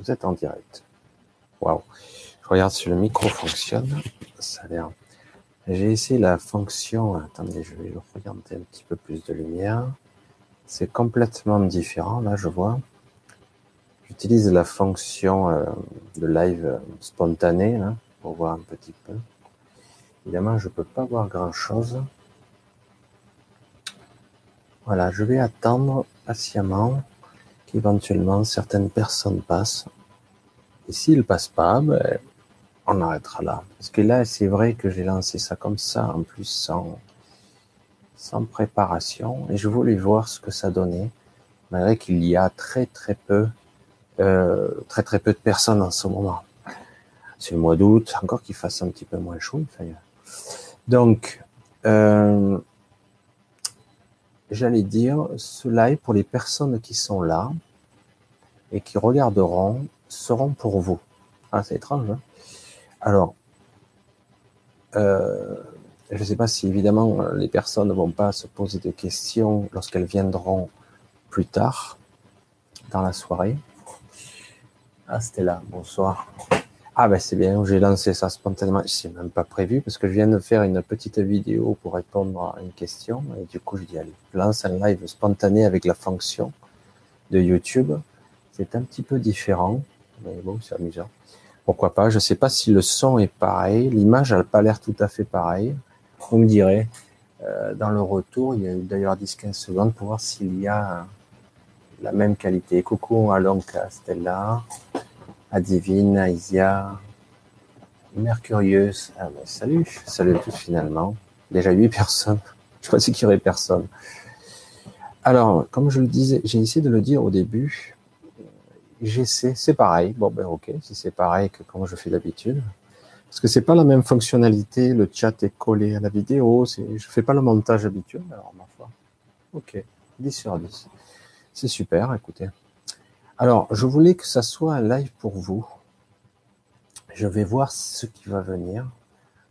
Vous êtes en direct. Waouh. Je regarde si le micro fonctionne. Ça a l'air. J'ai essayé la fonction. Attendez, je vais regarder un petit peu plus de lumière. C'est complètement différent. Là, je vois. J'utilise la fonction euh, de live spontané là, pour voir un petit peu. Évidemment, je ne peux pas voir grand chose. Voilà, je vais attendre patiemment qu'éventuellement certaines personnes passent. Et s'ils ne passent pas, ben, on arrêtera là. Parce que là, c'est vrai que j'ai lancé ça comme ça, en plus sans, préparation. Et je voulais voir ce que ça donnait, malgré qu'il y a très très peu, euh, très très peu de personnes en ce moment. C'est le mois d'août, encore qu'il fasse un petit peu moins chaud. Donc, euh, j'allais dire, cela est pour les personnes qui sont là et qui regarderont, seront pour vous. Ah, c'est étrange. Hein Alors, euh, je ne sais pas si évidemment les personnes ne vont pas se poser de questions lorsqu'elles viendront plus tard dans la soirée. Ah, c'était là. bonsoir. Ah ben c'est bien, j'ai lancé ça spontanément. C'est même pas prévu parce que je viens de faire une petite vidéo pour répondre à une question et du coup je dis allez, lance un live spontané avec la fonction de YouTube. C'est un petit peu différent, mais bon c'est amusant. Pourquoi pas? Je sais pas si le son est pareil, l'image n'a pas l'air tout à fait pareil. Vous me direz euh, dans le retour, il y a d'ailleurs 10-15 secondes pour voir s'il y a la même qualité. Coucou à Lonka, Stella à Divine, à Isia, Mercurieuse. Ah ben, salut, salut à tous finalement. Déjà huit personnes. Je pensais qu'il y aurait personne. Alors, comme je le disais, j'ai essayé de le dire au début. J'essaie, c'est pareil. Bon ben ok, si c'est pareil que comme je fais d'habitude. Parce que c'est pas la même fonctionnalité, le chat est collé à la vidéo, je fais pas le montage habituel, alors ma foi. Ok, 10 sur 10. C'est super, écoutez. Alors, je voulais que ça soit un live pour vous. Je vais voir ce qui va venir.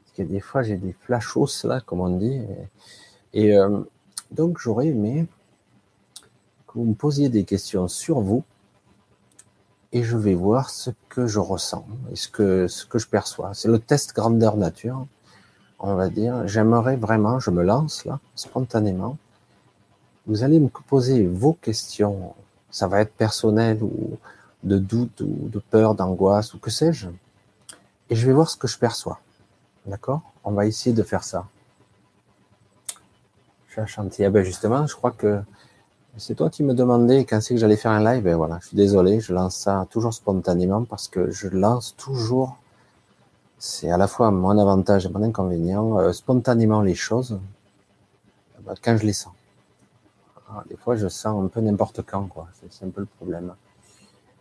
Parce que des fois, j'ai des flashos là, comme on dit. Et, euh, donc, j'aurais aimé que vous me posiez des questions sur vous. Et je vais voir ce que je ressens et ce que, ce que je perçois. C'est le test grandeur nature, on va dire. J'aimerais vraiment, je me lance là, spontanément. Vous allez me poser vos questions ça va être personnel ou de doute ou de peur, d'angoisse ou que sais-je. Et je vais voir ce que je perçois. D'accord? On va essayer de faire ça. Je vais chanter. Ah ben justement, je crois que c'est toi qui me demandais quand c'est que j'allais faire un live. Et voilà, je suis désolé, je lance ça toujours spontanément parce que je lance toujours. C'est à la fois mon avantage et mon inconvénient, euh, spontanément les choses bah, quand je les sens. Ah, des fois, je sens un peu n'importe quand, quoi. C'est un peu le problème.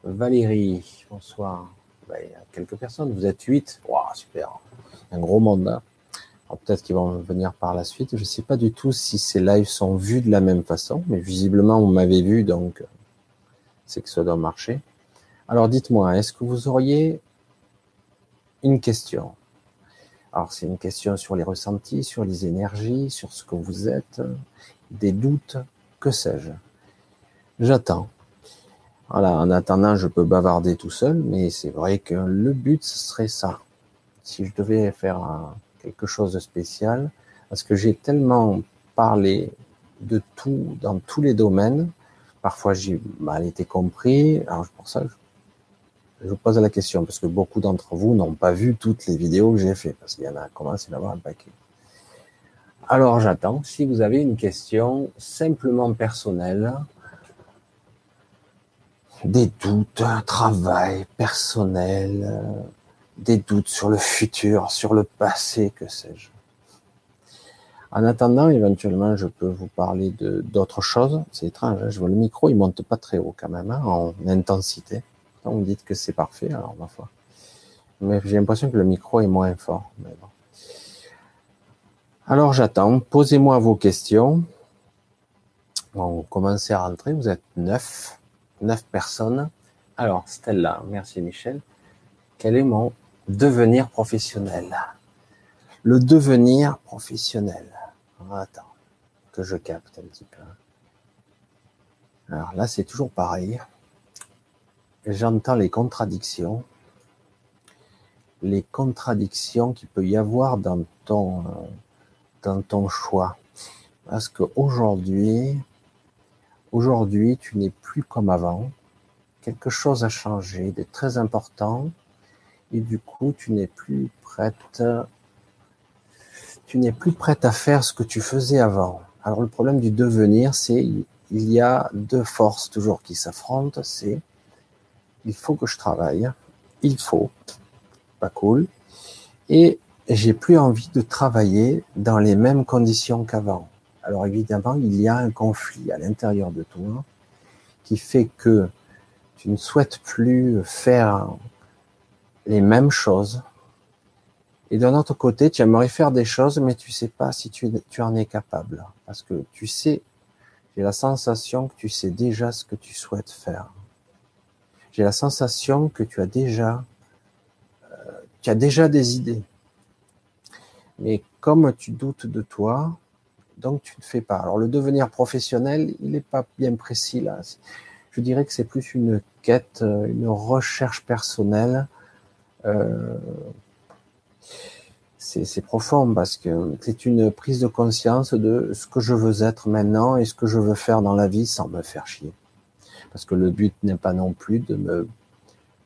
Valérie, bonsoir. Ben, il y a quelques personnes. Vous êtes huit. Wow, super. Un gros monde. Hein. Peut-être qu'ils vont venir par la suite. Je ne sais pas du tout si ces lives sont vus de la même façon, mais visiblement, vous m'avez vu, donc c'est que ça doit marcher. Alors, dites-moi, est-ce que vous auriez une question? Alors, c'est une question sur les ressentis, sur les énergies, sur ce que vous êtes, des doutes, que sais-je? J'attends. Voilà, en attendant, je peux bavarder tout seul, mais c'est vrai que le but, ce serait ça. Si je devais faire quelque chose de spécial, parce que j'ai tellement parlé de tout, dans tous les domaines, parfois j'ai mal été compris, alors pour ça, je, vous pose la question, parce que beaucoup d'entre vous n'ont pas vu toutes les vidéos que j'ai faites, parce qu'il y en a commencé d'avoir un paquet. Alors j'attends. Si vous avez une question simplement personnelle, des doutes, un travail personnel, des doutes sur le futur, sur le passé, que sais-je. En attendant, éventuellement, je peux vous parler de d'autres choses. C'est étrange, hein. je vois le micro, il monte pas très haut quand même, hein, en intensité. vous dites que c'est parfait, alors ma foi. Mais j'ai l'impression que le micro est moins fort. Bon. Alors j'attends, posez-moi vos questions. On commence à rentrer, vous êtes neuf, neuf personnes. Alors Stella, merci Michel. Quel est mon devenir professionnel Le devenir professionnel. Attends, que je capte un petit peu. Alors là, c'est toujours pareil. j'entends les contradictions, les contradictions qu'il peut y avoir dans ton, dans ton choix. Parce qu'aujourd'hui, aujourd'hui, tu n'es plus comme avant. Quelque chose a changé, de très important. Et du coup, tu n'es plus prête, tu n'es plus prête à faire ce que tu faisais avant. Alors, le problème du devenir, c'est, il y a deux forces toujours qui s'affrontent, c'est, il faut que je travaille, il faut, pas cool, et j'ai plus envie de travailler dans les mêmes conditions qu'avant. Alors évidemment, il y a un conflit à l'intérieur de toi qui fait que tu ne souhaites plus faire les mêmes choses. Et d'un autre côté, tu aimerais faire des choses, mais tu sais pas si tu, en es capable. Parce que tu sais, j'ai la sensation que tu sais déjà ce que tu souhaites faire. J'ai la sensation que tu as déjà, euh, tu as déjà des idées. Mais comme tu doutes de toi, donc tu ne fais pas. Alors le devenir professionnel, il n'est pas bien précis là. Je dirais que c'est plus une quête, euh, une recherche personnelle. Euh, c'est profond parce que c'est une prise de conscience de ce que je veux être maintenant et ce que je veux faire dans la vie sans me faire chier. Parce que le but n'est pas non plus de me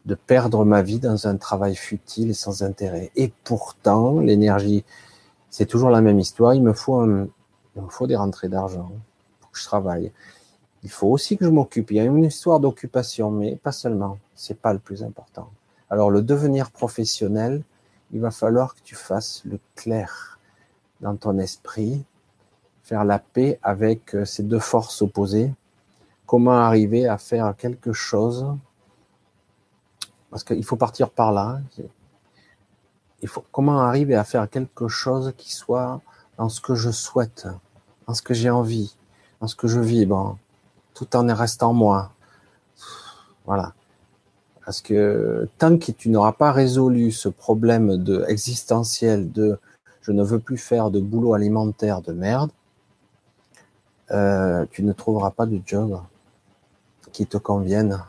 de perdre ma vie dans un travail futile et sans intérêt. Et pourtant, l'énergie, c'est toujours la même histoire. Il me faut il me faut des rentrées d'argent pour que je travaille. Il faut aussi que je m'occupe. Il y a une histoire d'occupation, mais pas seulement. C'est pas le plus important. Alors, le devenir professionnel, il va falloir que tu fasses le clair dans ton esprit, faire la paix avec euh, ces deux forces opposées. Comment arriver à faire quelque chose? Parce qu'il faut partir par là. Il comment arriver à faire quelque chose qui soit dans ce que je souhaite, dans ce que j'ai envie, dans ce que je vibre, tout en restant moi? Voilà. Parce que tant que tu n'auras pas résolu ce problème de existentiel de je ne veux plus faire de boulot alimentaire de merde, euh, tu ne trouveras pas de job qui te convienne.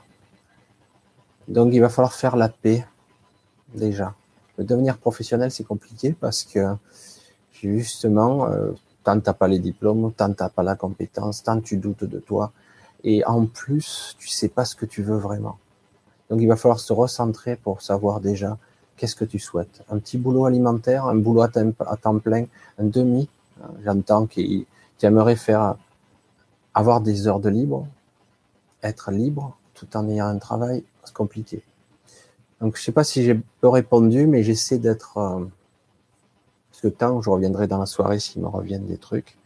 Donc il va falloir faire la paix déjà. Devenir professionnel, c'est compliqué parce que justement, euh, tant t'as pas les diplômes, tant t'as pas la compétence, tant tu doutes de toi, et en plus, tu sais pas ce que tu veux vraiment. Donc il va falloir se recentrer pour savoir déjà qu'est-ce que tu souhaites. Un petit boulot alimentaire, un boulot à temps, plein, un demi. J'entends qu'il aimerait faire avoir des heures de libre, être libre tout en ayant un travail, c'est compliqué. Donc je sais pas si j'ai peu répondu, mais j'essaie d'être euh, ce temps, je reviendrai dans la soirée s'il me reviennent des trucs.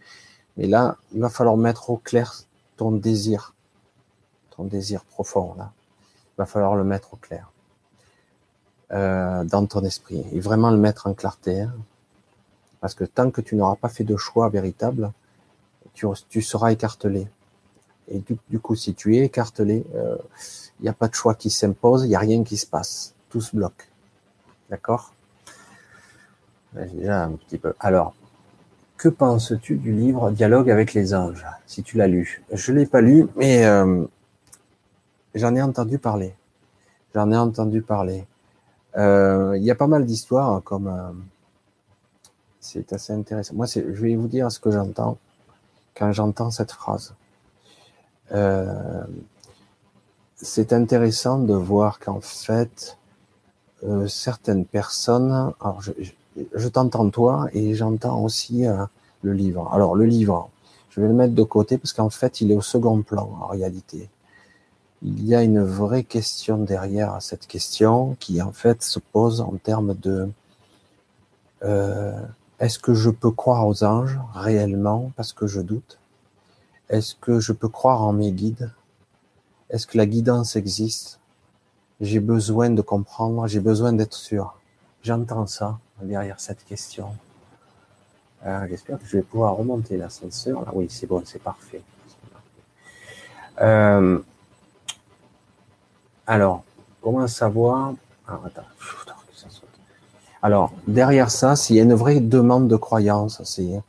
Mais là, il va falloir mettre au clair ton désir, ton désir profond là. Va falloir le mettre au clair euh, dans ton esprit et vraiment le mettre en clarté. Hein. Parce que tant que tu n'auras pas fait de choix véritable, tu, seras écartelé. Et du, coup, si tu es écartelé, euh, il n'y a pas de choix qui s'impose, il n'y a rien qui se passe. Tout se bloque. D'accord? Déjà un petit peu. Alors, que penses-tu du livre Dialogue avec les anges? Si tu l'as lu. Je l'ai pas lu, mais euh, j'en ai entendu parler. J'en ai entendu parler. Euh, il y a pas mal d'histoires, hein, comme euh, c'est assez intéressant. Moi, je vais vous dire ce que j'entends quand j'entends cette phrase. c'est intéressant de voir qu'en fait, certaines personnes, alors je, t'entends toi et j'entends aussi euh, le livre. Alors le livre, je vais le mettre de côté parce qu'en fait il est au second plan en réalité. Il y a une vraie question derrière cette question qui en fait se pose en termes de euh, est-ce que je peux croire aux anges réellement? Parce que je doute Est-ce que je peux croire en mes guides? Est-ce que la guidance existe? J'ai besoin de comprendre, j'ai besoin d'être sûr. J'entends ça derrière cette question. Euh, j'espère que je vais pouvoir remonter l'ascenseur. Ah oui, c'est bon, c'est parfait. Euh, alors, comment savoir Alors, derrière ça, s'il y a une vraie demande de croyance, c'est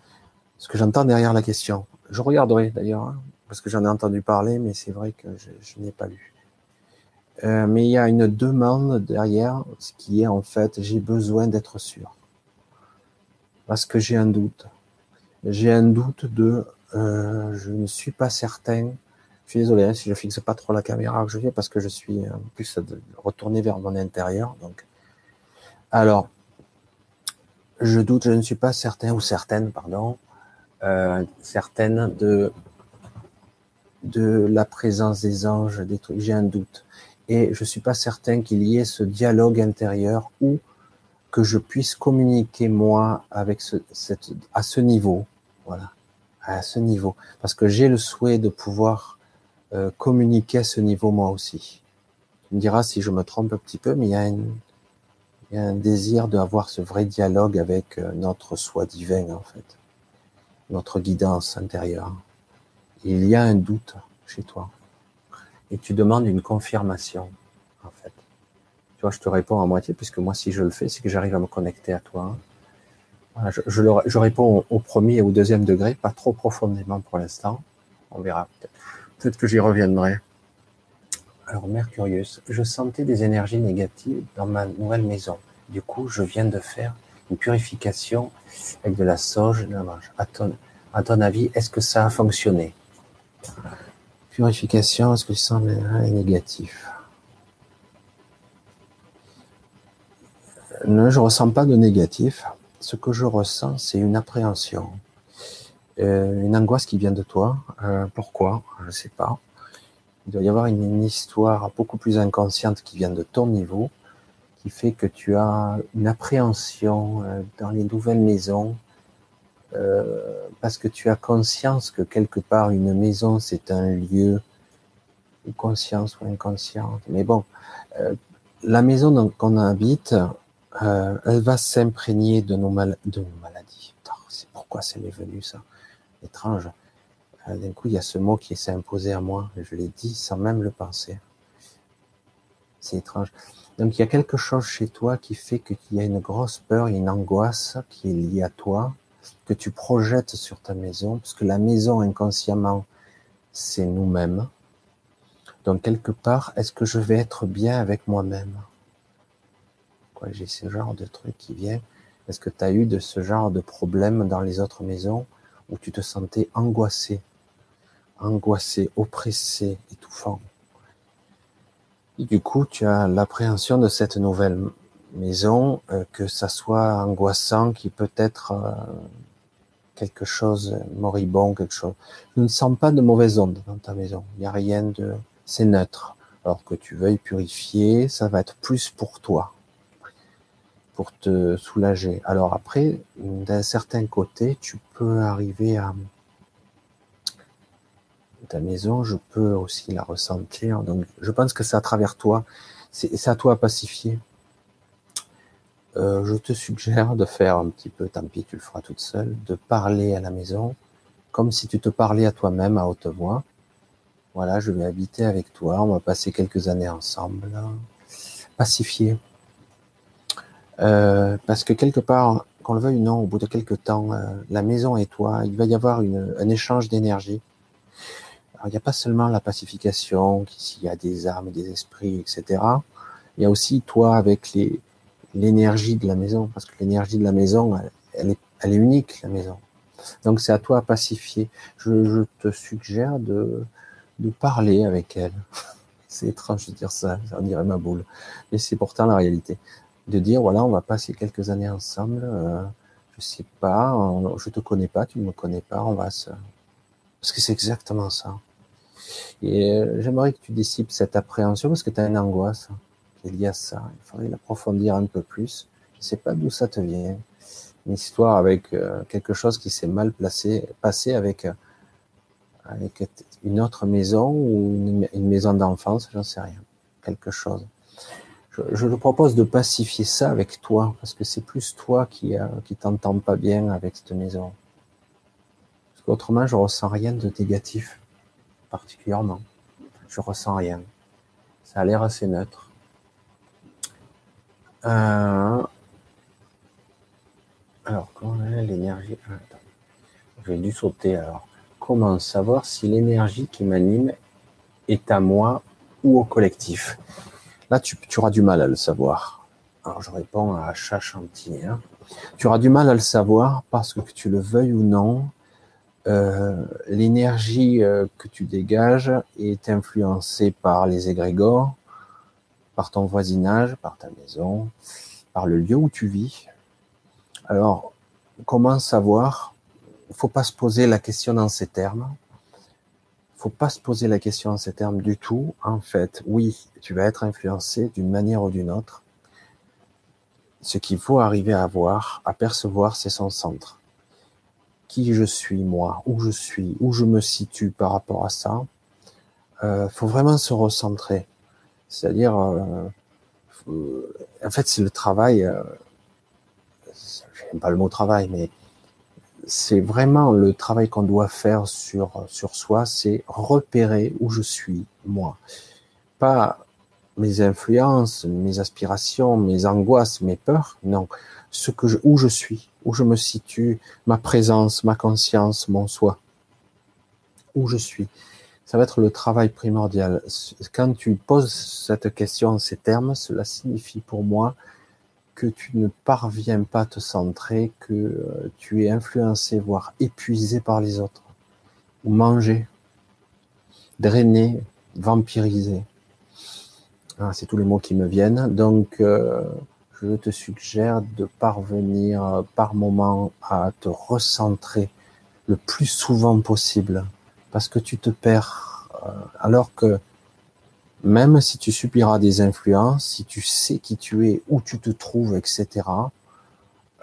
ce que j'entends derrière la question. Je regarderai d'ailleurs, hein, parce que j'en ai entendu parler, mais c'est vrai que je, je n'ai pas lu. Euh, mais il y a une demande derrière, ce qui est en fait, j'ai besoin d'être sûr. Parce que j'ai un doute. J'ai un doute de, euh, je ne suis pas certain. Je suis désolé hein, si je fixe pas trop la caméra que je fais parce que je suis en plus retourné vers mon intérieur. Donc, alors, je doute, je ne suis pas certain ou certaine, pardon, euh, certaine de de la présence des anges, des trucs. J'ai un doute et je suis pas certain qu'il y ait ce dialogue intérieur ou que je puisse communiquer moi avec ce, à ce niveau, voilà, à ce niveau, parce que j'ai le souhait de pouvoir euh, communiquer à ce niveau moi aussi. Tu me diras si je me trompe un petit peu, mais il y a, une, il y a un désir d'avoir ce vrai dialogue avec euh, notre soi divin en fait, notre guidance intérieure. Il y a un doute chez toi et tu demandes une confirmation, en fait. Tu vois, je te réponds à moitié, puisque moi, si je le fais, c'est que j'arrive à me connecter à toi. je, je, réponds au, premier et au deuxième degré, pas trop profondément pour l'instant. On verra. Peut-être que j'y reviendrai. Alors, Mercurius, je sentais des énergies négatives dans ma nouvelle maison. Du coup, je viens de faire une purification avec de la sauge de la À ton, à ton avis, est-ce que ça a fonctionné? Purification, est-ce que tu sens négatif? Non, je ressens pas de négatif. Ce que je ressens, c'est une appréhension, euh, une angoisse qui vient de toi. Euh, pourquoi? Je ne sais pas. Il doit y avoir une, histoire beaucoup plus inconsciente qui vient de ton niveau, qui fait que tu as une appréhension euh, dans les nouvelles maisons, euh, parce que tu as conscience que quelque part une maison c'est un lieu conscience ou inconsciente. Mais bon, euh, la maison qu'on habite, euh, elle va s'imprégner de nos, mal de nos maladies. C'est pourquoi ça m'est venu ça? Étrange. D'un coup, il y a ce mot qui s'est imposé à moi. Je l'ai dit sans même le penser. C'est étrange. Donc il y a quelque chose chez toi qui fait qu'il y a une grosse peur, une angoisse qui est liée à toi, que tu projettes sur ta maison, parce que la maison inconsciemment, c'est nous-mêmes. Donc quelque part, est-ce que je vais être bien avec moi-même? Quoi, j'ai ce genre de truc qui vient? Est-ce que tu as eu de ce genre de problème dans les autres maisons? Où tu te sentais angoissé, angoissé, oppressé, étouffant Et du coup, tu as l'appréhension de cette nouvelle maison, euh, que ça soit angoissant, qui peut être euh, quelque chose moribond, quelque chose. Je ne sens pas de mauvaise onde dans ta maison. Il n'y a rien de, c'est neutre. Alors que tu veuilles purifier, ça va être plus pour toi, pour te soulager. Alors après, d'un certain côté, tu peux arriver à ta maison, je peux aussi la ressentir. Donc, je pense que c'est à travers toi. C'est à toi à pacifier. Euh, je te suggère de faire un petit peu, tant pis, tu le feras toute seule, de parler à la maison comme si tu te parlais à toi-même à haute voix. Voilà, je vais habiter avec toi, on va passer quelques années ensemble, pacifier. Euh, parce que quelque part, qu'on le veuille ou non, au bout de quelques temps, euh, la maison et toi, il va y avoir une, un échange d'énergie. Il n'y a pas seulement la pacification, s'il y a des âmes, des esprits, etc. Il y a aussi toi avec l'énergie de la maison, parce que l'énergie de la maison, elle, est, elle est unique, la maison. Donc c'est à toi à pacifier. Je, je te suggère de, de parler avec elle. c'est étrange de dire ça, ça dirait ma boule. Mais c'est pourtant la réalité. De dire, voilà, on va passer quelques années ensemble, euh, je sais pas, je te connais pas, tu ne me connais pas, on va se... Parce que c'est exactement ça. Et euh, j'aimerais que tu dissipes cette appréhension parce que tu as une angoisse il y a ça. Il faudrait l'approfondir un peu plus. Je sais pas d'où ça te vient. Une histoire avec euh, quelque chose qui s'est mal placé, passé avec, euh, avec une autre maison ou une, maison d'enfance, j'en sais rien. Quelque chose. Je, te propose de pacifier ça avec toi, parce que c'est plus toi qui, euh, t'entends pas bien avec cette maison. Parce qu'autrement, je ressens rien de négatif, particulièrement. Je ressens rien. Ça a l'air assez neutre. Euh, alors, comment l'énergie? Ah, J'ai dû sauter alors. Comment savoir si l'énergie qui m'anime est à moi ou au collectif? Là, tu, auras du mal à le savoir. Alors, je réponds à Achat Chantier. Hein. Tu auras du mal à le savoir parce que, que tu le veuilles ou non, euh, l'énergie euh, que tu dégages est influencée par les égrégores, par ton voisinage, par ta maison, par le lieu où tu vis. Alors, comment savoir? Il faut pas se poser la question dans ces termes. Faut pas se poser la question dans ces termes du tout. En fait, oui, tu vas être influencé d'une manière ou d'une autre. Ce qu'il faut arriver à voir, à percevoir, c'est son centre qui je suis moi, où je suis, où je me situe par rapport à ça? Euh, faut vraiment se recentrer. C'est-à-dire, euh, en fait, c'est le travail. Euh, J'aime pas le mot travail, mais c'est vraiment le travail qu'on doit faire sur sur soi, c'est repérer où je suis moi, pas mes influences, mes aspirations, mes angoisses, mes peurs, non, ce que je, où je suis, où je me situe, ma présence, ma conscience, mon soi, où je suis. Ça va être le travail primordial. Quand tu poses cette question en ces termes, cela signifie pour moi que tu ne parviens pas à te centrer, que euh, tu es influencé, voire épuisé par les autres, ou mangé, drainé, vampirisé. Ah, c'est tous les mots qui me viennent. Donc, euh, je te suggère de parvenir euh, par moment à te recentrer le plus souvent possible parce que tu te perds alors que même si tu subiras des influences, si tu sais qui tu es, où tu te trouves, etc.,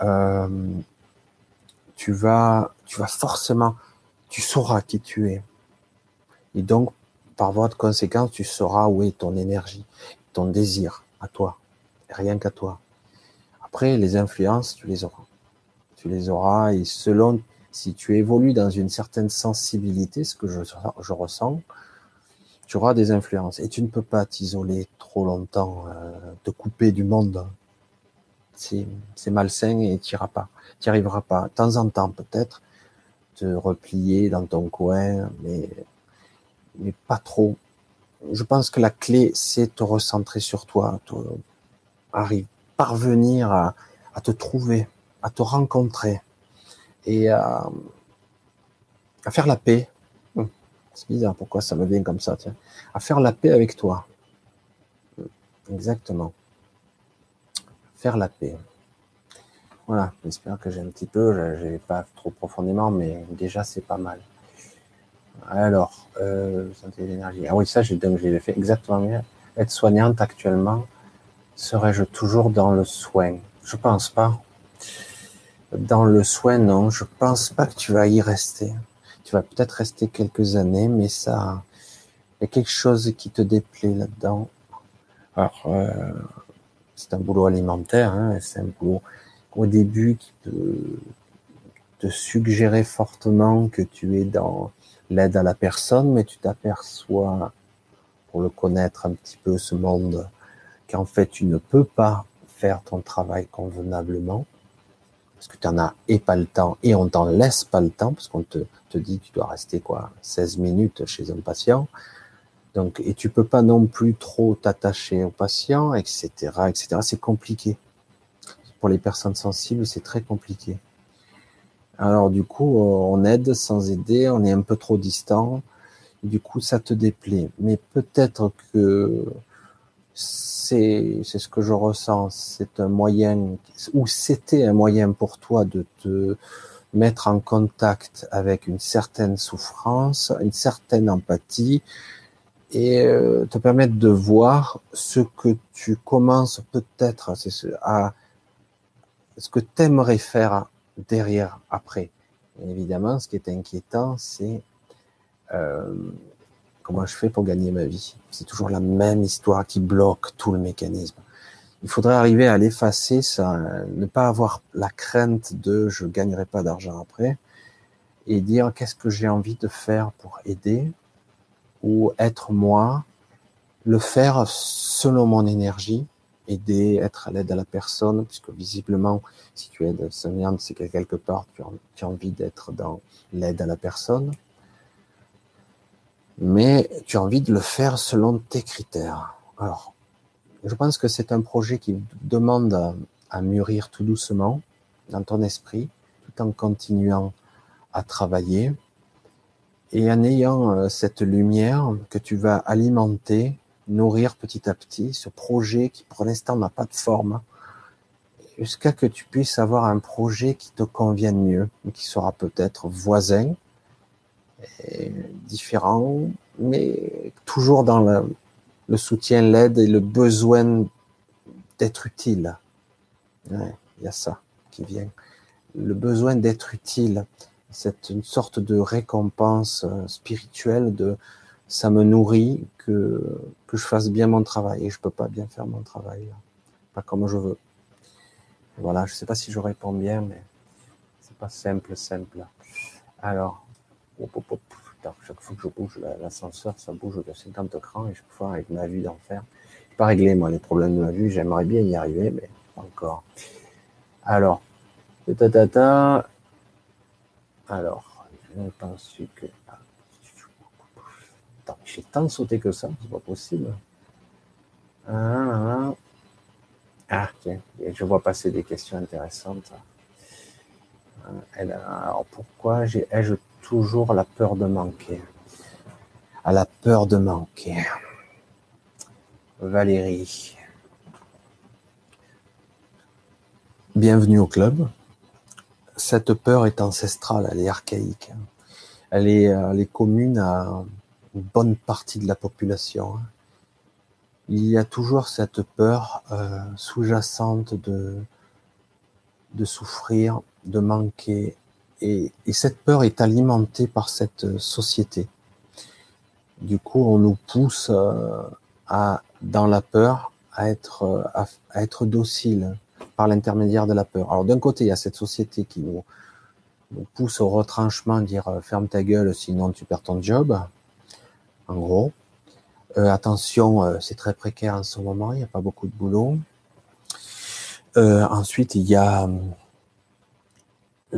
euh, tu vas, tu vas forcément, tu sauras qui tu es. Et donc, par voie de conséquence, tu sauras où est ton énergie, ton désir à toi, rien qu'à toi. Après, les influences, tu les auras. Tu les auras et selon si tu évolues dans une certaine sensibilité, ce que je, je ressens, tu auras des influences. Et tu ne peux pas t'isoler trop longtemps, euh, te couper du monde. C'est malsain et tu n'iras pas. Tu n'y arriveras pas. De temps en temps, peut-être, te replier dans ton coin, mais, mais pas trop. Je pense que la clé, c'est te recentrer sur toi. arrive, parvenir à, te trouver, à te rencontrer et à, faire la paix. C'est bizarre, pourquoi ça me vient comme ça, tiens. À faire la paix avec toi. Exactement. Faire la paix. Voilà, j'espère que j'ai un petit peu, je n'ai pas trop profondément, mais déjà c'est pas mal. Alors, euh, santé d'énergie. Ah oui, ça, j'ai fait exactement mieux. Être soignante actuellement, Serais-je toujours dans le soin? Je pense pas. Dans le soin, non. Je pense pas que tu vas y rester. Tu vas peut-être rester quelques années, mais ça, il y a quelque chose qui te déplaît là-dedans. Alors, euh, c'est un boulot alimentaire, hein, c'est un boulot au début qui peut te suggérer fortement que tu es dans l'aide à la personne, mais tu t'aperçois, pour le connaître un petit peu, ce monde qu'en fait tu ne peux pas faire ton travail convenablement parce que tu en as et pas le temps et on t'en laisse pas le temps parce qu'on te, te dit tu dois rester quoi 16 minutes chez un patient. Donc et tu peux pas non plus trop t'attacher au patient etc etc c'est compliqué. Pour les personnes sensibles c'est très compliqué. Alors du coup on aide sans aider on est un peu trop distant. Du coup ça te déplaît. Mais peut-être que c'est ce que je ressens. C'est un moyen, ou c'était un moyen pour toi de te mettre en contact avec une certaine souffrance, une certaine empathie, et euh, te permettre de voir ce que tu commences peut-être à ce que tu aimerais faire derrière, après. évidemment, ce qui est inquiétant, c'est euh, Comment je fais pour gagner ma vie? C'est toujours la même histoire qui bloque tout le mécanisme. Il faudrait arriver à l'effacer, ça, ne pas avoir la crainte de je gagnerai pas d'argent après, et dire qu'est-ce que j'ai envie de faire pour aider? ou être moi, le faire selon mon énergie, aider, être à l'aide à la personne, puisque visiblement, si tu aides soignante, c'est que quelque part tu as envie d'être dans l'aide à la personne mais tu as envie de le faire selon tes critères. Alors, je pense que c'est un projet qui demande à, mûrir tout doucement dans ton esprit, tout en continuant à travailler et en ayant euh, cette lumière que tu vas alimenter, nourrir petit à petit ce projet qui pour l'instant n'a pas de forme, jusqu'à que tu puisses avoir un projet qui te convienne mieux, qui sera peut-être voisin, différent, mais toujours dans le, soutien, l'aide et le besoin d'être utile. il y a ça qui vient. Le besoin d'être utile, c'est une sorte de récompense euh, spirituelle de ça me nourrit que, que je fasse bien mon travail et je peux pas bien faire mon travail, pas comme je veux. Voilà, je sais pas si je réponds bien, mais c'est pas simple, simple. Alors, chaque fois que je bouge l'ascenseur, ça bouge de 50 crans et chaque fois avec ma vue d'enfer. Je pas réglé moi les problèmes de ma vue, j'aimerais bien y arriver, mais pas encore. Alors, ta, ta, ta, alors, je pense que j'ai tant sauté que ça, c'est pas possible. Ah, ah, tiens, je vois passer des questions intéressantes. Ah, alors, pourquoi ai-je toujours la peur de manquer À la peur de manquer. Valérie. Bienvenue au club. Cette peur est ancestrale, elle est archaïque. Elle est, est commune à une bonne partie de la population. Il y a toujours cette peur euh, sous-jacente de, de souffrir, de manquer. Et, et, cette peur est alimentée par cette société. Du coup, on nous pousse euh, à, dans la peur à être, à, à être docile par l'intermédiaire de la peur. Alors d'un côté, il y a cette société qui nous, nous pousse au retranchement, dire euh, ferme ta gueule, sinon tu perds ton job en gros. Euh, attention, euh, c'est très précaire en ce moment, il n'y a pas beaucoup de boulot. Euh, ensuite, il y a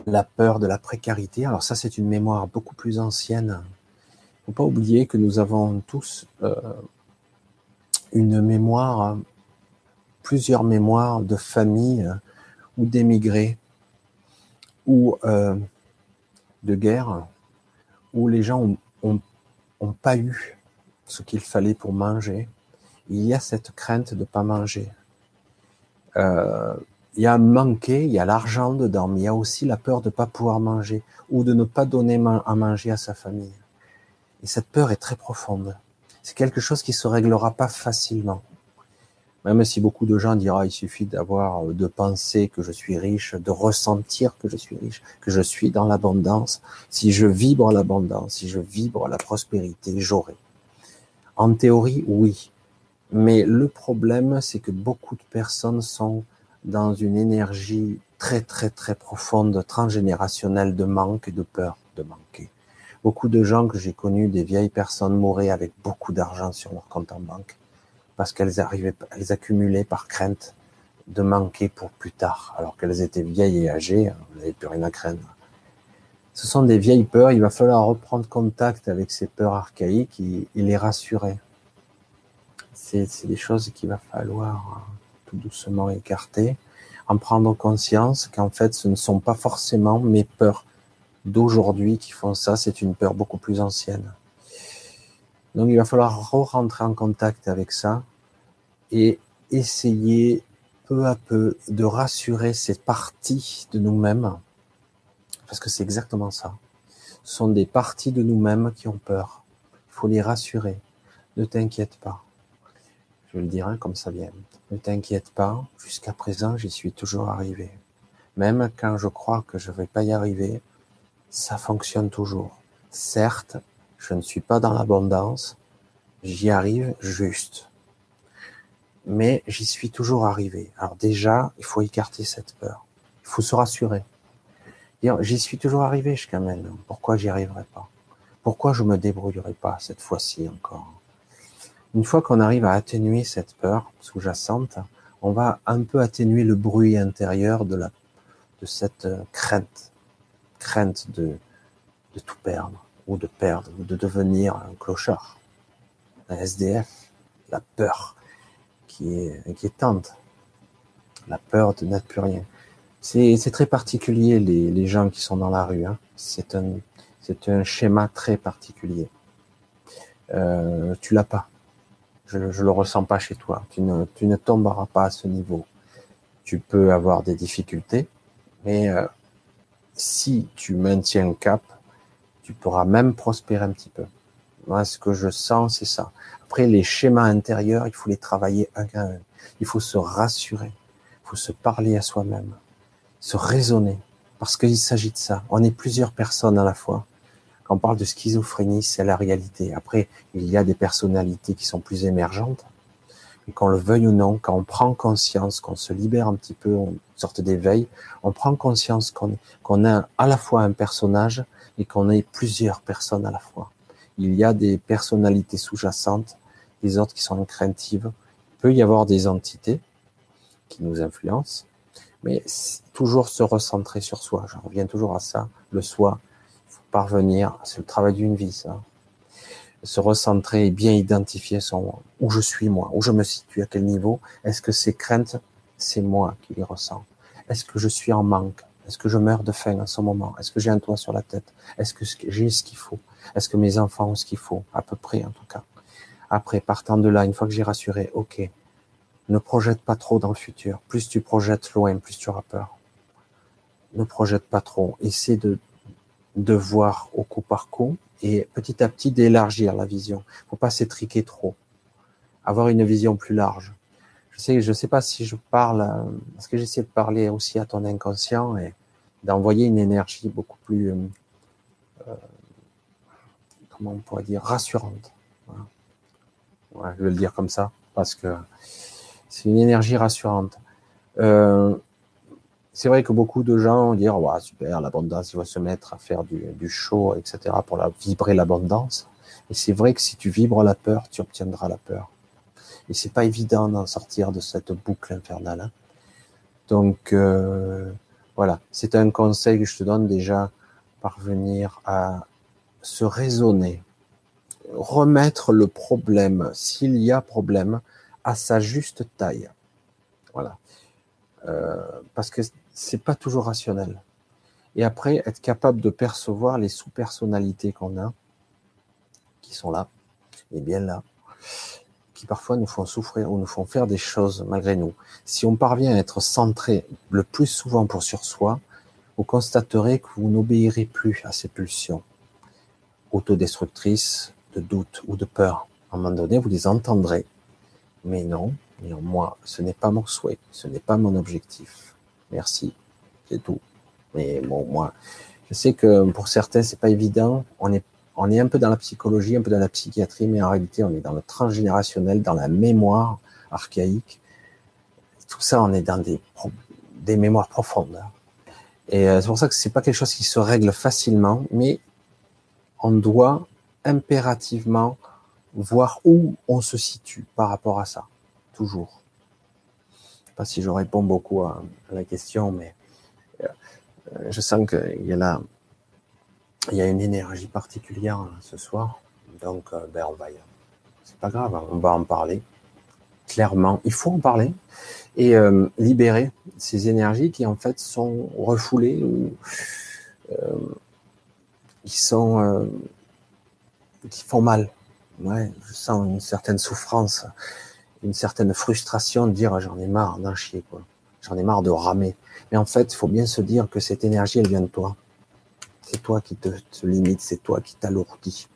la peur de la précarité. Alors ça, c'est une mémoire beaucoup plus ancienne. Il ne faut pas oublier que nous avons tous une mémoire, plusieurs mémoires de famille ou d'émigrés ou de guerre, où les gens ont, ont ont pas eu ce qu'il fallait pour manger, il y a cette crainte de pas manger. Il y a manquer, il y a l'argent dedans, mais il y a aussi la peur de pas pouvoir manger ou de ne pas donner à manger à sa famille. Et cette peur est très profonde. C'est quelque chose qui se réglera pas facilement. Même si beaucoup de gens diront, il suffit d'avoir, euh, de penser que je suis riche, de ressentir que je suis riche, que je suis dans l'abondance. Si je vibre l'abondance, si je vibre la prospérité, j'aurai. En théorie, oui. Mais le problème, c'est que beaucoup de personnes sont dans une énergie très, très, très profonde, transgénérationnelle de manque et de peur de manquer. Beaucoup de gens que j'ai connus, des vieilles personnes mouraient avec beaucoup d'argent sur leur compte en banque parce qu'elles arrivaient, elles accumulaient par crainte de manquer pour plus tard, alors qu'elles étaient vieilles et âgées, hein, vous n'avez plus rien à craindre. Ce sont des vieilles peurs, il va falloir reprendre contact avec ces peurs archaïques et, les rassurer. C'est des choses qu'il va falloir hein, tout doucement écarter, en prendre conscience qu'en fait ce ne sont pas forcément mes peurs d'aujourd'hui qui font ça, c'est une peur beaucoup plus ancienne. Donc il va falloir re-rentrer en contact avec ça et essayer peu à peu de rassurer ces parties de nous-mêmes, parce que c'est exactement ça. Ce sont des parties de nous-mêmes qui ont peur. Il faut les rassurer. Ne t'inquiète pas. Je le dirai comme ça vient. Ne t'inquiète pas. Jusqu'à présent, j'y suis toujours arrivé. Même quand je crois que je ne vais pas y arriver, ça fonctionne toujours. Certes, je ne suis pas dans l'abondance, j'y arrive juste. Mais j'y suis toujours arrivé. Alors déjà, il faut écarter cette peur. Il faut se rassurer. J'y suis toujours arrivé jusqu'à maintenant. Pourquoi j'y arriverai pas? Pourquoi je me débrouillerai pas cette fois-ci encore? Une fois qu'on arrive à atténuer cette peur sous-jacente, on va un peu atténuer le bruit intérieur de cette crainte, crainte de, tout perdre ou de perdre, ou de devenir un clochard, un SDF, la peur qui est inquiétante, la peur de n'être plus rien. C'est très particulier les, les, gens qui sont dans la rue. Hein. C'est un, un schéma très particulier. Euh, tu l'as pas. Je, je le ressens pas chez toi. Tu ne, tu ne tomberas pas à ce niveau. Tu peux avoir des difficultés, mais euh, si tu maintiens le cap, tu pourras même prospérer un petit peu. Moi, ce que je sens, c'est ça. Après, les schémas intérieurs, il faut les travailler un à un. Il faut se rassurer. Il faut se parler à soi-même. Se raisonner. Parce qu'il s'agit de ça. On est plusieurs personnes à la fois. Quand on parle de schizophrénie, c'est la réalité. Après, il y a des personnalités qui sont plus émergentes. Et qu'on le veuille ou non, quand on prend conscience, qu'on se libère un petit peu, une sorte d'éveil, on prend conscience qu'on qu'on a à la fois un personnage et qu'on est plusieurs personnes à la fois. Il y a des personnalités sous-jacentes, des autres qui sont craintives. Il peut y avoir des entités qui nous influencent, mais toujours se recentrer sur soi. Je reviens toujours à ça, le soi. Faut parvenir, c'est le travail d'une vie, ça. Se recentrer et bien identifier son où je suis moi, où je me situe, à quel niveau. Est-ce que ces craintes, c'est moi qui les ressens? Est-ce que je suis en manque? Est-ce que je meurs de faim en ce moment? Est-ce que j'ai un toit sur la tête? Est-ce que j'ai ce qu'il faut? Est-ce que mes enfants ont ce qu'il faut? À peu près, en tout cas. Après, partant de là, une fois que j'ai rassuré, ok, ne projette pas trop dans le futur. Plus tu projettes loin, plus tu auras peur. Ne projette pas trop. Essaie de, de voir au coup par coup et petit à petit d'élargir la vision. Faut pas s'étriquer trop. Avoir une vision plus large je sais, je sais pas si je parle, parce que j'essaie de parler aussi à ton inconscient et d'envoyer une énergie beaucoup plus, euh, euh comment on pourrait dire, rassurante. Ouais, je vais le dire comme ça, parce que c'est une énergie rassurante. Euh, c'est vrai que beaucoup de gens vont dire, ouais, super, l'abondance, il va se mettre à faire du, du show, etc., pour vibrer l'abondance. Et c'est vrai que si tu vibres la peur, tu obtiendras la peur. Et c'est pas évident d'en sortir de cette boucle infernale. Hein. Donc euh, voilà, c'est un conseil que je te donne déjà, parvenir à se raisonner, remettre le problème, s'il y a problème, à sa juste taille. Voilà, euh, parce que c'est pas toujours rationnel. Et après, être capable de percevoir les sous-personnalités qu'on a, qui sont là, et bien là, qui parfois nous font souffrir ou nous font faire des choses malgré nous. Si on parvient à être centré le plus souvent pour sur soi, vous constaterez que vous n'obéirez plus à ces pulsions autodestructrices de doute ou de peur. À un moment donné, vous les entendrez. Mais non, moi, ce n'est pas mon souhait, ce n'est pas mon objectif. Merci, c'est tout. Mais bon, moi, je sais que pour certains, c'est pas évident. On est on est un peu dans la psychologie, un peu dans la psychiatrie, mais en réalité, on est dans le transgénérationnel, dans la mémoire archaïque. Tout ça, on est dans des, des mémoires profondes. Et euh, c'est pour ça que c'est pas quelque chose qui se règle facilement, mais on doit impérativement voir où on se situe par rapport à ça, toujours. Pas si je réponds beaucoup à, la question, mais euh, je sens qu'il y a il y a une énergie particulière hein, ce soir. Donc, euh, ben, on va y... C'est pas grave, hein, on va en parler. Clairement, il faut en parler et euh, libérer ces énergies qui en fait sont refoulées ou qui sont qui font mal. Ouais, je sens une certaine souffrance, une certaine frustration de dire j'en ai marre d'en chier quoi. J'en ai marre de ramer. Mais en fait, il faut bien se dire que cette énergie, elle vient de toi. C'est toi qui te, limite, c'est toi qui t'alourdis.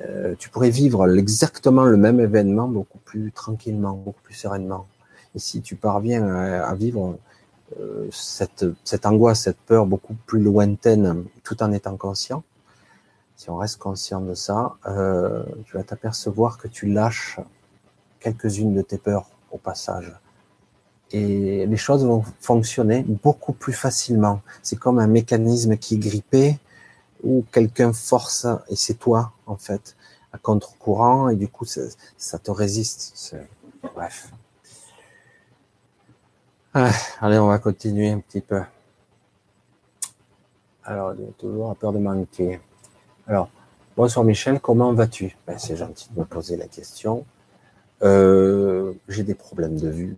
Euh, tu pourrais vivre exactement le même événement beaucoup plus tranquillement, beaucoup plus sereinement. Et si tu parviens à, vivre euh, cette, cette angoisse, cette peur beaucoup plus lointaine, tout en étant conscient, si on reste conscient de ça, euh, tu vas t'apercevoir que tu lâches quelques-unes de tes peurs au passage et les choses vont fonctionner beaucoup plus facilement. C'est comme un mécanisme qui est grippé où quelqu'un force et c'est toi en fait à contre-courant et du coup ça, te résiste. Bref. Ah, allez, on va continuer un petit peu. Alors, toujours à peur de manquer. Alors, bonsoir Michel, comment vas-tu? Ben, C'est gentil de me poser la question. Euh, j'ai des problèmes de vue,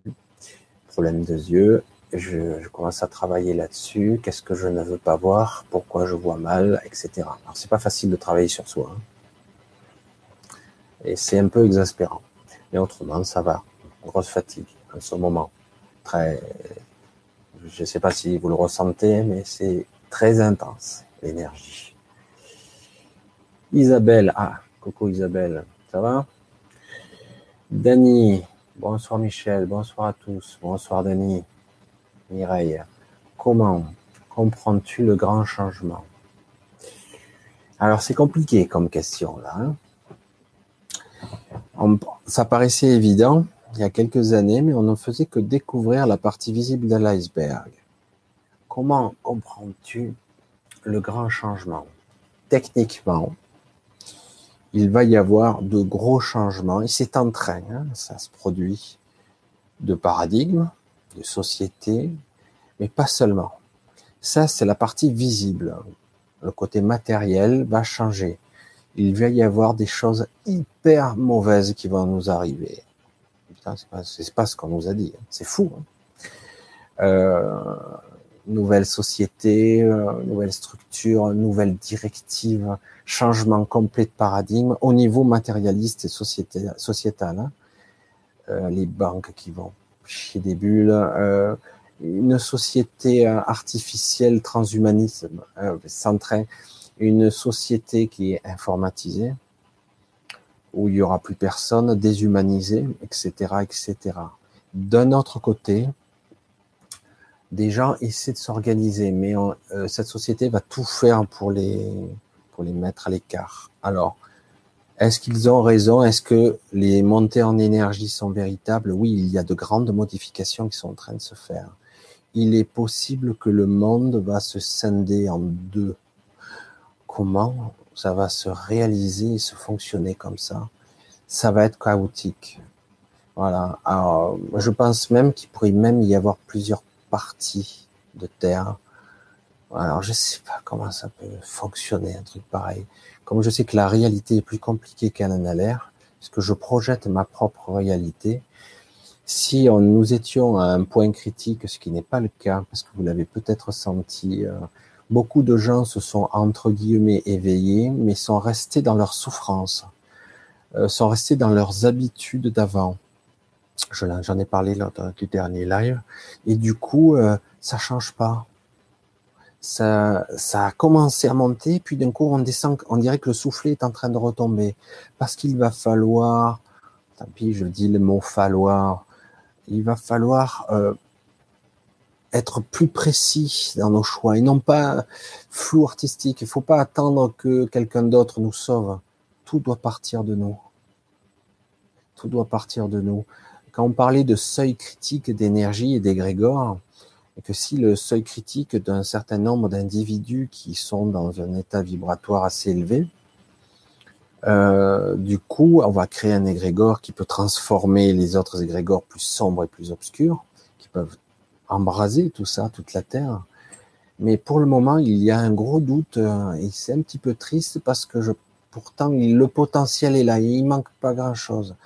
problèmes de yeux. Je, commence à travailler là-dessus. Qu'est-ce que je ne veux pas voir? Pourquoi je vois mal, etc. Alors, c'est pas facile de travailler sur soi. Hein. Et c'est un peu exaspérant. Mais autrement, ça va. Grosse fatigue en ce moment. Très, je ne sais pas si vous le ressentez, mais c'est très intense, l'énergie. Isabelle, ah, coucou Isabelle, ça va? Dany, bonsoir Michel, bonsoir à tous, bonsoir Dany, Mireille. Comment comprends-tu le grand changement? Alors c'est compliqué comme question là. Hein. ça paraissait évident il y a quelques années, mais on ne faisait que découvrir la partie visible de l'iceberg. Comment comprends-tu le grand changement? Techniquement, il va y avoir de gros changements, et c'est en train, hein, ça se produit, de paradigme, de société, mais pas seulement. Ça, c'est la partie visible. Le côté matériel va changer. Il va y avoir des choses hyper mauvaises qui vont nous arriver. Putain, c'est pas, pas ce qu'on nous a dit. Hein. C'est fou. Hein. Euh, nouvelle société, euh, nouvelle structure, nouvelle directive, changement complet de paradigme au niveau matérialiste et sociétal. Hein. Euh, les banques qui vont chier des bulles, euh, une société artificielle transhumanisme centrée, une société qui est informatisée, où il y aura plus personne, déshumanisée, etc., etc. D'un autre côté, des gens essaient de s'organiser, mais euh, cette société va tout faire pour les, pour les mettre à l'écart. Alors, est-ce qu'ils ont raison? Est-ce que les montées en énergie sont véritables? Oui, il y a de grandes modifications qui sont en train de se faire. Il est possible que le monde va se scinder en deux. Comment ça va se réaliser et se fonctionner comme ça? Ça va être chaotique. Voilà. Je pense même qu'il pourrait même y avoir plusieurs partie de terre. Alors je sais pas comment ça peut fonctionner un truc pareil. Comme je sais que la réalité est plus compliquée qu'elle en a l'air, puisque je projette ma propre réalité. Si nous étions à un point critique, ce qui n'est pas le cas, parce que vous l'avez peut-être senti, euh, beaucoup de gens se sont entre guillemets éveillés, mais sont restés dans leur souffrance, euh, sont restés dans leurs habitudes d'avant J'en ai parlé lors du dernier live. Et du coup, euh, ça change pas. Ça, ça a commencé à monter, puis d'un coup, on descend. On dirait que le soufflet est en train de retomber. Parce qu'il va falloir, tant pis, je dis le mot falloir, il va falloir euh, être plus précis dans nos choix et non pas flou artistique. Il faut pas attendre que quelqu'un d'autre nous sauve. Tout doit partir de nous. Tout doit partir de nous quand on parlait de seuil critique d'énergie et d'égrégore, et que si le seuil critique d'un certain nombre d'individus qui sont dans un état vibratoire assez élevé, euh, du coup, on va créer un égrégore qui peut transformer les autres égrégores plus sombres et plus obscurs, qui peuvent embraser tout ça, toute la Terre. Mais pour le moment, il y a un gros doute euh, et c'est un petit peu triste parce que pourtant le potentiel est là, il manque pas grand chose.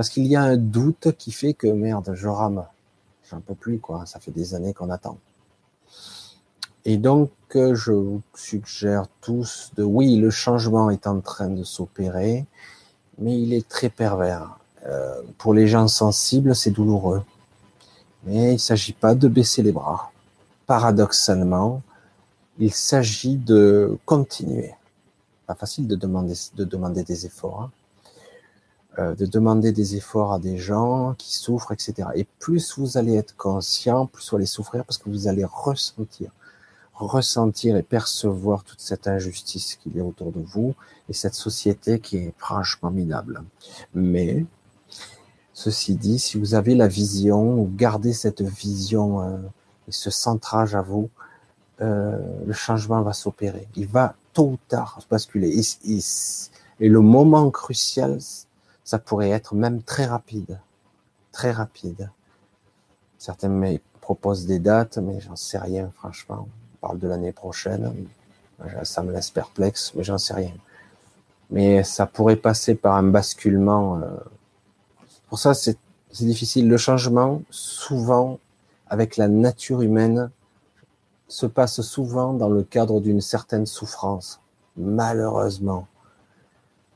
Parce qu'il y a un doute qui fait que merde, je rame. J'en peux plus, quoi. Ça fait des années qu'on attend. Et donc, euh, je vous suggère tous de, oui, le changement est en train de s'opérer, mais il est très pervers. Euh, pour les gens sensibles, c'est douloureux. Mais il ne s'agit pas de baisser les bras. Paradoxalement, il s'agit de continuer. Pas facile de demander, de demander des efforts. Hein. Euh, de demander des efforts à des gens qui souffrent, etc. Et plus vous allez être conscient, plus vous allez souffrir parce que vous allez ressentir, ressentir et percevoir toute cette injustice qu'il y a autour de vous et cette société qui est franchement minable. Mais, ceci dit, si vous avez la vision ou gardez cette vision euh, et ce centrage à vous, euh, le changement va s'opérer. Il va tôt ou tard basculer. et le moment crucial, ça pourrait être même très rapide. Très rapide. Certains me proposent des dates, mais j'en sais rien, franchement. On parle de l'année prochaine. Ça me laisse perplexe, mais j'en sais rien. Mais ça pourrait passer par un basculement. Euh. Pour ça, c'est difficile. Le changement, souvent, avec la nature humaine, se passe souvent dans le cadre d'une certaine souffrance. Malheureusement.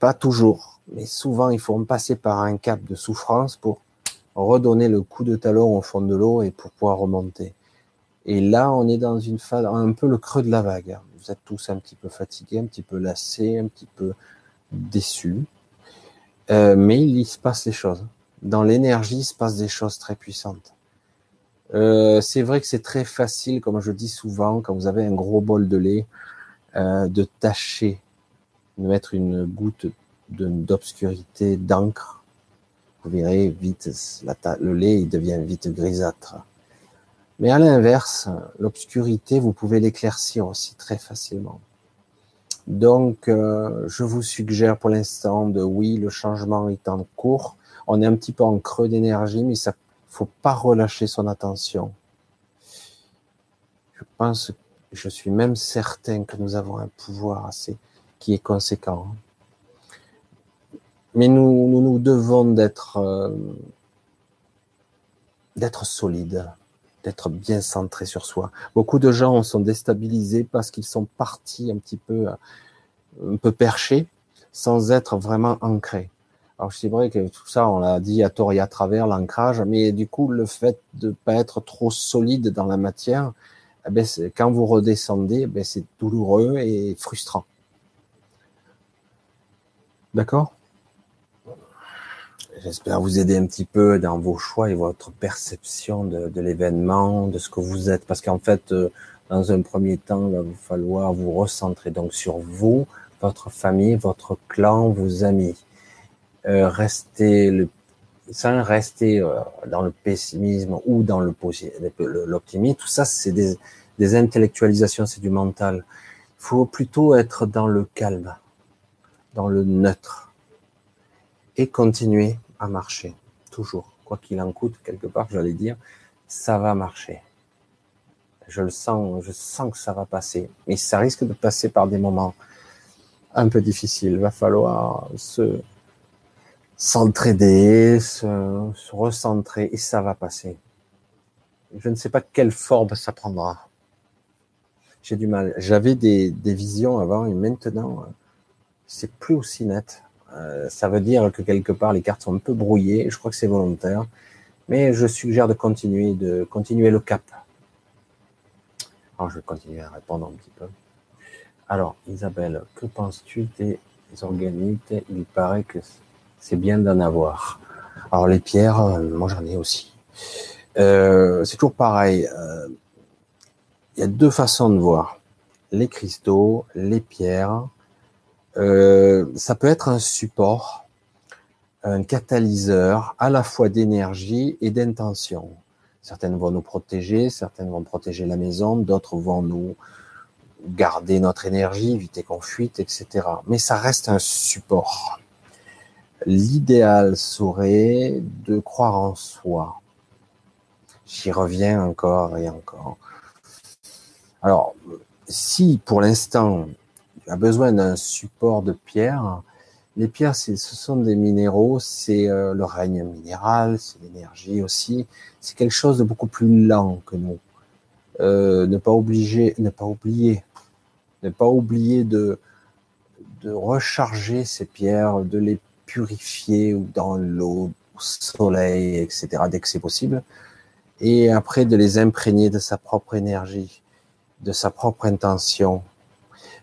Pas toujours, mais souvent, il faut passer par un cap de souffrance pour redonner le coup de talon au fond de l'eau et pour pouvoir remonter. Et là, on est dans une phase, un peu le creux de la vague. Vous êtes tous un petit peu fatigués, un petit peu lassés, un petit peu déçus. Euh, mais il se passe des choses. Dans l'énergie, il se passe des choses très puissantes. Euh, c'est vrai que c'est très facile, comme je dis souvent, quand vous avez un gros bol de lait, euh, de tâcher, de mettre une goutte d'obscurité, d'encre. Vous verrez vite, le lait il devient vite grisâtre. Mais à l'inverse, l'obscurité, vous pouvez l'éclaircir aussi très facilement. Donc, euh, je vous suggère pour l'instant de oui, le changement est en cours. On est un petit peu en creux d'énergie, mais ça faut pas relâcher son attention. Je pense, je suis même certain que nous avons un pouvoir assez qui est conséquent. Mais nous, nous, devons d'être euh, d'être solides d'être bien centré sur soi. Beaucoup de gens sont déstabilisés parce qu'ils sont partis un petit peu, euh, un peu perchés, sans être vraiment ancrés. Alors c'est vrai que tout ça, on l'a dit à tort et à travers l'ancrage, mais du coup le fait de pas être trop solide dans la matière, eh ben, quand vous redescendez, eh ben, c'est douloureux et frustrant. D'accord? J'espère vous aider un petit peu dans vos choix et votre perception de, l'événement, de ce que vous êtes. Parce qu'en fait, euh, dans un premier temps, il va vous falloir vous recentrer donc sur vous, votre famille, votre clan, vos amis. Euh, rester le, sans rester euh, dans le pessimisme ou dans l'optimisme. Tout ça, c'est des intellectualisations, c'est du mental. Il faut plutôt être dans le calme, dans le neutre et continuer à marcher, toujours. Quoi qu'il en coûte, quelque part, j'allais dire, ça va marcher. Je le sens, je sens que ça va passer. Mais ça risque de passer par des moments un peu difficiles. Il va falloir se s'entraider, se, recentrer, et ça va passer. Je ne sais pas quelle forme ça prendra. J'ai du mal. J'avais des, des visions avant et maintenant, c'est plus aussi net. Euh, ça veut dire que quelque part les cartes sont un peu brouillées. Je crois que c'est volontaire, mais je suggère de continuer, de continuer le cap. Alors je vais continuer à répondre un petit peu. Alors Isabelle, que penses-tu des organites? Il paraît que c'est bien d'en avoir. Alors les pierres, euh, moi j'en ai aussi. Euh, c'est toujours pareil. Il y a deux façons de voir les cristaux, les pierres euh, ça peut être un support, un catalyseur à la fois d'énergie et d'intention. Certaines vont nous protéger, certaines vont protéger la maison, d'autres vont nous garder notre énergie, éviter qu'on fuite, etc. Mais ça reste un support. L'idéal serait de croire en soi. J'y reviens encore et encore. Alors, si pour l'instant a besoin d'un support de pierre. Les pierres, ce sont des minéraux, c'est euh, le règne minéral, c'est l'énergie aussi. C'est quelque chose de beaucoup plus lent que nous. Euh, ne pas obliger, ne pas oublier, ne pas oublier de de recharger ces pierres, de les purifier dans l'eau, au soleil, etc. dès que c'est possible, et après de les imprégner de sa propre énergie, de sa propre intention,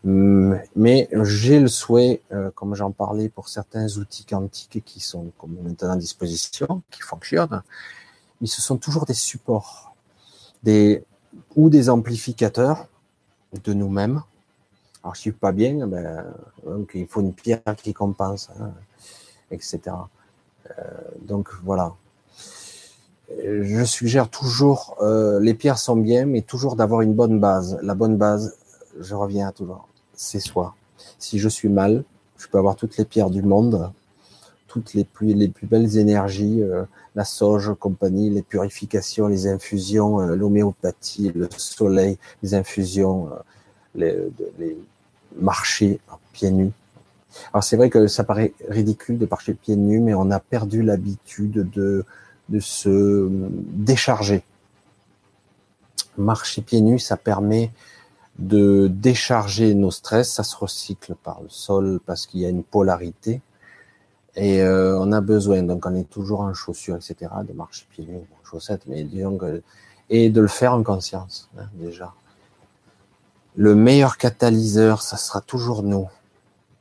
mais j'ai le souhait, euh, comme j'en parlais pour certains outils quantiques qui sont comme maintenant à disposition, qui fonctionnent, mais ce sont toujours des supports, des ou des amplificateurs de nous-mêmes. Alors, je suis pas bien, ben, donc il faut une pierre qui compense, hein, etc. Euh, donc voilà. Je suggère toujours, euh, les pierres sont bien, mais toujours d'avoir une bonne base. La bonne base, je reviens à toujours c'est soi. Si je suis mal, je peux avoir toutes les pierres du monde, toutes les plus, les plus belles énergies, euh, la sauge, compagnie, les purifications, les infusions, euh, l'homéopathie, le soleil, les infusions, les, les marcher pieds nus. Alors c'est vrai que ça paraît ridicule de marcher pieds nus, mais on a perdu l'habitude de, de se décharger. Marcher pieds nus, ça permet de décharger nos stress, ça se recycle par le sol parce qu'il y a une polarité. Et euh, on a besoin, donc on est toujours en chaussures, etc., de marcher pieds nus, chaussettes, mais disons que, et de le faire en conscience, hein, déjà. Le meilleur catalyseur, ça sera toujours nous,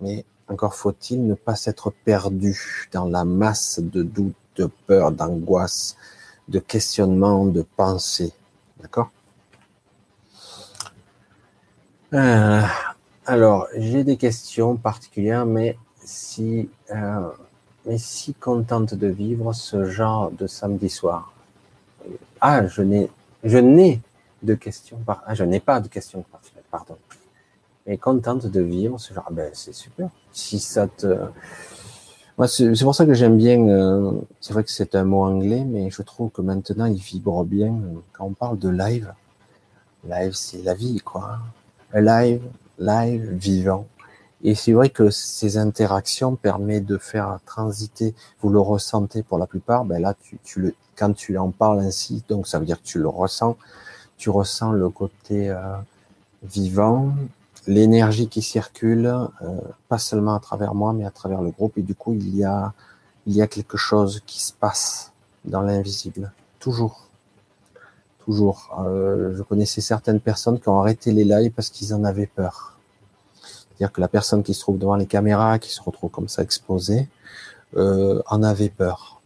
mais encore faut-il ne pas s'être perdu dans la masse de doutes, de peur, d'angoisse, de questionnement, de pensée, d'accord? Euh, alors, j'ai des questions particulières, mais si, euh, mais contente de vivre ce genre de samedi soir. Ah, je n'ai, je n'ai de questions par, ah, je n'ai pas de questions particulières, pardon. Mais contente de vivre ce genre, ben, c'est super. Si ça te, c'est pour ça que j'aime bien, euh, c'est vrai que c'est un mot anglais, mais je trouve que maintenant il vibre bien quand on parle de live. Live, c'est la vie, quoi live, live, vivant. Et c'est vrai que ces interactions permettent de faire transiter, vous le ressentez pour la plupart, ben là, tu, tu le, quand tu en parles ainsi, donc ça veut dire que tu le ressens, tu ressens le côté euh, vivant, l'énergie qui circule, euh, pas seulement à travers moi, mais à travers le groupe, et du coup, il y a, il y a quelque chose qui se passe dans l'invisible, toujours. Toujours. Euh, je connaissais certaines personnes qui ont arrêté les lives parce qu'ils en avaient peur. C'est-à-dire que la personne qui se trouve devant les caméras, qui se retrouve comme ça exposée, euh, en avait peur.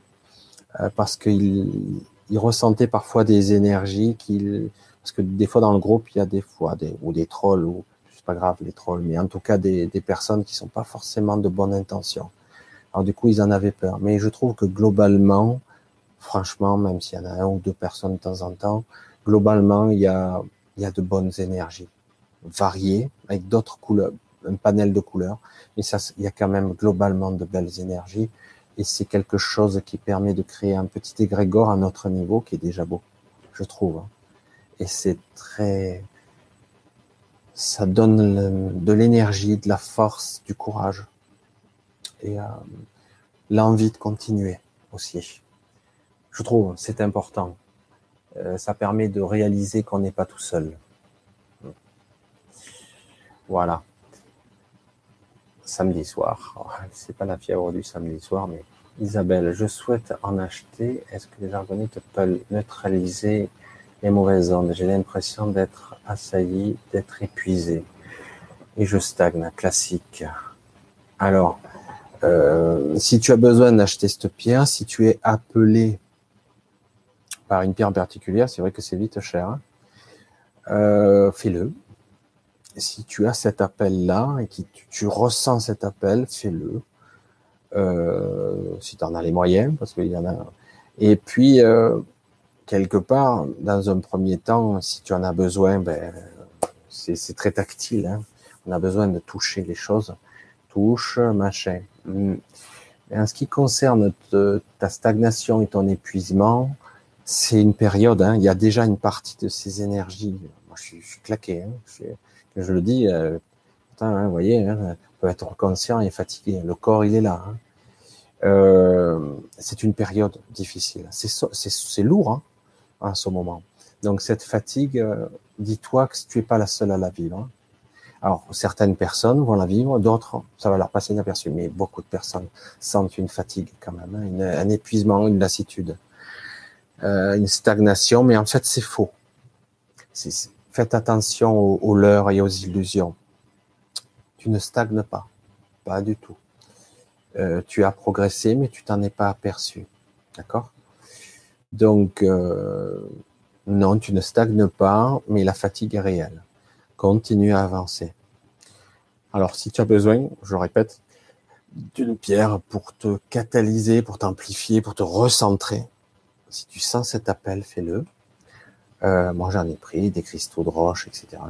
Euh, parce qu'il il ressentait parfois des énergies qu'il... Parce que des fois dans le groupe, il y a des fois ou des trolls, ou c'est pas grave les trolls, mais en tout cas des, des personnes qui sont pas forcément de bonne intention. Alors du coup, ils en avaient peur. Mais je trouve que globalement, franchement, même s'il y en a un ou deux personnes de temps en temps, globalement, il y a, de bonnes énergies, variées, avec d'autres couleurs, un panel de couleurs, mais ça, il y a quand même globalement de belles énergies, et c'est quelque chose qui permet de créer un petit égrégore à notre niveau, qui est déjà beau, je trouve. Hein. Et c'est très, ça donne de l'énergie, de la force, du courage, et euh, l'envie de continuer aussi. Je trouve, c'est important. Euh, ça permet de réaliser qu'on n'est pas tout seul. Voilà. Samedi soir. C'est pas la fièvre du samedi soir, mais Isabelle, je souhaite en acheter. Est-ce que les te peuvent neutraliser les mauvaises ondes? J'ai l'impression d'être assailli, d'être épuisé. Et je stagne, classique. Alors, euh, si tu as besoin d'acheter cette pierre, si tu es appelé par une pierre en particulier, c'est vrai que c'est vite cher. Hein. Euh, fais-le. Si tu as cet appel-là et que tu, ressens cet appel, fais-le. Euh, si tu en as les moyens, parce qu'il y en a. Et puis, euh, quelque part, dans un premier temps, si tu en as besoin, ben, c'est très tactile. Hein. On a besoin de toucher les choses. Touche, machin. Hmm. en ce qui concerne ta stagnation et ton épuisement, c'est une période. Hein, il y a déjà une partie de ces énergies. Moi, je suis, je suis claqué. Hein, je, le dis. Euh, hein, vous voyez, hein, on peut être conscient et fatigué. Le corps, il est là. Hein. Euh, c'est une période difficile. C'est lourd hein, en ce moment. Donc cette fatigue, euh, dis-toi que tu es pas la seule à la vivre. Hein. Alors certaines personnes vont la vivre, d'autres ça va leur passer inaperçu, mais beaucoup de personnes sentent une fatigue quand même, hein, une, un épuisement, une lassitude. Euh, une stagnation, mais en fait c'est faux. faites attention aux, leurres et aux illusions. Tu ne stagnes pas, pas du tout. Euh, tu as progressé, mais tu t'en es pas aperçu. D'accord? Donc, euh, non, tu ne stagnes pas, mais la fatigue est réelle. Continue à avancer. Alors, si tu as besoin, je répète, d'une pierre pour te catalyser, pour t'amplifier, pour te recentrer, si tu sens cet appel, fais-le. Euh, moi, j'en ai pris des cristaux de roche, etc.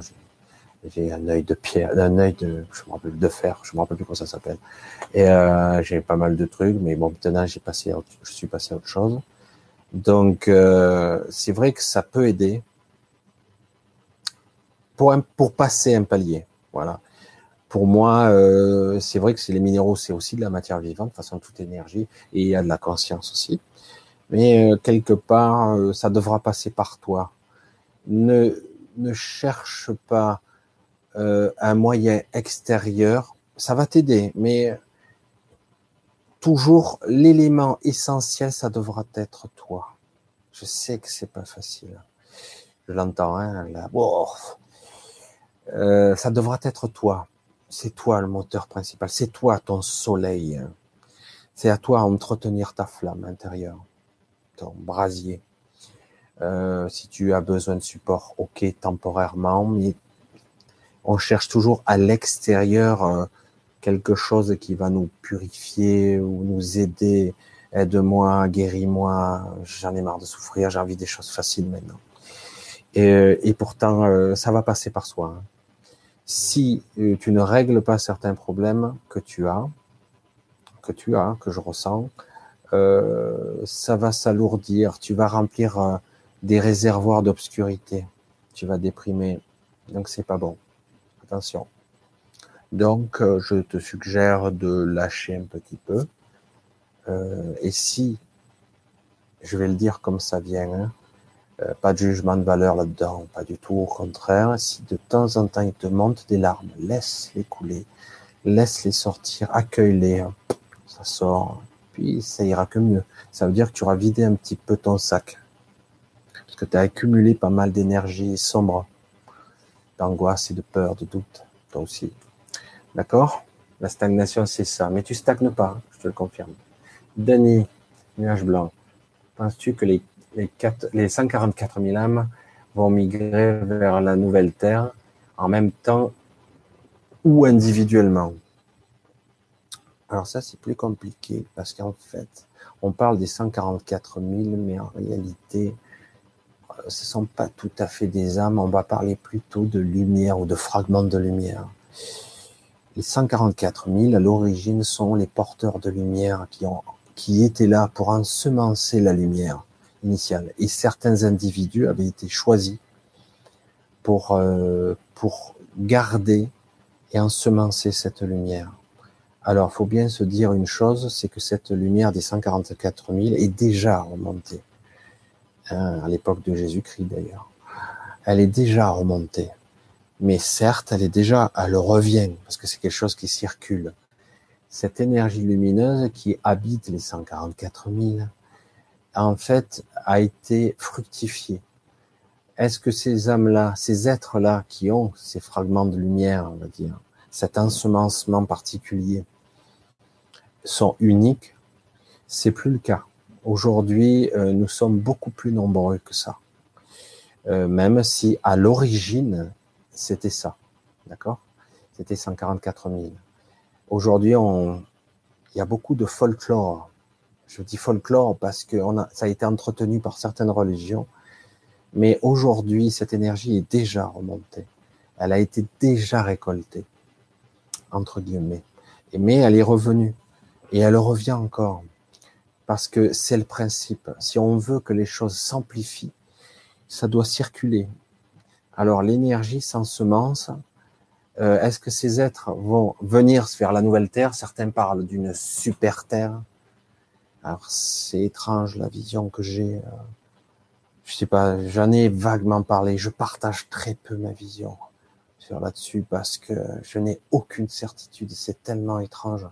J'ai un œil de pierre, un œil de, je me rappelle de fer, je me rappelle plus comment ça s'appelle. Et euh, j'ai pas mal de trucs, mais bon, maintenant j'ai passé, je suis passé à autre chose. Donc, euh, c'est vrai que ça peut aider. pour, pour passer un palier. Voilà. Pour moi, euh, c'est vrai que c'est les minéraux, c'est aussi de la matière vivante, de façon toute énergie, et il y a de la conscience aussi. Mais euh, quelque part, euh, ça devra passer par toi. Ne, ne cherche pas euh, un moyen extérieur. Ça va t'aider, mais toujours l'élément essentiel, ça devra être toi. Je sais que c'est pas facile. Je l'entends, hein, là. Euh, ça devra être toi. C'est toi le moteur principal. C'est toi ton soleil. C'est à toi d'entretenir ta flamme intérieure, ton brasier. Euh, si tu as besoin de support, ok, temporairement, mais on cherche toujours à l'extérieur euh, quelque chose qui va nous purifier ou nous aider. Aide-moi, guéris-moi, j'en ai marre de souffrir, j'ai envie des choses faciles maintenant. Et, euh, et pourtant, ça va passer par soi. Hein. Si tu ne règles pas certains problèmes que tu as, que tu as, que je ressens, ça va s'alourdir. Tu vas remplir des réservoirs d'obscurité. Tu vas déprimer. Donc c'est pas bon. Attention. Donc, euh, je te suggère de lâcher un petit peu. Euh, et si, je vais le dire comme ça vient, hein, euh, pas de jugement de valeur là-dedans, pas du tout, au contraire, si de temps en temps il te monte des larmes, laisse-les couler, laisse-les sortir, accueille-les, ça sort, puis ça ira que mieux. Ça veut dire que tu auras vidé un petit peu ton sac, parce que tu as accumulé pas mal d'énergie sombre, d'angoisse et de peur, de doute, toi aussi. D'accord? La stagnation, c'est ça. Mais tu stagnes pas, je te le confirme. Denis, nuage blanc, penses-tu que les, les, 4, les 144 000 âmes vont migrer vers la nouvelle Terre en même temps ou individuellement? Alors ça, c'est plus compliqué parce qu'en fait, on parle des 144 000, mais en réalité, ce ne sont pas tout à fait des âmes. On va parler plutôt de lumière ou de fragments de lumière. Les 144 000, à l'origine, sont les porteurs de lumière qui étaient là pour ensemencer la lumière initiale. Et certains individus avaient été choisis pour, euh, pour garder et ensemencer cette lumière. Alors, il faut bien se dire une chose, c'est que cette lumière des 144 000 est déjà remontée. Hein, à l'époque de Jésus-Christ d'ailleurs. Elle est déjà remontée. Mais certes, elle est déjà, elle revient, parce que c'est quelque chose qui circule. Cette énergie lumineuse qui habite les 144 000, en fait, a été fructifiée. Est-ce que ces âmes-là, ces êtres-là qui ont ces fragments de lumière, on va dire, cet ensemencement particulier, sont uniques C'est plus le cas. Aujourd'hui, euh, nous sommes beaucoup plus nombreux que ça. Euh, même si à l'origine, c'était ça. D'accord? C'était 144 000. Aujourd'hui, on... il y a beaucoup de folklore. Je dis folklore parce que ça a été entretenu par certaines religions. Mais aujourd'hui, cette énergie est déjà remontée. Elle a été déjà récoltée, entre guillemets. Mais elle est revenue. Et elle revient encore. Parce que c'est le principe. Si on veut que les choses s'amplifient, ça doit circuler. Alors l'énergie s'ensemence. Euh, Est-ce que ces êtres vont venir vers la nouvelle Terre? Certains parlent d'une super Terre. Alors c'est étrange la vision que j'ai. Euh, je sais pas, j'en ai vaguement parlé. Je partage très peu ma vision sur là-dessus parce que je n'ai aucune certitude. C'est tellement étrange.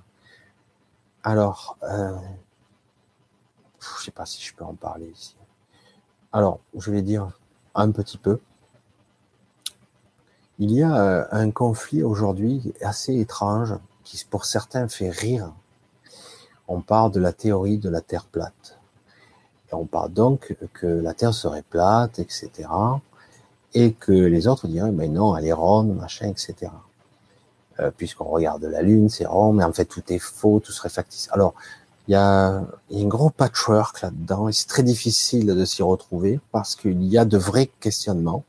Alors, euh, je sais pas si je peux en parler ici. Alors, je vais dire un petit peu. Il y a euh, un conflit aujourd'hui assez étrange qui, pour certains, fait rire. On parle de la théorie de la Terre plate. Et on parle donc que la Terre serait plate, etc. Et que les autres diraient, mais non, elle est ronde, machin, etc. Euh, Puisqu'on regarde la Lune, c'est rond, mais en fait tout est faux, tout serait factice. Alors, il y a, y a un gros patchwork là-dedans et c'est très difficile de s'y retrouver parce qu'il y a de vrais questionnements.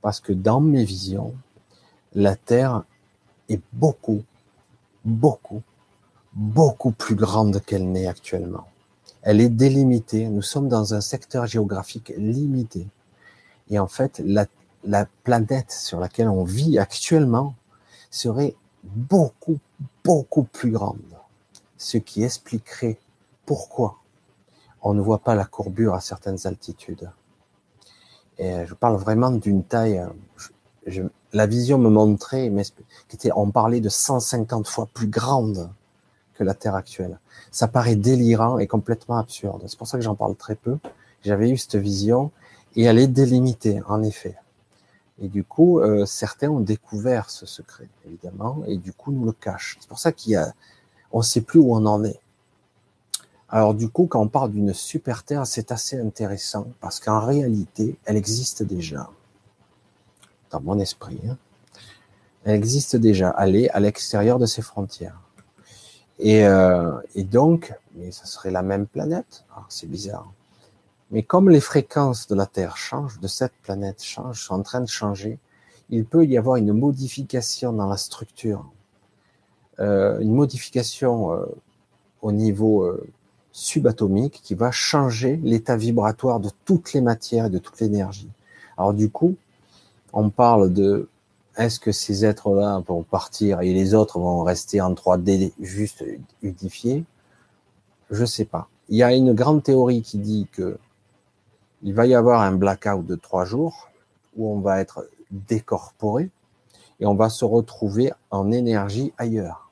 Parce que dans mes visions, la Terre est beaucoup, beaucoup, beaucoup plus grande qu'elle n'est actuellement. Elle est délimitée. Nous sommes dans un secteur géographique limité. Et en fait, la, la planète sur laquelle on vit actuellement serait beaucoup, beaucoup plus grande. Ce qui expliquerait pourquoi on ne voit pas la courbure à certaines altitudes. Et je parle vraiment d'une taille, la vision me montrait, mais on parlait de 150 fois plus grande que la Terre actuelle. Ça paraît délirant et complètement absurde. C'est pour ça que j'en parle très peu. J'avais eu cette vision et elle est délimitée, en effet. Et du coup, euh, certains ont découvert ce secret, évidemment, et du coup nous le cachent. C'est pour ça qu'il ne sait plus où on en est. Alors du coup, quand on parle d'une super Terre, c'est assez intéressant parce qu'en réalité, elle existe déjà dans mon esprit. Hein. Elle existe déjà. Elle est à l'extérieur de ses frontières. Et, euh, et donc, mais ça serait la même planète. Ah, c'est bizarre. Mais comme les fréquences de la Terre changent, de cette planète changent, sont en train de changer, il peut y avoir une modification dans la structure, euh, une modification euh, au niveau euh, subatomique qui va changer l'état vibratoire de toutes les matières et de toute l'énergie. Alors du coup, on parle de est-ce que ces êtres-là vont partir et les autres vont rester en 3D juste unifiés Je sais pas. Il y a une grande théorie qui dit que il va y avoir un blackout de trois jours où on va être décorporé et on va se retrouver en énergie ailleurs.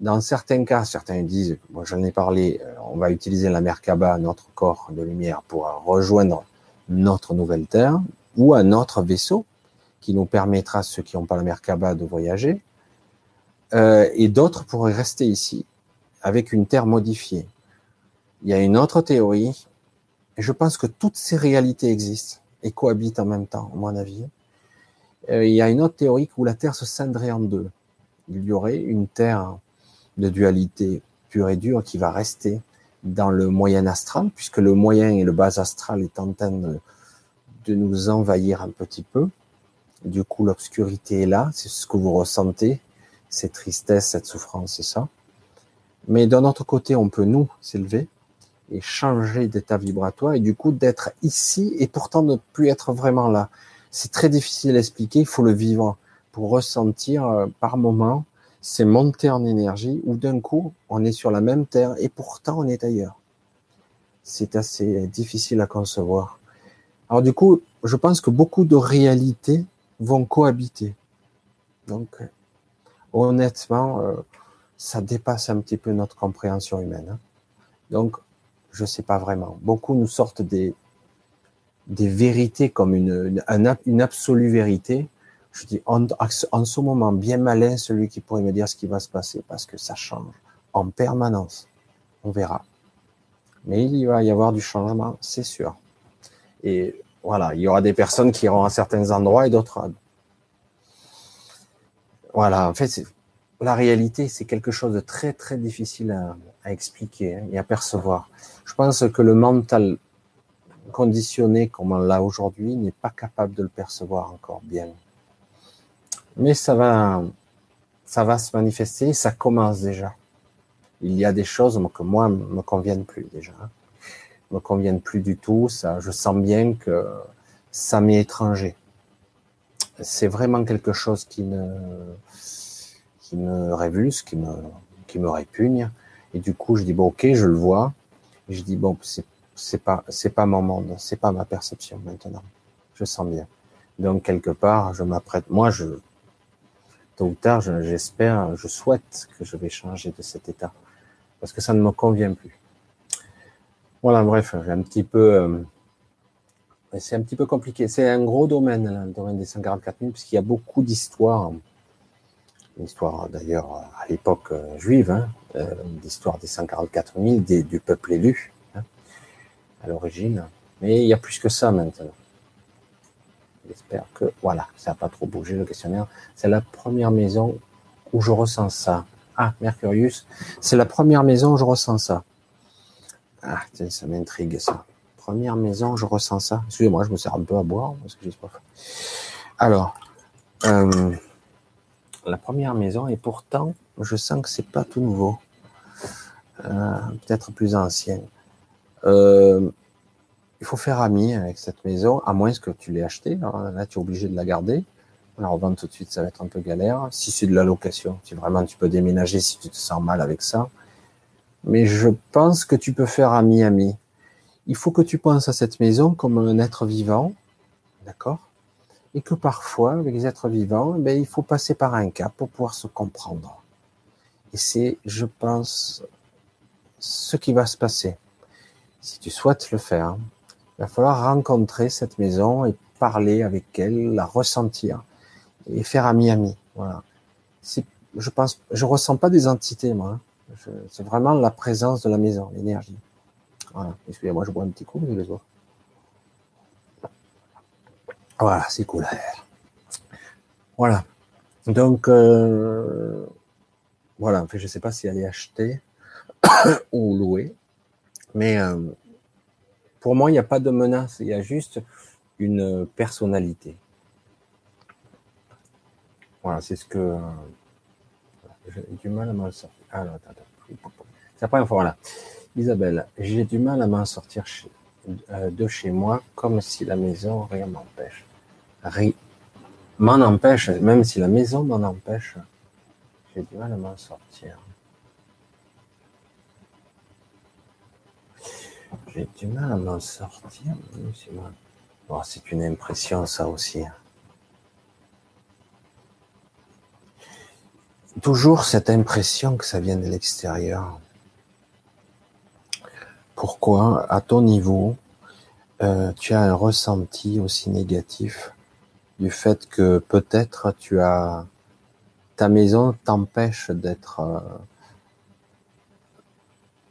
Dans certains cas, certains disent, moi j'en ai parlé, euh, on va utiliser la Merkaba, notre corps de lumière, pour rejoindre notre nouvelle Terre ou un autre vaisseau qui nous permettra, ceux qui n'ont pas la Merkaba, de voyager. Euh, et d'autres pourraient rester ici avec une Terre modifiée. Il y a une autre théorie je pense que toutes ces réalités existent et cohabitent en même temps, à mon avis. Euh, il y a une autre théorie où la Terre se scinderait en deux. Il y aurait une Terre de dualité pure et dure qui va rester dans le moyen astral, puisque le moyen et le bas astral est en train de, de nous envahir un petit peu. Du coup, l'obscurité est là, c'est ce que vous ressentez, cette tristesse, cette souffrance, c'est ça. Mais d'un autre côté, on peut nous s'élever, et changer d'état vibratoire et du coup d'être ici et pourtant ne plus être vraiment là. C'est très difficile à expliquer, il faut le vivre pour ressentir euh, par moment ces montées en énergie où d'un coup on est sur la même terre et pourtant on est ailleurs. C'est assez difficile à concevoir. Alors du coup, je pense que beaucoup de réalités vont cohabiter. Donc honnêtement, euh, ça dépasse un petit peu notre compréhension humaine. Hein. Donc je sais pas vraiment. Beaucoup nous sortent des, vérités comme une, une, absolue vérité. Je dis, en, ce moment, bien malin celui qui pourrait me dire ce qui va se passer parce que ça change en permanence. On verra. Mais il va y avoir du changement, c'est sûr. Et voilà, il y aura des personnes qui iront à certains endroits et d'autres. Voilà, en fait, la réalité, c'est quelque chose de très, très difficile à, à expliquer hein, et à percevoir. Je pense que le mental conditionné comme on l'a aujourd'hui n'est pas capable de le percevoir encore bien. Mais ça va, ça va se manifester, ça commence déjà. Il y a des choses que moi me conviennent plus déjà, hein. me conviennent plus du tout. Ça, je sens bien que ça m'est étranger. C'est vraiment quelque chose qui me, qui me révulse, qui me, qui me répugne. Et du coup, je dis bon, ok, je le vois. Et je dis bon, c'est c'est pas c'est pas mon monde, c'est pas ma perception maintenant. Je sens bien. Donc quelque part, je m'apprête. Moi, je tôt ou tard, j'espère, je, souhaite que je vais changer de cet état parce que ça ne me convient plus. Voilà, bref, un petit peu. Euh, c'est un petit peu compliqué. C'est un gros domaine, là, le domaine des 144 000, puisqu'il y a beaucoup d'histoires l'histoire d'ailleurs à l'époque euh, juive, hein, l'histoire des 144 000 du peuple élu hein, à l'origine. Mais il y a plus que ça maintenant. J'espère que voilà, ça n'a pas trop bougé le questionnaire. C'est la première maison où je ressens ça. Ah, Mercurius, c'est la première maison où je ressens ça. Ah, tiens, ça m'intrigue ça. Première maison, je ressens ça. Excusez-moi, je me sers un peu à boire parce que j'ai pas Alors, euh, la première maison et pourtant je sens que c'est pas tout nouveau, euh, peut-être plus ancien. Euh, il faut faire ami avec cette maison, à moins que tu l'aies achetée. Là, tu es obligé de la garder. La revendre tout de suite, ça va être un peu galère. Si c'est de la location, vraiment tu peux déménager si tu te sens mal avec ça. Mais je pense que tu peux faire ami-ami. Il faut que tu penses à cette maison comme un être vivant, d'accord? Et que parfois, avec les êtres vivants, ben, il faut passer par un cap pour pouvoir se comprendre. Et c'est, je pense, ce qui va se passer. Si tu souhaites le faire, il va falloir rencontrer cette maison et parler avec elle, la ressentir et faire ami-ami. Voilà. Je pense, je ressens pas des entités, moi. Hein. C'est vraiment la présence de la maison, l'énergie. Voilà. Excusez-moi, je bois un petit coup, je les vois. Voilà, c'est cool. Voilà. Donc, euh, voilà. En fait, je sais pas si elle est achetée ou louée, mais euh, pour moi, il n'y a pas de menace. Il y a juste une personnalité. Voilà, c'est ce que j'ai du mal à m'en sortir. Ah non, attends, attends. C'est la première fois, voilà. Isabelle, j'ai du mal à m'en sortir euh, de chez moi, comme si la maison, rien m'empêche. M'en empêche, même si la maison m'en empêche, j'ai du mal à m'en sortir. J'ai du mal à m'en sortir. c'est une impression, ça aussi. Toujours cette impression que ça vient de l'extérieur. Pourquoi, à ton niveau, euh, tu as un ressenti aussi négatif du fait que peut-être tu as ta maison t'empêche d'être euh,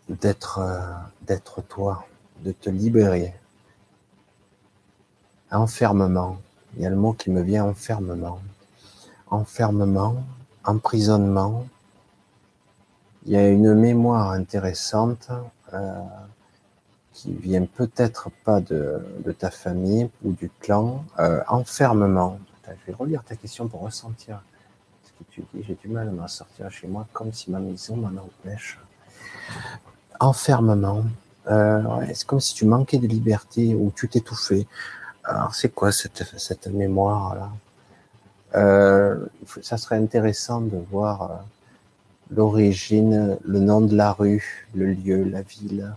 d'être euh, d'être toi, de te libérer. Enfermement. Il y a le mot qui me vient enfermement. Enfermement, emprisonnement. Il y a une mémoire intéressante euh, qui vient peut-être pas de, de, ta famille ou du clan. Euh, enfermement. Je vais relire ta question pour ressentir ce que tu dis. J'ai du mal à m'en sortir chez moi comme si ma maison m'en empêche. Enfermement. Euh, c'est comme si tu manquais de liberté ou tu t'étouffais. Alors c'est quoi cette, cette mémoire là euh, Ça serait intéressant de voir euh, l'origine, le nom de la rue, le lieu, la ville,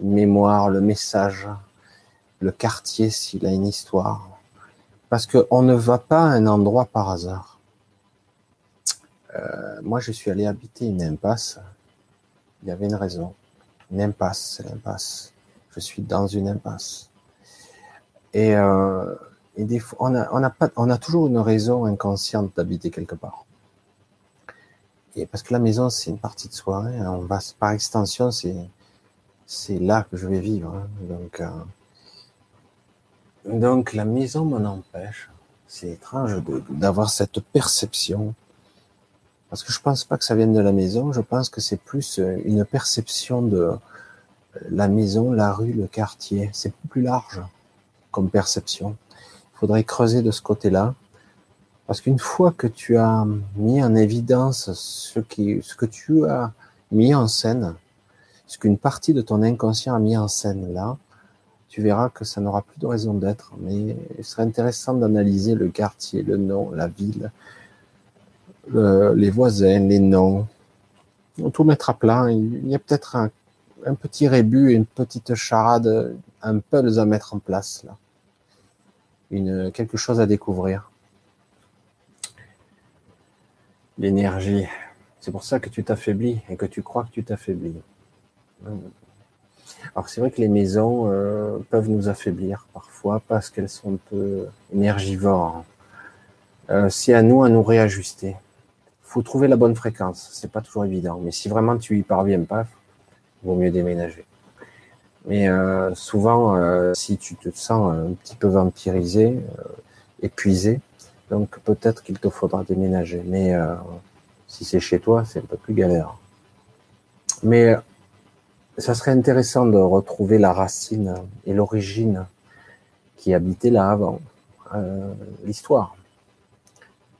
mémoire, le message, le quartier s'il a une histoire. Parce qu'on ne va pas à un endroit par hasard. Euh, moi, je suis allé habiter une impasse. Il y avait une raison. Une impasse, c'est l'impasse. Je suis dans une impasse. Et, euh, et des fois, on a, on a pas, on a toujours une raison inconsciente d'habiter quelque part. Et parce que la maison, c'est une partie de soi. Hein. On va, par extension, c'est, c'est là que je vais vivre. Hein. Donc, euh, donc la maison m'en empêche. C'est étrange d'avoir cette perception parce que je pense pas que ça vienne de la maison, je pense que c'est plus euh, une perception de euh, la maison, la rue, le quartier. C'est plus large comme perception. Il faudrait creuser de ce côté-là. Parce qu'une fois que tu as mis en évidence ce, qui, ce que tu as mis en scène, ce qu'une partie de ton inconscient a mis en scène là, tu verras que ça n'aura plus de raison d'être. Mais il serait intéressant d'analyser le quartier, le nom, la ville, les voisins, les noms. Tout mettre à plat. Il y a peut-être un, petit rébut, une petite charade, un puzzle à mettre en place là. Quelque chose à découvrir. L'énergie. C'est pour ça que tu t'affaiblis et que tu crois que tu t'affaiblis. Alors c'est vrai que les maisons euh, peuvent nous affaiblir parfois parce qu'elles sont un peu énergivores. Euh, c'est à nous à nous réajuster faut trouver la bonne fréquence. C'est pas toujours évident, mais si vraiment tu y parviens pas, il vaut mieux déménager. Mais euh, souvent, si tu te sens un petit peu vampirisé, épuisé, donc peut-être qu'il te faudra déménager. Mais si c'est chez toi, c'est un peu plus galère. Mais ça serait intéressant de retrouver la racine et l'origine qui habitait là avant, l'histoire.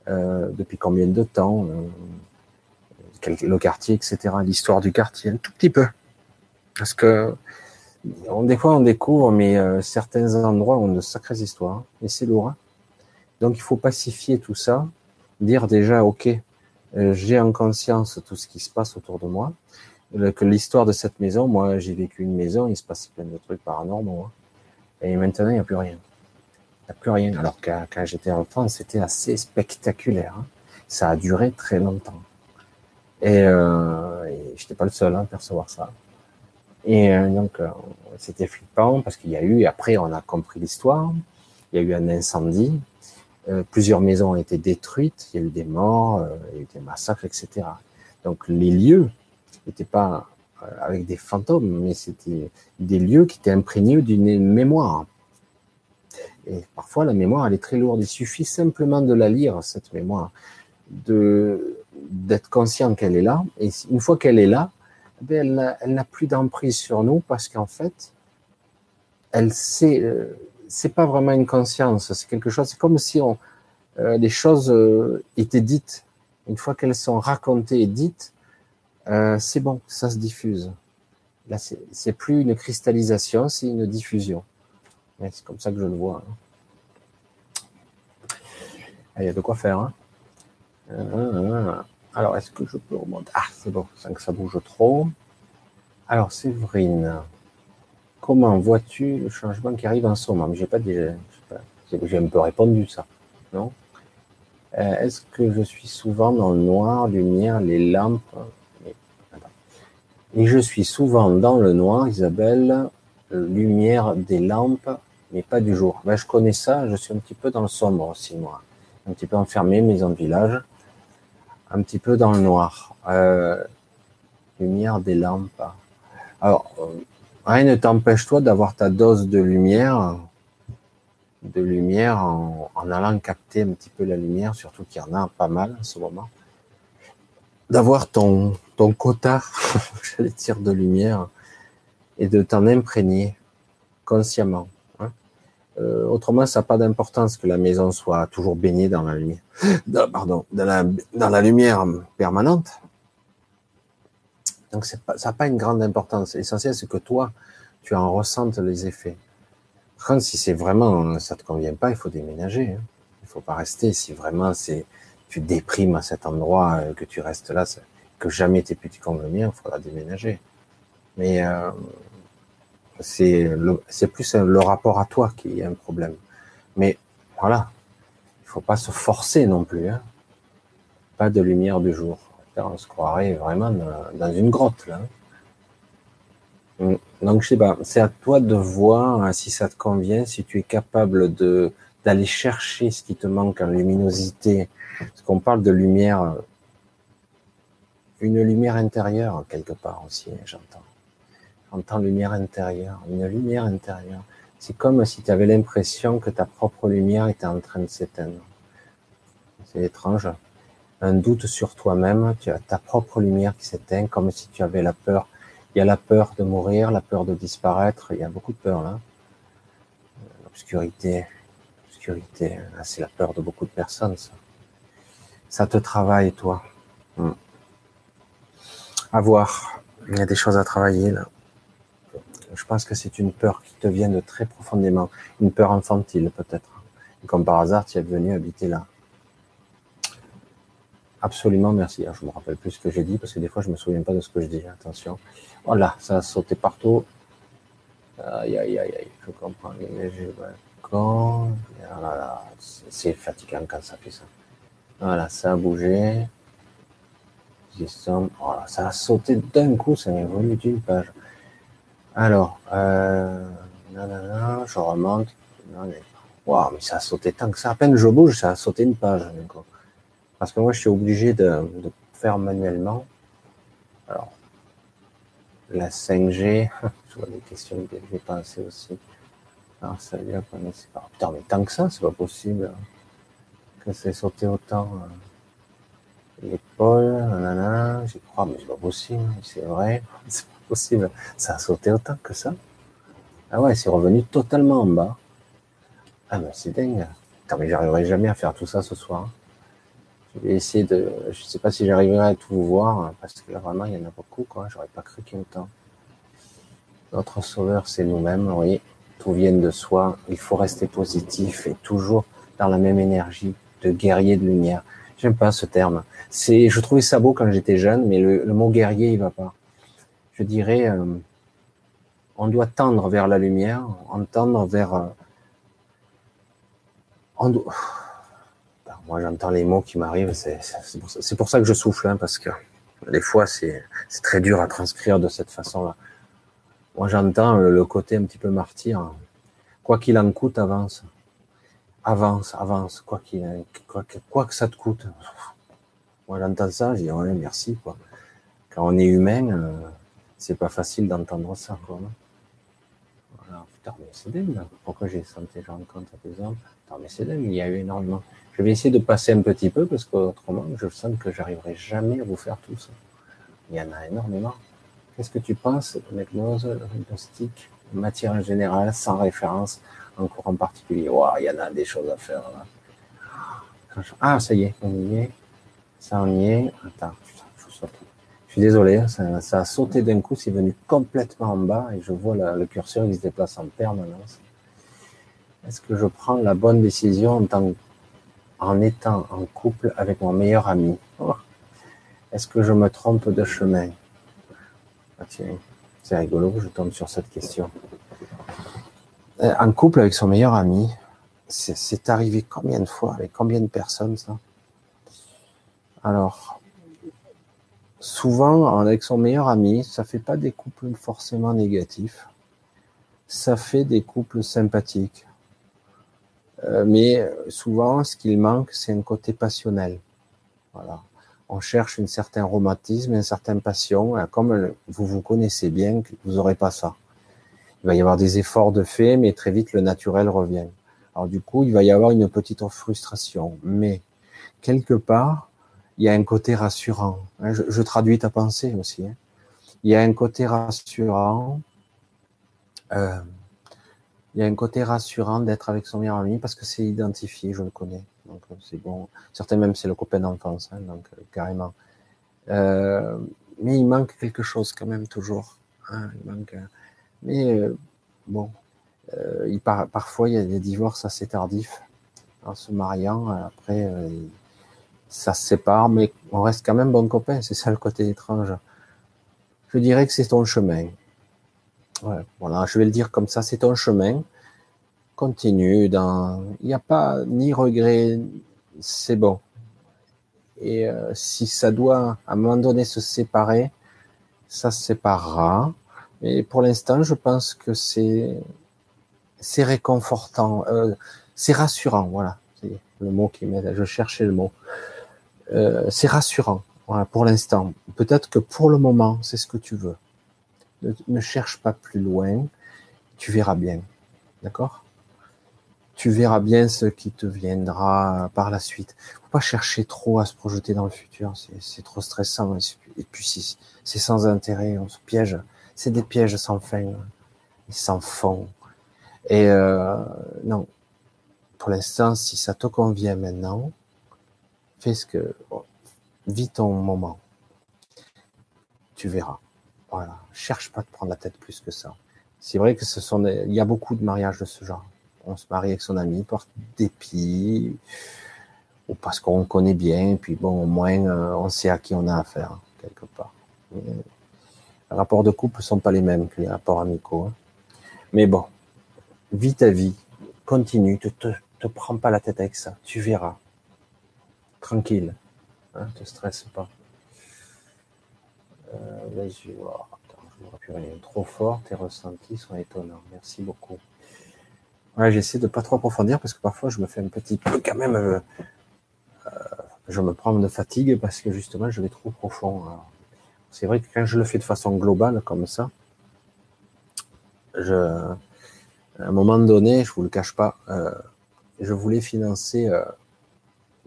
Euh, depuis combien de temps, euh, le quartier, etc., l'histoire du quartier, un tout petit peu. Parce que des fois, on découvre, mais euh, certains endroits ont de sacrées histoires, et c'est lourd. Hein. Donc, il faut pacifier tout ça, dire déjà, ok, euh, j'ai en conscience tout ce qui se passe autour de moi, que l'histoire de cette maison, moi, j'ai vécu une maison, il se passe plein de trucs paranormaux, hein. et maintenant, il n'y a plus rien. Il n'y a plus rien. Alors quand j'étais enfant, c'était assez spectaculaire. Hein. Ça a duré très longtemps. Et, euh, et j'étais pas le seul à percevoir ça. Et euh, donc, euh, c'était flippant parce qu'il y a eu, après, on a compris l'histoire. Il y a eu un incendie. Euh, plusieurs maisons ont été détruites. Il y a eu des morts, il y a eu des massacres, etc. Donc, les lieux n'étaient pas avec des fantômes, mais c'était des lieux qui étaient imprégnés d'une mémoire. Et parfois, la mémoire, elle est très lourde. Il suffit simplement de la lire, cette mémoire, de d'être conscient qu'elle est là. Et une fois qu'elle est là, eh elle, n'a plus d'emprise sur nous parce qu'en fait, elle sait, euh, c'est pas vraiment une conscience, c'est quelque chose, c'est comme si on, euh, les choses euh, étaient dites. Une fois qu'elles sont racontées et dites, c'est bon, ça se diffuse. Là, c'est plus une cristallisation, c'est une diffusion. C'est comme ça que je le vois. Hein. Ah, il y a de quoi faire. Hein. Alors, est-ce que je peux remonter? Ah, c'est bon, sans que ça bouge trop. Alors, Séverine, comment vois-tu le changement qui arrive en ce moment? J'ai pas déjà, j'ai un peu répondu ça, non? Euh, Est-ce que je suis souvent dans le noir, lumière, les lampes Et je suis souvent dans le noir, Isabelle, lumière des lampes, mais pas du jour. Ben, je connais ça, je suis un petit peu dans le sombre aussi, moi. Un petit peu enfermé, maison de village un petit peu dans le noir. Euh, lumière des lampes. Alors, euh, rien ne t'empêche toi d'avoir ta dose de lumière, de lumière en, allant capter un petit peu la lumière, surtout qu'il y en a pas mal en ce moment. D'avoir ton, ton quota, j'allais dire, de lumière et de t'en imprégner consciemment. Euh, autrement, ça n'a pas d'importance que la maison soit toujours baignée dans la lumière, pardon, dans la, lumière permanente. Donc, ça n'a pas une grande importance. L'essentiel, c'est que toi, tu en ressentes les effets. Par contre, si c'est vraiment, ça te convient pas, il faut déménager. Hein. Il faut pas rester. Si vraiment c'est, tu déprimes à cet endroit, euh, que tu restes là, que jamais tes petits convenir, il faudra déménager. Mais euh, c'est plus le rapport à toi qui est un problème. Mais voilà, il faut pas se forcer non plus. Hein. Pas de lumière du jour. on se croirait vraiment dans une grotte là. Donc je sais pas, c'est à toi de voir hein, si ça te convient, si tu es capable d'aller chercher ce qui te manque en luminosité. Parce qu'on parle de lumière, une lumière intérieure quelque part aussi, j'entends en temps lumière intérieure, une lumière intérieure. C'est comme si tu avais l'impression que ta propre lumière était en train de s'éteindre. C'est étrange. Un doute sur toi-même, tu as ta propre lumière qui s'éteint, comme si tu avais la peur. Il y a la peur de mourir, la peur de disparaître, il y a beaucoup de peur là. L'obscurité, l'obscurité, c'est la peur de beaucoup de personnes, ça. Ça te travaille, toi. Hmm. À voir. Il y a des choses à travailler là je pense que c'est une peur qui te vient de très profondément, une peur infantile peut-être. Comme par hasard, tu es venu habiter là. Absolument, merci. je me rappelle plus ce que j'ai dit parce que des fois, je me souviens pas de ce que je dis. Attention. Voilà, oh ça a sauté partout. Aïe, aïe, aïe, aïe, je comprends. Quand... C'est fatigant quand ça fait ça. Voilà, ça a bougé. Voilà, ça a sauté d'un coup, ça m'est venu d'une page. Alors, euh, je remonte. Waouh, mais ça a sauté tant que ça. À peine je bouge, ça a sauté une page. Parce que moi, je suis obligé de, faire manuellement. Alors, la 5G, je vois des questions que j'ai pensé aussi. Alors, ça qu'on est pas. Putain, mais tant que ça, c'est pas possible que c'est sauté autant. Euh, l'épaule, nanana, j'y crois, mais c'est pas possible, c'est vrai possible. Ça a sauté autant que ça. Ah ouais, c'est revenu totalement en bas. Ah mais c'est dingue. Mais j'arriverai jamais à faire tout ça ce soir. Je vais essayer de. Je sais pas si j'arriverai à tout voir, parce que là vraiment il y en a beaucoup, quoi. J'aurais pas cru qu'il y ait autant. Notre sauveur, c'est nous-mêmes, oui. Tout vient de soi. Il faut rester positif et toujours dans la même énergie de guerrier de lumière. J'aime pas ce terme. C'est, je trouvais ça beau quand j'étais jeune, mais le, mot guerrier, il va pas. Je dirais, euh, on doit tendre vers la lumière, on tendre vers. Euh, on doit... Moi, j'entends les mots qui m'arrivent. C'est pour, pour, ça que je souffle, hein, parce que des fois, c'est très dur à transcrire de cette façon-là. Moi, j'entends le, côté un petit peu martyr. Quoi qu'il en coûte, avance. Avance, avance, quoi qu'il quoi, quoi, que ça te coûte. Moi, j'entends ça, je dis, ouais, merci, quoi. Quand on est humain, euh, c'est pas facile d'entendre ça, quoi. Voilà. Putain, mais c'est dingue, Pourquoi j'ai senti, je rencontre des hommes? Putain, mais c'est dingue, il y a eu énormément. Je vais essayer de passer un petit peu parce qu'autrement, je sens que j'arriverai jamais à vous faire tout ça. Il y en a énormément. Qu'est-ce que tu penses de l'hypnose, diagnostic, matière en général, sans référence, cours en particulier il y en a des choses à faire. Ah, ça y est, on y est. Ça, y est. Attends, je, suis désolé, hein, ça, a sauté d'un coup, c'est venu complètement en bas et je vois le curseur qui se déplace en permanence. Est-ce que je prends la bonne décision en étant en couple avec mon meilleur ami? Oh. Est-ce que je me trompe de chemin? Ah, C'est rigolo, je tombe sur cette question. Euh, en couple avec son meilleur ami, c'est arrivé combien de fois avec combien de personnes ça? Alors, souvent avec son meilleur ami, ça fait pas des couples forcément négatifs. Ça fait des couples sympathiques. Euh, mais souvent, ce qu'il manque, c'est un côté passionnel. On cherche un certain romantisme, une certaine passion. Comme vous vous connaissez bien, vous n'aurez pas ça. Il va y avoir des efforts de fait, mais très vite, le naturel revient. Alors du coup, il va y avoir une petite frustration. Mais quelque part, il y a un côté rassurant. Hein, je, traduis ta pensée aussi. Hein. Il y a un côté rassurant. Euh, il y a un côté rassurant d'être avec son meilleur ami parce que c'est identifié, je le connais. Donc euh, c'est bon. Certains même c'est le copain d'enfance, hein, donc euh, carrément. Mais il manque quelque chose quand même toujours. Hein, il manque. Mais bon, il par, parfois il y a des divorces assez tardifs en se mariant. Après, ça se sépare, mais on reste quand même bon copain. C'est ça le côté étrange. Je dirais que c'est ton chemin. Voilà, je vais le dire comme ça, c'est un chemin. Continue dans, il n'y a pas ni regret, c'est bon. Et euh, si ça doit à un moment donné se séparer, ça se séparera. Mais pour l'instant, je pense que c'est c'est réconfortant, euh, c'est rassurant. Voilà, c'est le mot qui m'aide. Je cherchais le mot. Euh, c'est rassurant. Voilà, pour l'instant. Peut-être que pour le moment, c'est ce que tu veux ne, cherche pas plus loin, tu verras bien. D'accord? Tu verras bien ce qui te viendra par la suite. Faut pas chercher trop à se projeter dans le futur, c'est trop stressant. Et puis c'est sans intérêt, on se piège. C'est des pièges sans fin, sans fond. Et euh, non, pour l'instant, si ça te convient maintenant, fais ce que, vis ton moment. Tu verras. Voilà. Cherche pas de prendre la tête plus que ça. C'est vrai que ce sont il y a beaucoup de mariages de ce genre. On se marie avec son ami par dépit ou parce qu'on connaît bien, et puis bon, au moins, euh, on sait à qui on a affaire, quelque part. Les rapports de couple sont pas les mêmes que les rapports amicaux. Hein. Mais bon, vis ta vie, continue, te, te, prends pas la tête avec ça, tu verras. Tranquille, hein, te stresse pas. Euh, je me trop fort, tes ressentis sont étonnants. Merci beaucoup. Ouais, j'essaie de pas trop approfondir parce que parfois je me fais un petit peu quand même. Euh, euh, je me prends de fatigue parce que justement je vais trop profond. C'est vrai que quand je le fais de façon globale comme ça, à un moment donné, je vous le cache pas, euh, je voulais financer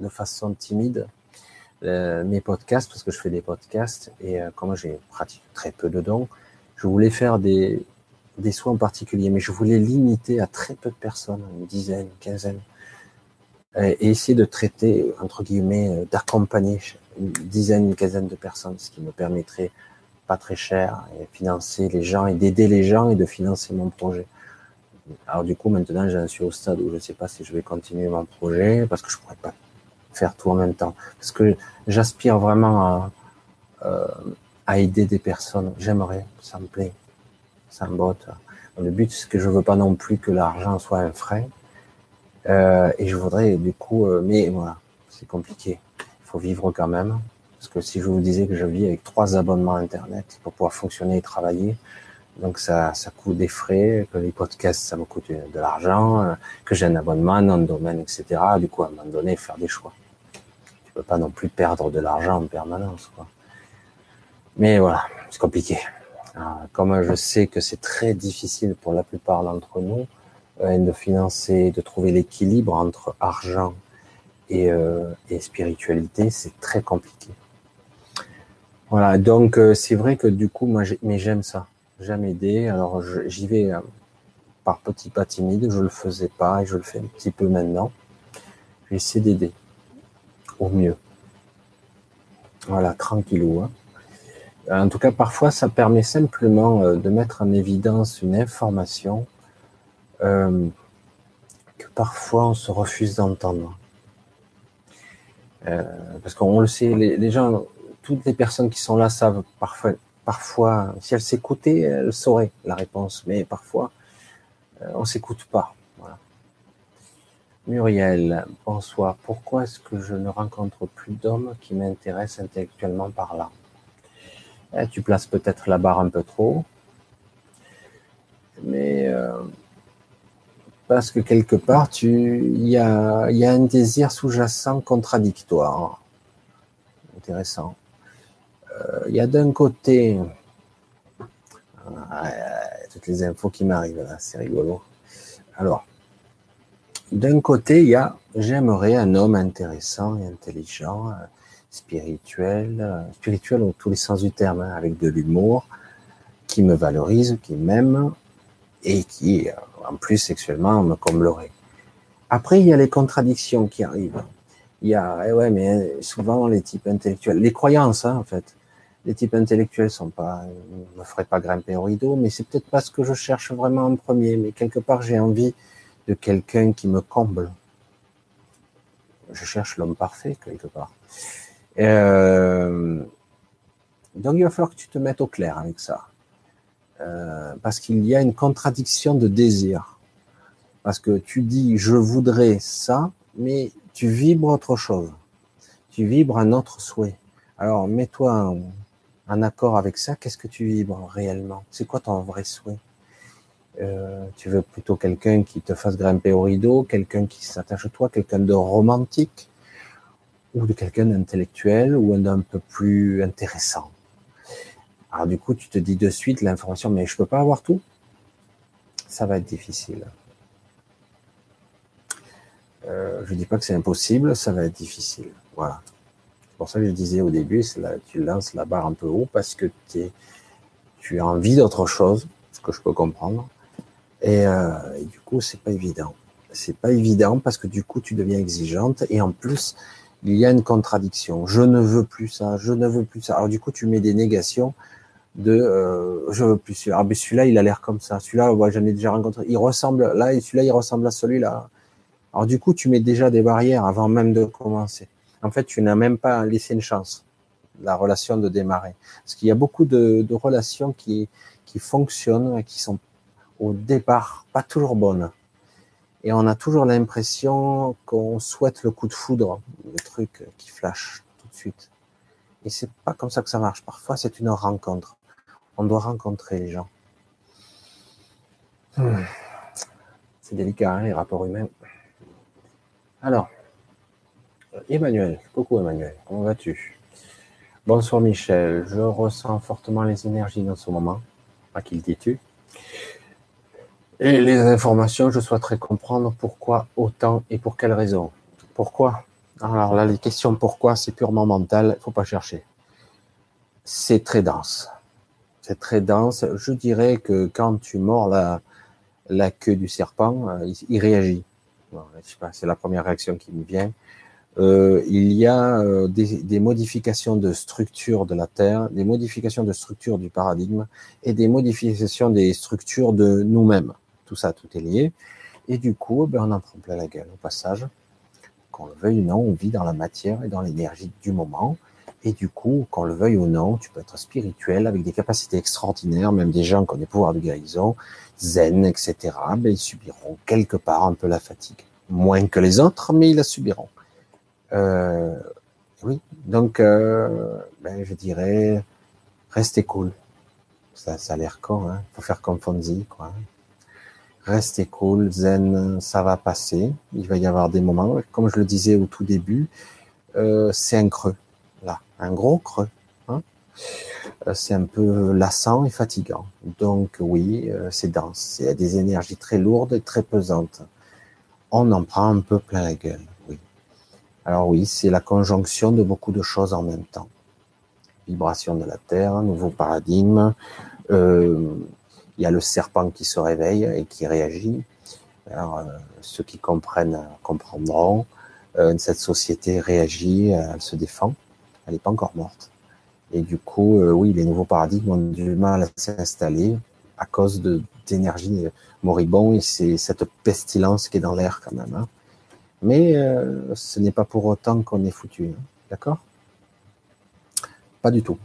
de façon timide euh, mes podcasts, parce que je fais des podcasts, et euh, comme j'ai pratiqué très peu de dons, je voulais faire des, des soins particuliers, mais je voulais limiter à très peu de personnes, une dizaine, une quinzaine, et essayer de traiter, entre guillemets, euh, d'accompagner une dizaine, une quinzaine de personnes, ce qui me permettrait pas très cher et financer les gens et d'aider les gens et de financer mon projet. Alors du coup, maintenant, j'en suis au stade où je ne sais pas si je vais continuer mon projet parce que je pourrais pas faire tout en même temps. Parce que j'aspire vraiment à, euh, aider des personnes. J'aimerais, ça me plaît, ça me botte. Le but, c'est que je veux pas non plus que l'argent soit un frein. Euh, et je voudrais du coup, euh, mais voilà, c'est compliqué. Faut vivre quand même. Parce que si je vous disais que je vis avec trois abonnements Internet pour pouvoir fonctionner et travailler, donc ça, ça coûte des frais, que les podcasts, ça me coûte de l'argent, que j'ai un abonnement, un domaine, etc. Du coup, à un moment donné, faire des choix. Tu peux pas non plus perdre de l'argent en permanence. Quoi. Mais voilà, c'est compliqué. comme je sais que c'est très difficile pour la plupart d'entre nous euh, de financer, de trouver l'équilibre entre argent et, euh, et spiritualité, c'est très compliqué. Voilà, donc euh, c'est vrai que du coup, moi, mais j'aime ça, j'aime aider. Alors j'y vais par petits pas timides, je le faisais pas et je le fais un petit peu maintenant. J'essaie d'aider au mieux. Voilà, tranquillou. Hein. En tout cas, parfois, ça permet simplement de mettre en évidence une information euh, que parfois on se refuse d'entendre. Euh, parce qu'on le sait, les, gens, toutes les personnes qui sont là savent parfois, parfois, si elles s'écoutaient, elles sauraient la réponse, mais parfois, euh, on s'écoute pas. Voilà. Muriel, bonsoir. Pourquoi est-ce que je ne rencontre plus d'hommes qui m'intéressent intellectuellement par là eh, Tu places peut-être la barre un peu trop, mais euh, parce que quelque part, il y a, un désir sous-jacent contradictoire. Intéressant. Euh, il y a d'un côté, ah, toutes les infos qui m'arrivent là, c'est rigolo. Alors, d'un côté, il y a j'aimerais un homme intéressant et intelligent, euh, spirituel, euh, spirituel dans tous les sens du terme, hein, avec de l'humour, qui me valorise, qui m'aime et qui en plus sexuellement me comblerait. Après, il y a les contradictions qui arrivent. Il y a, eh ouais, mais souvent les types intellectuels, les croyances, hein, en fait. Les types intellectuels sont pas, me feraient pas grimper au rideau, mais c'est peut-être pas ce que je cherche vraiment en premier. Mais quelque part, j'ai envie de quelqu'un qui me comble. Je cherche l'homme parfait quelque part. Euh, donc il va falloir que tu te mettes au clair avec ça. Euh, parce qu'il y a une contradiction de désir. Parce que tu dis je voudrais ça, mais tu vibres autre chose. Tu vibres un autre souhait. Alors mets-toi en, accord avec ça. Qu'est-ce que tu vibres réellement? C'est quoi ton vrai souhait? Euh, Tu veux plutôt quelqu'un qui te fasse grimper au rideau, quelqu'un qui s'attache à toi, quelqu'un de romantique, ou de quelqu'un d'intellectuel, ou d'un peu plus intéressant? Alors du coup, tu te dis de suite l'information, mais je peux pas avoir tout. Ça va être difficile. Euh, je dis pas que c'est impossible, ça va être difficile. Voilà. C'est pour ça que je disais au début, là, tu lances la barre un peu haut parce que tu as envie d'autre chose, ce que je peux comprendre. Et, euh, et du coup, c'est pas évident. C'est pas évident parce que du coup, tu deviens exigeante et en plus, il y a une contradiction. Je ne veux plus ça, je ne veux plus ça. Alors du coup, tu mets des négations de euh, je veux plus celui-là. Ah, mais celui-là, il a l'air comme ça. Celui-là, j'en ai déjà rencontré. Il ressemble là et celui-là, il ressemble à celui-là. Alors du coup, tu mets déjà des barrières avant même de commencer. En fait, tu n'as même pas laissé une chance la relation de démarrer. Parce qu'il y a beaucoup de, relations qui qui fonctionnent et qui sont au départ pas toujours bonnes. Et on a toujours l'impression qu'on souhaite le coup de foudre, le truc qui flash tout de suite. Et c'est pas comme ça que ça marche. Parfois, c'est une rencontre. On doit rencontrer les gens. Hmm. C'est délicat, hein, les rapports humains. Alors, Emmanuel, coucou Emmanuel, comment vas-tu? Bonsoir Michel, je ressens fortement les énergies dans ce moment. À qui le dis-tu? Et les informations, je souhaiterais comprendre pourquoi autant et pour quelles raisons. Pourquoi? Alors là, les questions pourquoi, c'est purement mental, il faut pas chercher. C'est très dense c'est très dense. Je dirais que quand tu mords la, queue du serpent, euh, il, réagit. Bon, c'est la première réaction qui me vient. euh, il y a euh, des, modifications de structure de la Terre, des modifications de structure du paradigme et des modifications des structures de nous-mêmes. Tout ça, tout est lié. Et du coup, ben, on en prend plein la gueule au passage. Qu'on le veuille ou non, on vit dans la matière et dans l'énergie du moment. Et du coup, qu'on le veuille ou non, tu peux être spirituel avec des capacités extraordinaires, même des gens qui ont des pouvoirs de guérison, zen, etc. Ben, ils subiront quelque part un peu la fatigue. Moins que les autres, mais ils la subiront. Euh, oui, donc euh, ben, je dirais restez cool. Ça, ça a l'air con, hein. Faut faire comme Fonzie, quoi. Restez cool, zen, ça va passer. Il va y avoir des moments, comme je le disais au tout début, euh, c'est un creux, là, un gros creux. Hein euh, c'est un peu lassant et fatigant. Donc oui, euh, c'est dense. Il y a des énergies très lourdes et très pesantes. On en prend un peu plein la gueule. Alors oui, c'est la conjonction de beaucoup de choses en même temps. Vibration de la Terre, nouveau paradigme. Euh, il y a le serpent qui se réveille et qui réagit. Ceux qui comprennent comprendront. Cette société réagit, elle se défend. Elle n'est pas encore morte. Et du coup, oui, les nouveaux paradigmes ont du mal à s'installer à cause d'énergie moribond et c'est cette pestilence qui est dans l'air quand même. Hein. Mais euh, ce n'est pas pour autant qu'on est foutu, hein. d'accord? Pas du tout.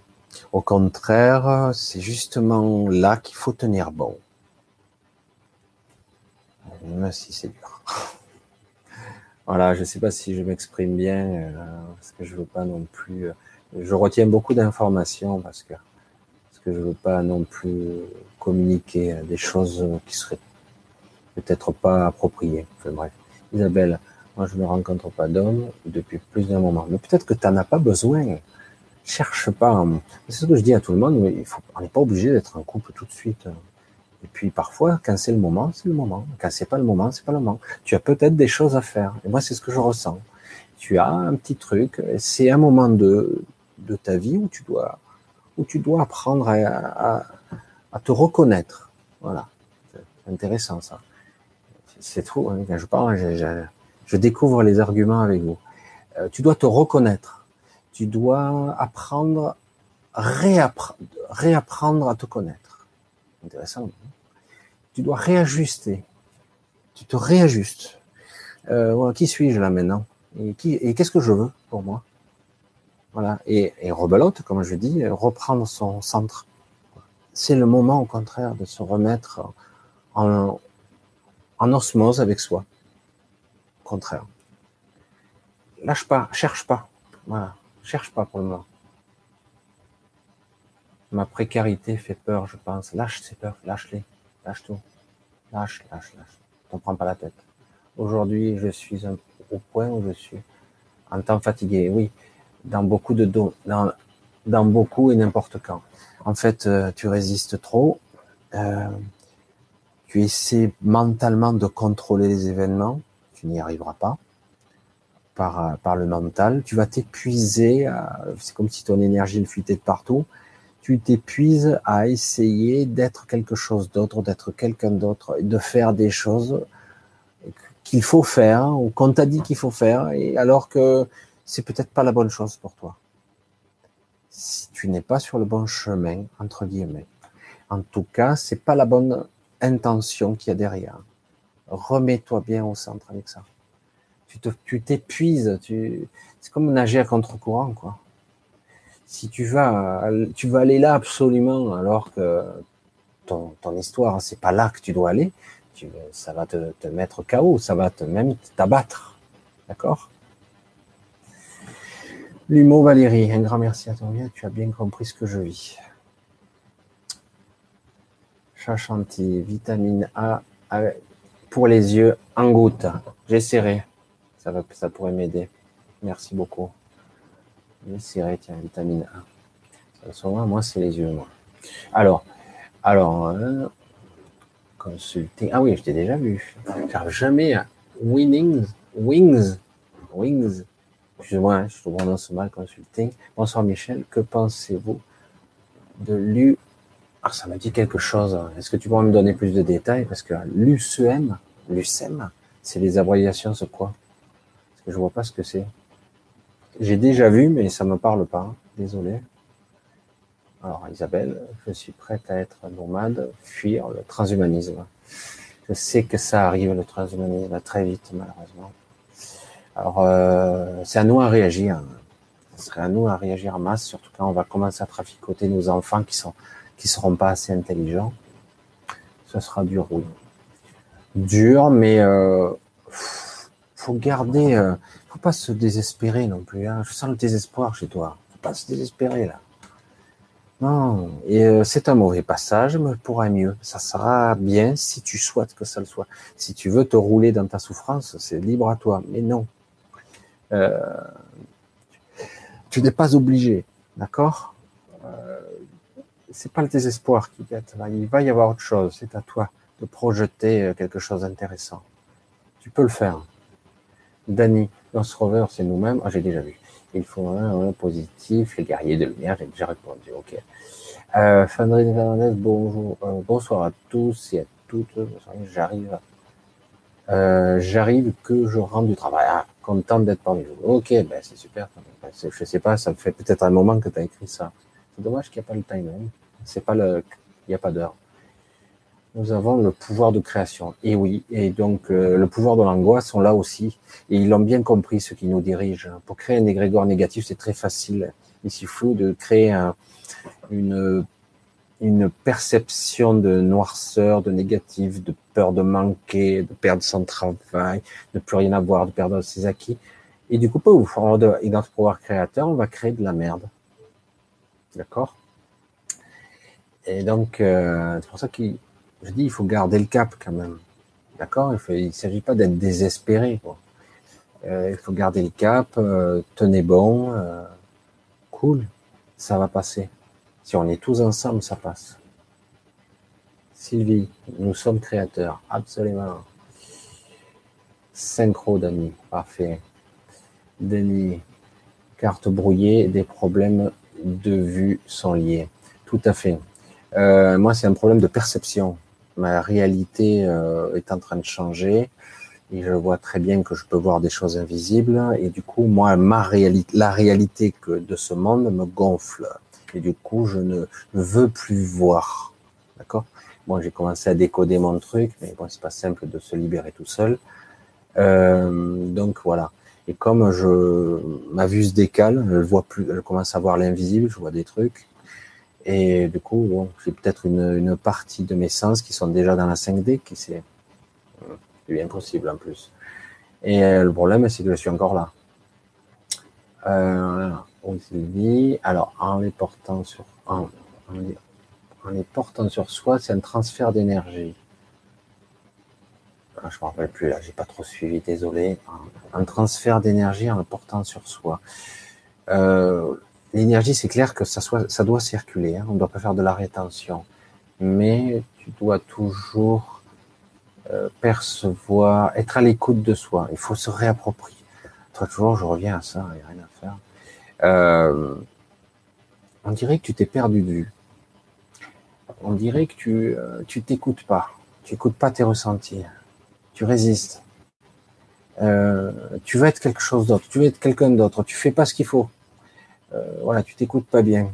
Au contraire, c'est justement là qu'il faut tenir bon. Même si c'est dur. voilà, je ne sais pas si je m'exprime bien, euh, parce que je veux pas non plus. Euh, je retiens beaucoup d'informations parce que parce que je veux pas non plus communiquer des choses qui seraient peut-être pas appropriées. Enfin bref, Isabelle. Moi, je ne rencontre pas d'homme depuis plus d'un moment. Mais peut-être que tu n'en as pas besoin. Cherche pas. C'est ce que je dis à tout le monde. Mais il faut, on n'est pas obligé d'être en couple tout de suite. Et puis parfois, quand c'est le moment, c'est le moment. Quand c'est pas le moment, c'est pas le moment. Tu as peut-être des choses à faire. Et moi, c'est ce que je ressens. Tu as un petit truc. C'est un moment de, ta vie où tu dois, où tu dois apprendre à, te reconnaître. Voilà. C'est intéressant ça. C'est trop. Hein. Quand je parle, je découvre les arguments avec vous. Euh, tu dois te reconnaître. Tu dois apprendre, réapprendre, à te connaître. Intéressant. Tu dois réajuster. Tu te réajustes. Euh, qui suis-je là maintenant? Et qu'est-ce que je veux pour moi? Voilà. Et, et comme je dis, reprendre son centre. C'est le moment, au contraire, de se remettre en, en osmose avec soi contraire. Lâche pas, cherche pas. Voilà, cherche pas pour le moment. Ma précarité fait peur, je pense. Lâche ces peurs, lâche-les, lâche tout. Lâche, lâche, lâche. T'en prends pas la tête. Aujourd'hui, je suis au point où je suis en temps fatigué. Oui, dans beaucoup de dos, dans, dans beaucoup et n'importe quand. En fait, euh, tu résistes trop. Euh, tu essaies mentalement de contrôler les événements n'y arriveras pas par, par le mental. Tu vas t'épuiser, c'est comme si ton énergie ne fuitait de partout. Tu t'épuises à essayer d'être quelque chose d'autre, d'être quelqu'un d'autre, de faire des choses qu'il faut faire ou qu'on t'a dit qu'il faut faire, et alors que c'est peut-être pas la bonne chose pour toi. Si tu n'es pas sur le bon chemin, entre guillemets. En tout cas, c'est pas la bonne intention qu'il y a derrière remets-toi bien au centre avec ça. Tu t'épuises, tu, c'est comme nager à contre-courant, quoi. Si tu vas, tu vas aller là absolument, alors que ton, ton histoire, c'est pas là que tu dois aller, ça va te, te mettre KO, ça va te même t'abattre. D'accord? L'humour Valérie, un grand merci à toi. Tu as bien compris ce que je vis. Chachanti, vitamine A, pour les yeux en goutte. J'essaierai. Ça, ça pourrait m'aider. Merci beaucoup. J'essaierai, tiens, vitamine A. Moi, c'est les yeux, moi. Alors, alors, euh, consulting. Ah oui, je t'ai déjà vu. Jamais Winnings, Wings, Wings. Excusez-moi, hein, je te prononce mal, consulting. Bonsoir Michel, que pensez-vous de l'U? Ah, ça m'a dit quelque chose. Est-ce que tu pourrais me donner plus de détails? Parce que l'UCM, l'UCM, c'est les abréviations, c'est quoi? Parce que je vois pas ce que c'est. J'ai déjà vu, mais ça me parle pas. Désolé. Alors, Isabelle, je suis prête à être nomade, fuir le transhumanisme. Je sais que ça arrive, le transhumanisme, très vite, malheureusement. Alors, euh, c'est à nous à réagir. Ce serait à nous à réagir en masse, surtout quand on va commencer à traficoter nos enfants qui sont qui seront pas assez intelligents. Ce sera dur, oui. Dur, mais euh, faut garder, euh, faut pas se désespérer non plus. Hein. Je sens le désespoir chez toi. Faut pas se désespérer là. Non, et euh, c'est un mauvais passage, mais pourra mieux. Ça sera bien si tu souhaites que ça le soit. Si tu veux te rouler dans ta souffrance, c'est libre à toi. Mais non, euh, tu n'es pas obligé, d'accord? Euh, C'est pas le désespoir qui guette. Il va y avoir autre chose. C'est à toi de projeter quelque chose d'intéressant. Tu peux le faire. Danny, Rover, c'est nous-mêmes. Ah, j'ai déjà vu. Il faut un, positif, les guerriers de lumière, j'ai déjà répondu. Ok. Euh, Fandrine Fernandez, bonjour, euh, bonsoir à tous et à toutes. J'arrive. Euh, J'arrive que je rentre du travail. Ah, content d'être parmi vous. Ok, ben c'est super. Je sais pas, ça me fait peut-être un moment que tu as écrit ça. C'est dommage qu'il n'y a pas le timing. Pas le, il n'y a pas d'heure nous avons le pouvoir de création. Et oui, et donc euh, le pouvoir de l'angoisse sont là aussi. Et ils l'ont bien compris, ceux qui nous dirigent. Pour créer un égrégore négatif, c'est très facile. Il suffit de créer un, une, une perception de noirceur, de négatif, de peur de manquer, de perdre son travail, de plus rien avoir, de perdre ses acquis. Et du coup, et dans ce pouvoir créateur, on va créer de la merde. D'accord? Et donc, euh, c'est pour ça qu'il je dis, il faut garder le cap quand même. D'accord? Il ne s'agit pas d'être désespéré. Euh, il faut garder le cap, euh, tenez bon, euh, cool, ça va passer. Si on est tous ensemble, ça passe. Sylvie, nous sommes créateurs, absolument. Synchro, Dani, parfait. Denis, carte brouillée, des problèmes de vue sont liés. Tout à fait. moi, c'est un problème de perception ma réalité euh, est en train de changer et je vois très bien que je peux voir des choses invisibles et du coup moi ma réalité la réalité que de ce monde me gonfle et du coup je ne, veux plus voir. D'accord? Moi j'ai commencé à décoder mon truc mais bon c'est pas simple de se libérer tout seul. Euh, donc voilà. Et comme je ma vue se décale je vois plus je commence à voir l'invisible je vois des trucs et du coup, j'ai peut-être une, partie de mes sens qui sont déjà dans la 5D, qui c'est bien possible en plus. Et euh, le problème, c'est que je suis encore là. Euh, on dit, alors en les portant sur, en, les portant sur soi, c'est un transfert d'énergie. Ah, je me rappelle plus là, j'ai pas trop suivi, désolé. Un transfert d'énergie en le portant sur soi. Euh, L'énergie, c'est clair que ça, doit circuler. Hein. On ne doit pas faire de la rétention. Mais tu dois toujours euh, percevoir, être à l'écoute de soi. Il faut se réapproprier. Très toujours, je reviens à ça, il n'y a rien à faire. Euh, on dirait que tu t'es perdu de vue. On dirait que tu euh, tu t'écoutes pas. Tu écoutes pas tes ressentis. Tu résistes. Euh, tu veux être quelque chose d'autre. Tu veux être quelqu'un d'autre. Tu fais pas ce qu'il faut. Euh, voilà, tu t'écoutes pas bien.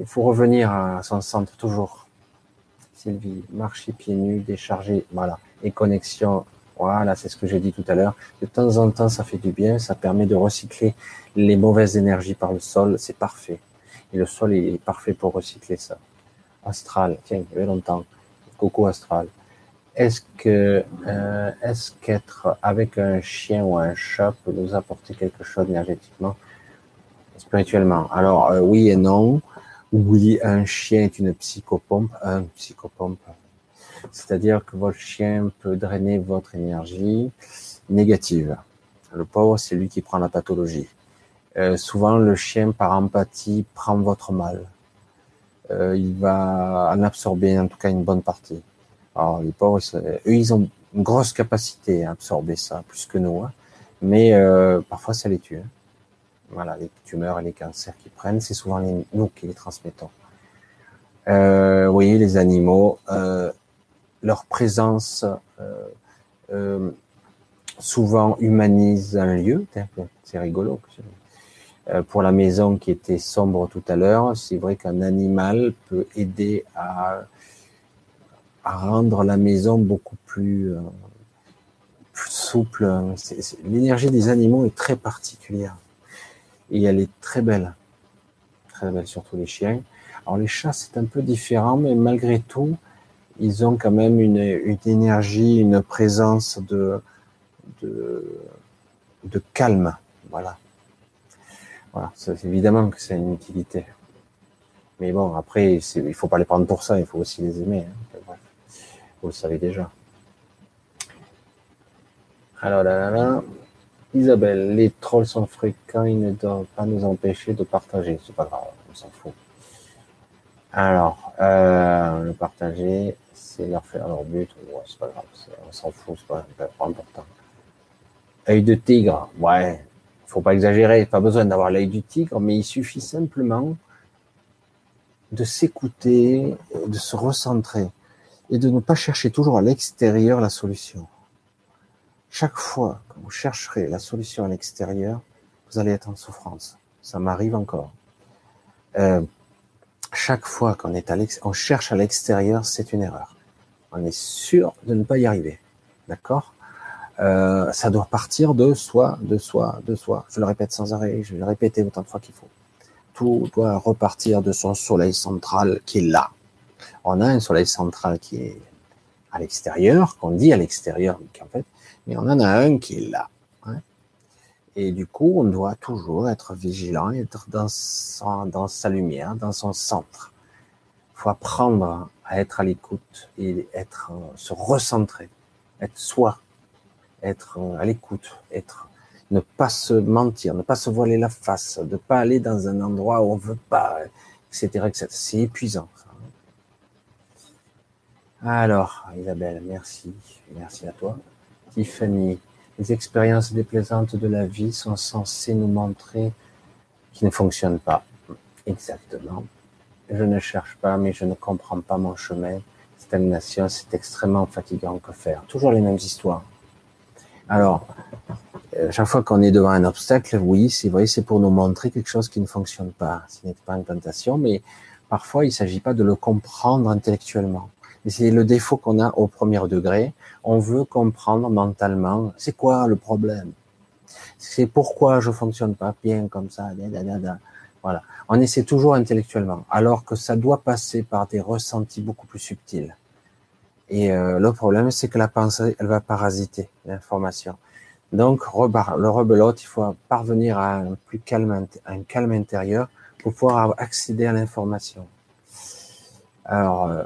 Il faut revenir à son centre toujours. Sylvie, marcher pieds nus, décharger, voilà, et connexion. Voilà, c'est ce que j'ai dit tout à l'heure. De temps en temps, ça fait du bien, ça permet de recycler les mauvaises énergies par le sol, c'est parfait. Et le sol est parfait pour recycler ça. Astral, tiens, il y avait longtemps. Coco astral. Est-ce que, euh, est-ce qu'être avec un chien ou un chat peut nous apporter quelque chose énergétiquement? Spirituellement. Alors euh, oui et non. Oui, un chien est une psychopompe, un psychopompe. C'est-à-dire que votre chien peut drainer votre énergie négative. Le pauvre, c'est lui qui prend la pathologie. Euh, souvent, le chien, par empathie, prend votre mal. Euh, il va en absorber, en tout cas, une bonne partie. Alors, les pauvres, eux, ils ont une grosse capacité à absorber ça, plus que nous. Hein. Mais parfois, ça les tue. Hein. Voilà, les tumeurs et les cancers qui prennent, c'est souvent nous qui les transmettons. Euh, vous voyez, les animaux, euh, leur présence, euh, souvent humanise un lieu. C'est rigolo. Euh, pour la maison qui était sombre tout à l'heure, c'est vrai qu'un animal peut aider à, rendre la maison beaucoup euh, plus souple. L'énergie des animaux est très particulière et elle est très belle, très belle, surtout les chiens. Alors les chats, c'est un peu différent, mais malgré tout, ils ont quand même une, énergie, une présence de, de, calme. Voilà. Voilà. C'est évidemment que c'est une utilité. Mais bon, après, il faut pas les prendre pour ça, il faut aussi les aimer. Hein. Vous le savez déjà. Alors là, là, là. Isabelle, les trolls sont fréquents, ils ne doivent pas nous empêcher de partager. C'est pas grave, on s'en fout. Alors, euh, le partager, c'est leur faire leur but. C'est pas grave, on s'en fout, c'est pas, pas important. Œil de tigre, ouais, faut pas exagérer, pas besoin d'avoir l'œil du tigre, mais il suffit simplement de s'écouter, de se recentrer et de ne pas chercher toujours à l'extérieur la solution. Chaque fois vous chercherez la solution à l'extérieur, vous allez être en souffrance. Ça m'arrive encore. Euh, chaque fois qu'on cherche à l'extérieur, c'est une erreur. On est sûr de ne pas y arriver. D'accord? Euh, Ça doit partir de soi, de soi, de soi. Je le répète sans arrêt, je vais le répéter autant de fois qu'il faut. Tout doit repartir de son soleil central qui est là. On a un soleil central qui est à l'extérieur, qu'on dit à l'extérieur, mais en fait, mais on en a un qui est là. Hein. Et du coup, on doit toujours être vigilant, être dans, sa lumière, dans son centre. Il faut apprendre à être à l'écoute et être, se recentrer, être soi, être à l'écoute, être, ne pas se mentir, ne pas se voiler la face, ne pas aller dans un endroit où on veut pas, etc., etc. C'est épuisant. Alors, Isabelle, merci, merci à toi. Tiffany, les expériences déplaisantes de la vie sont censées nous montrer qu'ils ne fonctionnent pas. Exactement. Je ne cherche pas, mais je ne comprends pas mon chemin. Stagnation, c'est extrêmement fatigant. Que faire Toujours les mêmes histoires. Alors, euh, chaque fois qu'on est devant un obstacle, oui, c'est vrai, c'est pour nous montrer quelque chose qui ne fonctionne pas. Ce n'est pas une tentation, mais parfois il ne s'agit pas de le comprendre intellectuellement. C'est le défaut qu'on a au premier degré. On veut comprendre mentalement c'est quoi le problème? C'est pourquoi je fonctionne pas bien comme ça. Voilà. On essaie toujours intellectuellement, alors que ça doit passer par des ressentis beaucoup plus subtils. Et euh, le problème, c'est que la pensée, elle va parasiter l'information. Donc, le rebelote, il faut parvenir à un plus calme, un calme intérieur pour pouvoir accéder à l'information. Alors, euh,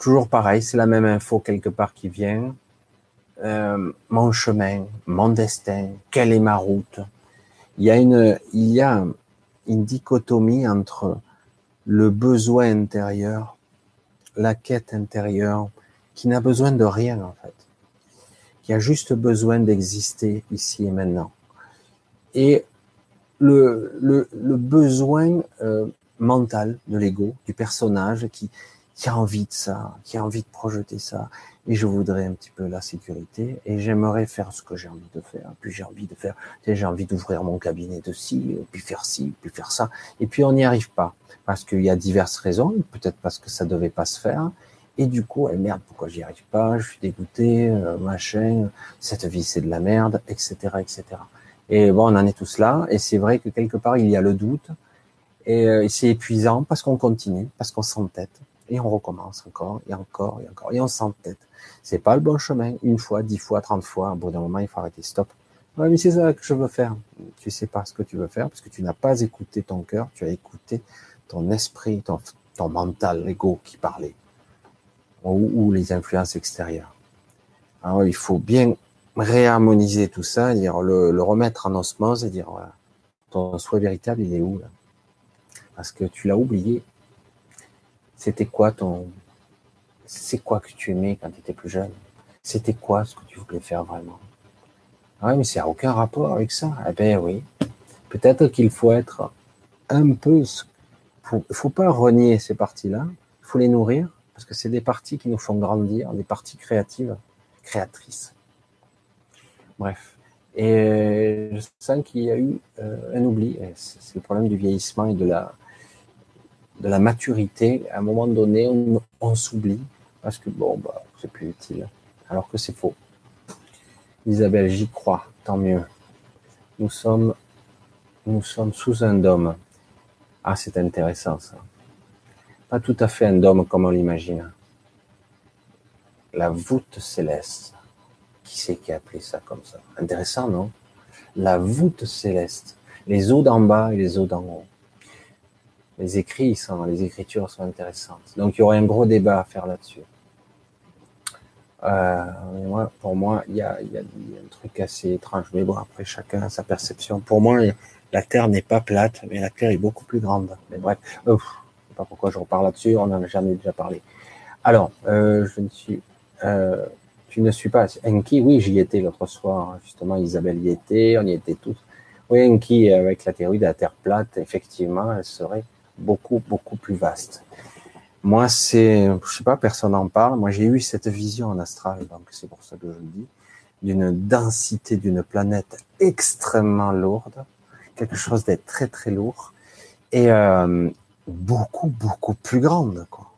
Toujours pareil, c'est la même info quelque part qui vient. Euh, mon chemin, mon destin, quelle est ma route? Il y a une, il y a une dichotomie entre le besoin intérieur, la quête intérieure, qui n'a besoin de rien en fait, qui a juste besoin d'exister ici et maintenant, et le, besoin euh, mental de l'ego, du personnage qui, qui a envie de ça, qui a envie de projeter ça. Et je voudrais un petit peu la sécurité et j'aimerais faire ce que j'ai envie de faire. Puis j'ai envie de faire, j'ai envie d'ouvrir mon cabinet de ci, puis faire ci, puis faire ça. Et puis on n'y arrive pas parce qu'il y a diverses raisons. Peut-être parce que ça devait pas se faire. Et du coup, eh merde, pourquoi j'y arrive pas? Je suis dégoûté, euh, machin. Cette vie, c'est de la merde, etc., etc. Et bon, on en est tous là. Et c'est vrai que quelque part, il y a le doute. Et, euh, et c'est épuisant parce qu'on continue, parce qu'on s'entête et on recommence encore et encore et encore et on s'entête. C'est pas le bon chemin. Une fois, dix fois, trente fois. Au bout d'un moment, il faut arrêter. Stop. Ouais, mais c'est ça que je veux faire. Tu sais pas ce que tu veux faire parce que tu n'as pas écouté ton cœur. Tu as écouté ton esprit, ton, mental, l'ego qui parlait ou, ou, les influences extérieures. Alors, il faut bien réharmoniser tout ça, dire le, le remettre en osmose et dire voilà, ton souhait véritable, il est où là? Parce que tu l'as oublié c'était quoi ton. C'est quoi que tu aimais quand tu étais plus jeune? C'était quoi ce que tu voulais faire vraiment? Ah mais ça n'a aucun rapport avec ça. Eh bien oui. Peut-être qu'il faut être un peu. Il ne faut pas renier ces parties-là. Il faut les nourrir parce que c'est des parties qui nous font grandir, des parties créatives, créatrices. Bref. Et je sens qu'il y a eu euh, un oubli. C'est le problème du vieillissement et de la, de la maturité. À un moment donné, on, s'oublie parce que bon, bah, c'est plus utile. Alors que c'est faux. Isabelle, j'y crois. Tant mieux. Nous sommes, nous sommes sous un dôme. Ah, c'est intéressant ça. Pas tout à fait un dôme comme on l'imagine. La voûte céleste. Qui c'est qui a appelé ça comme ça? Intéressant, non? La voûte céleste. Les eaux d'en bas et les eaux d'en haut. Les écrits sont, les écritures sont intéressantes. Donc il y aurait un gros débat à faire là-dessus. Euh, pour moi, il y a, un truc assez étrange. Mais bon, après, chacun a sa perception. Pour moi, la Terre n'est pas plate, mais la Terre est beaucoup plus grande. Mais bref, je ne sais pas pourquoi je reparle là-dessus, on en a jamais déjà parlé. Alors, euh, je ne suis, euh, tu ne suis pas Enki, oui, j'y étais l'autre soir, justement, Isabelle y était, on y était tous. Oui, Enki, avec la théorie de la Terre plate, effectivement, elle serait beaucoup, beaucoup plus vaste. Moi, c'est, je sais pas, personne n'en parle. Moi, j'ai eu cette vision en astral, donc c'est pour ça que je le dis, d'une densité d'une planète extrêmement lourde, quelque chose d'être très très lourd et euh, beaucoup beaucoup plus grande, quoi.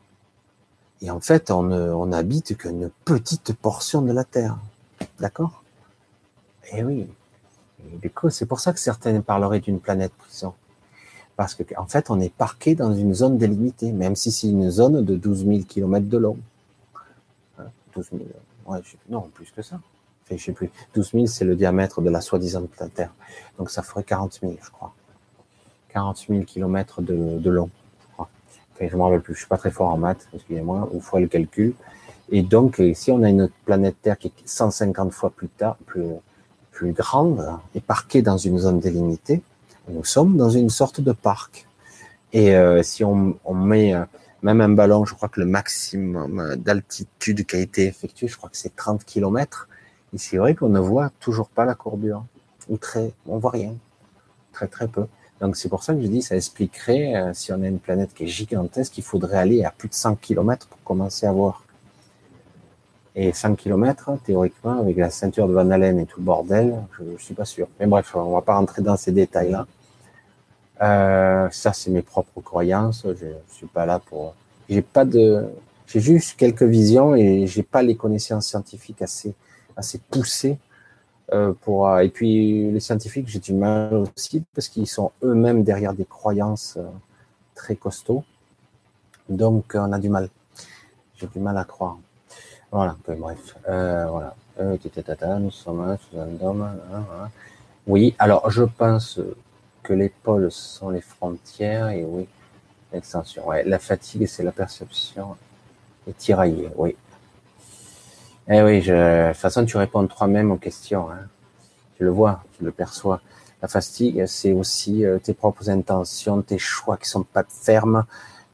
Et en fait, on on qu'une petite portion de la Terre, d'accord? Eh oui. Et du coup, c'est pour ça que certains parleraient d'une planète prison. Parce que, en fait, on est parqué dans une zone délimitée, même si c'est une zone de 12 000 km de long. 12 000, ouais, non, plus que ça. Sais plus. 12 000, c'est le diamètre de la soi-disant Terre. Donc, ça ferait 40 000, je crois. 40 000 km de, de long. Je m'en rappelle plus. Je suis pas très fort en maths, excusez-moi, ou fois le calcul. Et donc, si on a une planète Terre qui est 150 fois plus tard, plus, plus grande, et parquée dans une zone délimitée, nous sommes dans une sorte de parc. Et euh, si on, met euh, même un ballon, je crois que le maximum d'altitude qui a été effectué, je crois que c'est 30 km. Et c'est vrai qu'on ne voit toujours pas la courbure. Ou très, on voit rien. Très, très peu. Donc c'est pour ça que je dis, ça expliquerait, euh, si on a une planète qui est gigantesque, il faudrait aller à plus de 100 km pour commencer à voir. Et 100 km, théoriquement, avec la ceinture de Van Allen et tout le bordel, je ne suis pas sûr. Mais bref, on va pas rentrer dans ces détails-là. Euh, ça, c'est mes propres croyances. Je suis pas là pour. J'ai pas de. J'ai juste quelques visions et j'ai pas les connaissances scientifiques assez assez poussées euh, pour. Euh, et puis les scientifiques, j'ai du mal aussi parce qu'ils sont eux-mêmes derrière des croyances euh, très costauds. Donc, on a du mal. J'ai du mal à croire. Voilà, bref. Euh, voilà. Euh, nous sommes sous un dôme. Hein, hein. Oui, alors je pense que les pôles sont les frontières et oui, l'extension. Ouais, la fatigue, c'est la perception et tiraillée, oui. Eh oui, je, de toute façon, tu réponds toi-même aux questions. Hein. Tu le vois, tu le perçois. La fatigue, c'est aussi euh, tes propres intentions, tes choix qui sont pas fermes.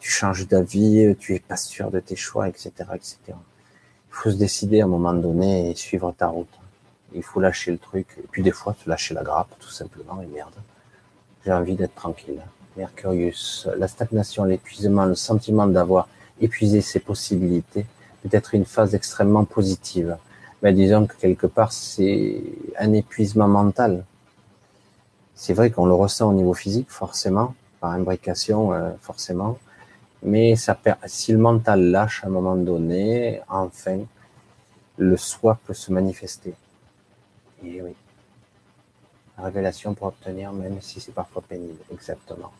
Tu changes d'avis, tu es pas sûr de tes choix, etc., etc. Faut se décider à un moment donné et suivre ta route. Il faut lâcher le truc. Et puis des fois, tu lâcher la grappe, tout simplement, et merde. J'ai envie d'être tranquille. Mercurius, la stagnation, l'épuisement, le sentiment d'avoir épuisé ses possibilités, peut être une phase extrêmement positive. Mais disons que quelque part, c'est un épuisement mental. C'est vrai qu'on le ressent au niveau physique, forcément, par imbrication, euh, forcément. Mais ça si le mental lâche à un moment donné, enfin, le soi peut se manifester. Et oui. La révélation pour obtenir, même si c'est parfois pénible. Exactement.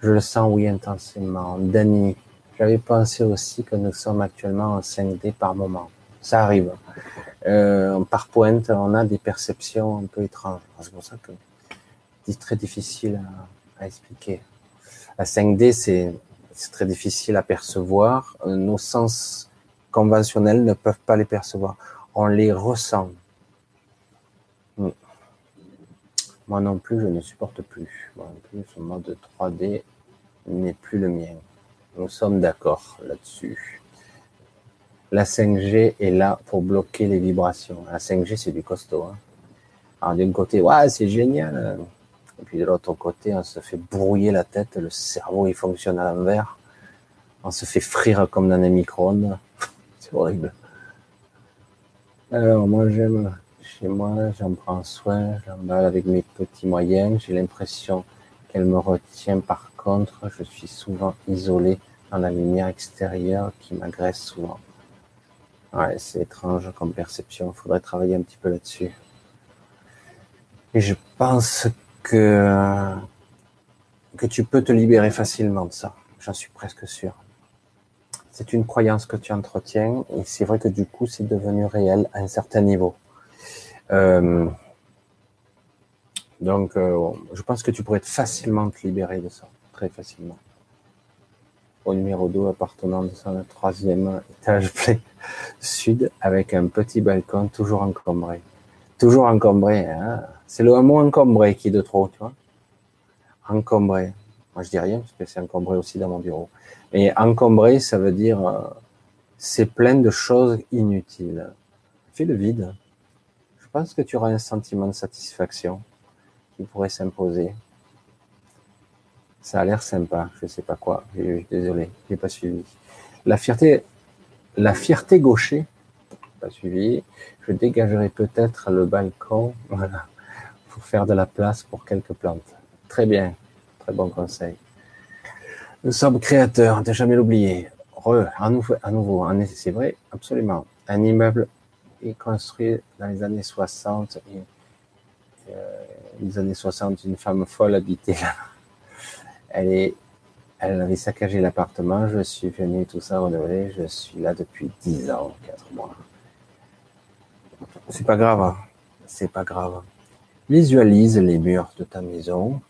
Je le sens, oui, intensément. Danny, j'avais pensé aussi que nous sommes actuellement en 5D par moment. Ça arrive. Euh, par pointe, on a des perceptions un peu étranges. C'est pour ça que c'est très difficile à expliquer. La 5D, c'est très difficile à percevoir. Euh, nos sens conventionnels ne peuvent pas les percevoir. On les ressent. Hmm. Moi non plus, je ne supporte plus. Moi non plus, ce mode 3D n'est plus le mien. Nous sommes d'accord là-dessus. La 5G est là pour bloquer les vibrations. La 5G, c'est du costaud. Hein. Alors d'un côté, ouais, c'est génial. Et puis de l'autre côté, on se fait brouiller la tête, le cerveau il fonctionne à l'envers. On se fait frire comme dans un micro-ondes. C'est horrible. Alors moi j'aime chez moi, j'en prends soin, j'emballe avec mes petits moyens. J'ai l'impression qu'elle me retient. Par contre, je suis souvent isolé dans la lumière extérieure qui m'agresse souvent. Ouais, c'est étrange comme perception. Il faudrait travailler un petit peu là-dessus. Et je pense que, tu peux te libérer facilement de ça. J'en suis presque sûr. C'est une croyance que tu entretiens et c'est vrai que du coup, c'est devenu réel à un certain niveau. Euh, donc, euh, je pense que tu pourrais facilement te libérer de ça, très facilement. Au numéro 2, appartenant de son troisième étage sud, avec un petit balcon toujours encombré. Toujours encombré, hein c'est le mot encombré qui est de trop, tu vois. Encombré. Moi, je dis rien parce que c'est encombré aussi dans mon bureau. Mais encombré, ça veut dire euh, c'est plein de choses inutiles. Fais le vide pense que tu auras un sentiment de satisfaction qui pourrait s'imposer. Ça a l'air sympa, je sais pas quoi. Désolé, j'ai pas suivi. La fierté, la fierté gaucher, pas suivi. Je dégagerai peut-être le balcon, voilà, pour faire de la place pour quelques plantes. Très bien, très bon conseil. Nous sommes créateurs, ne jamais l'oublier. Re, à nouveau, à nouveau, c'est vrai, absolument. Un immeuble construit dans les années 60. Et, euh, les années 60, une femme folle habitait là. Elle est, elle avait saccagé l'appartement. Je suis venu tout ça renouveler. Je suis là depuis 10 ans, 4 mois. C'est pas grave. Hein. C'est pas grave. Visualise les murs de ta maison.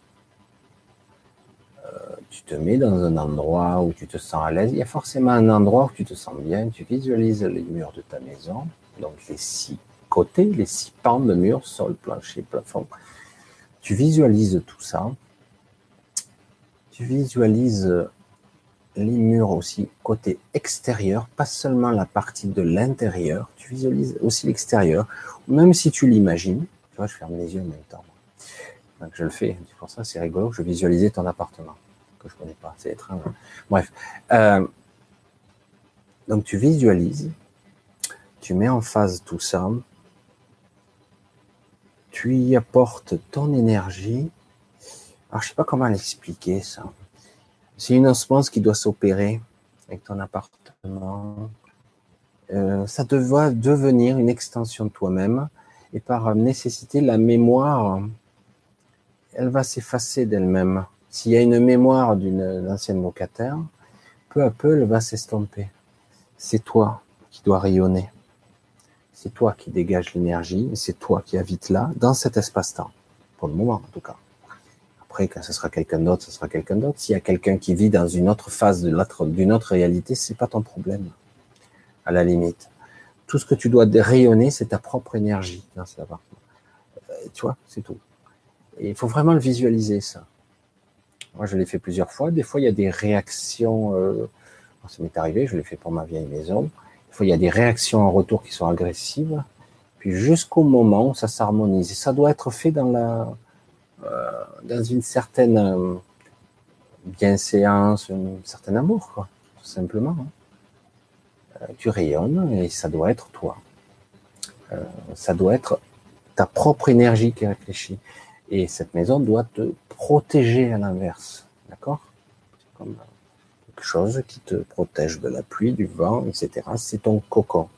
Euh, tu te mets dans un endroit où tu te sens à l'aise. Il y a forcément un endroit où tu te sens bien. Tu visualises les murs de ta maison donc les six côtés, les six pans de mur, sol, plancher, plafond. Tu visualises tout ça. Tu visualises les murs aussi côté extérieur, pas seulement la partie de l'intérieur, tu visualises aussi l'extérieur, même si tu l'imagines, je ferme les yeux en même temps. Donc je le fais, c'est pour ça c'est rigolo, je visualisais ton appartement, que je connais pas, c'est étrange. Bref. Euh, donc tu visualises, tu mets en phase tout ça, tu y apportes ton énergie. Alors, je sais pas comment l'expliquer, ça. C'est une osmose qui doit s'opérer avec ton appartement. Euh, ça doit devenir une extension de toi-même et par nécessité, la mémoire, elle va s'effacer d'elle-même. S'il y a une mémoire d'une ancienne locataire, peu à peu, elle va s'estomper. C'est toi qui dois rayonner. C'est toi qui dégages l'énergie, c'est toi qui habites là, dans cet espace-temps. Pour le moment, en tout cas. Après, quand ce sera quelqu'un d'autre, ce sera quelqu'un d'autre. S'il y a quelqu'un qui vit dans une autre phase d'une autre réalité, c'est pas ton problème. À la limite. Tout ce que tu dois rayonner, c'est ta propre énergie cet appartement. Euh, tu vois, c'est tout. Il faut vraiment le visualiser, ça. Moi, je l'ai fait plusieurs fois. Des fois, il y a des réactions. Euh, ça m'est arrivé, je l'ai fait pour ma vieille maison il y a des réactions en retour qui sont agressives, puis jusqu'au moment où ça s'harmonise. Et ça doit être fait dans la, euh, dans une certaine euh, bienséance, un certain amour, tout simplement. Hein. Euh, tu rayonnes et ça doit être toi. ça doit être ta propre énergie qui réfléchit. Et cette maison doit te protéger à l'inverse. D'accord? Comme chose qui te protège de la pluie, du vent, etc. C'est ton cocon.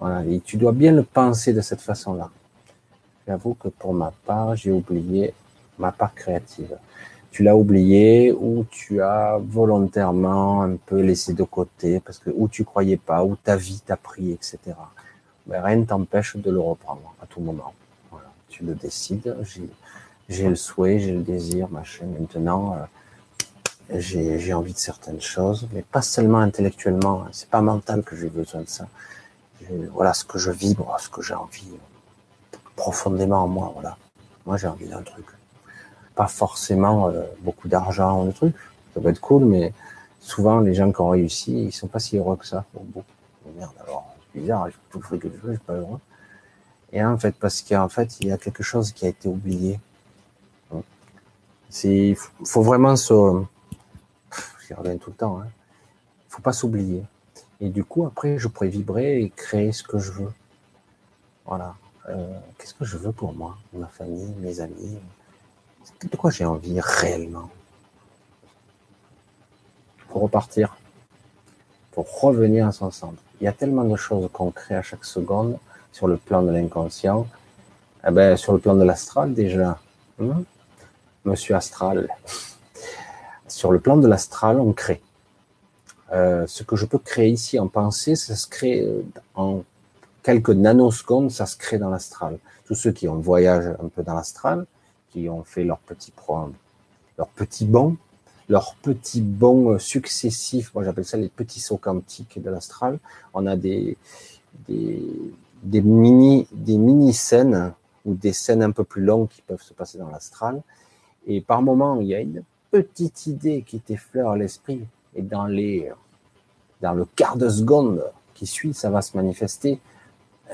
Voilà. Et tu dois bien le penser de cette façon-là. J'avoue que pour ma part, j'ai oublié ma part créative. Tu l'as oublié ou tu as volontairement un peu laissé de côté parce que ou tu croyais pas, ou ta vie t'a pris, etc. Mais rien ne t'empêche de le reprendre à tout moment. Voilà. Tu le décides. J'ai le souhait, j'ai le désir, machin. Maintenant, euh, j'ai envie de certaines choses, mais pas seulement intellectuellement. Hein. C'est pas mental que j'ai besoin de ça. Voilà ce que je vibre, ce que j'ai envie profondément en moi. Voilà. Moi, j'ai envie d'un truc. Pas forcément euh, beaucoup d'argent ou de trucs. Ça peut être cool, mais souvent, les gens qui ont réussi, ils sont pas si heureux que ça. Bon, bon. Merde, alors, c'est bizarre, j'ai tout le fric que je veux, je suis pas heureux. Et en fait, parce qu'en fait, il y a quelque chose qui a été oublié. Il faut vraiment se, j'y tout le temps. Hein. faut pas s'oublier. Et du coup, après, je pourrais vibrer et créer ce que je veux. Voilà. euh, qu'est-ce que je veux pour moi, ma famille, mes amis, de quoi j'ai envie réellement? Pour repartir, pour revenir à son centre. Il y a tellement de choses qu'on crée à chaque seconde sur le plan de l'inconscient, eh ben, sur le plan de l'astral déjà. Hein? Monsieur Astral. Sur le plan de l'astral, on crée. Euh, ce que je peux créer ici en pensée, ça se crée euh, en quelques nanosecondes, ça se crée dans l'astral. Tous ceux qui ont voyagé un peu dans l'astral, qui ont fait leur petit pro, leur petit bond, leur petit bond successif, moi j'appelle ça les petits sauts quantiques de l'astral. On a des, des, mini, des mini scènes ou des scènes un peu plus longues qui peuvent se passer dans l'astral. Et par moment, il y a une petite idée qui t'effleure l'esprit. Et dans les, dans le quart de seconde qui suit, ça va se manifester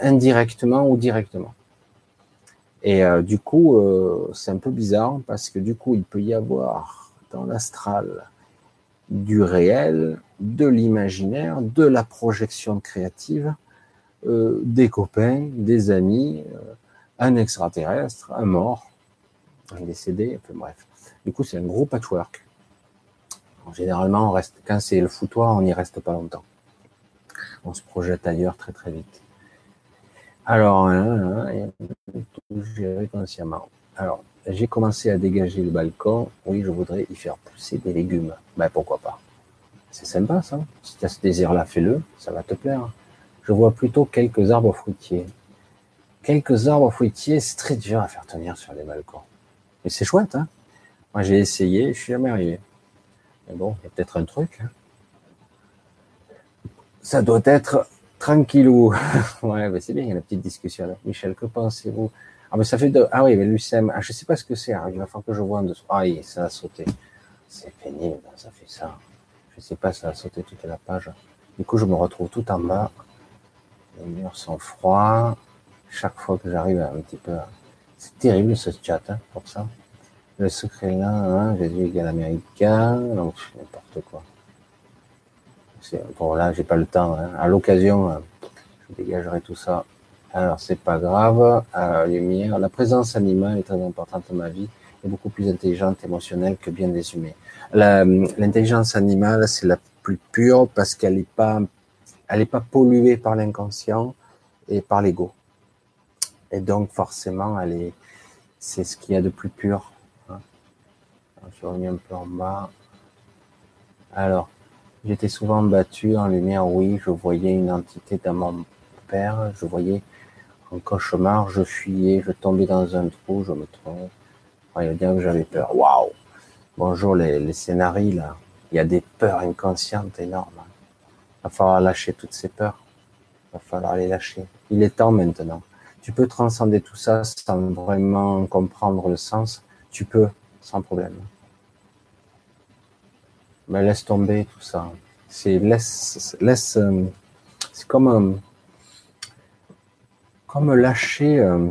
indirectement ou directement. Et euh, du coup, euh, c'est un peu bizarre parce que du coup, il peut y avoir dans l'astral du réel, de l'imaginaire, de la projection créative, euh, des copains, des amis, un extraterrestre, un mort, un décédé, enfin bref. Du coup, c'est un gros patchwork. généralement, on reste, quand c'est le foutoir, on n'y reste pas longtemps. On se projette ailleurs très très vite. Alors, hein, hein, tout gérer consciemment. Alors, j'ai commencé à dégager le balcon. Oui, je voudrais y faire pousser des légumes. Ben, pourquoi pas? C'est sympa, ça. Si tu as ce désir-là, fais-le. Ça va te plaire. Je vois plutôt quelques arbres fruitiers. Quelques arbres fruitiers, c'est très dur à faire tenir sur les balcons. Mais c'est chouette, hein Moi, j'ai essayé, je suis jamais arrivé. Mais bon, il y a peut-être un truc. Hein. ça doit être tranquillou. ouais, mais c'est bien, il y a la petite discussion là. Michel, que pensez-vous? Ah, mais ça fait de... Ah oui, mais Lucem, ah, je sais pas ce que c'est. Il va falloir que je vois en dessous. Ah oui, ça a sauté. C'est pénible, ça fait ça. Je sais pas, ça a sauté toute la page. Du coup, je me retrouve tout en bas. Les murs sont froids. Chaque fois que j'arrive un petit peu c'est terrible ce chat, hein, pour ça. Le secret là, hein, Jésus égal américain, donc n'importe quoi. Bon là, j'ai pas le temps. Hein. À l'occasion, euh, je dégagerai tout ça. Alors c'est pas grave. Euh, lumière, la présence animale est très importante dans ma vie et beaucoup plus intelligente, émotionnelle que bien des humains. L'intelligence animale, c'est la plus pure parce qu'elle n'est pas, elle est pas polluée par l'inconscient et par l'ego. Et donc, forcément, elle est, c'est ce qu'il y a de plus pur. Hein. Je reviens un peu en bas. Alors, j'étais souvent battu en lumière. Oui, je voyais une entité dans mon père. Je voyais un cauchemar. Je fuyais. Je tombais dans un trou. Je me trompe. A bien que j'avais peur. Waouh! Bonjour les, les scénarios là. Il y a des peurs inconscientes énormes. Il va falloir lâcher toutes ces peurs. Il va falloir les lâcher. Il est temps maintenant tu peux transcender tout ça sans vraiment comprendre le sens. Tu peux, sans problème. Mais laisse tomber tout ça. C'est euh, euh, comme lâcher euh,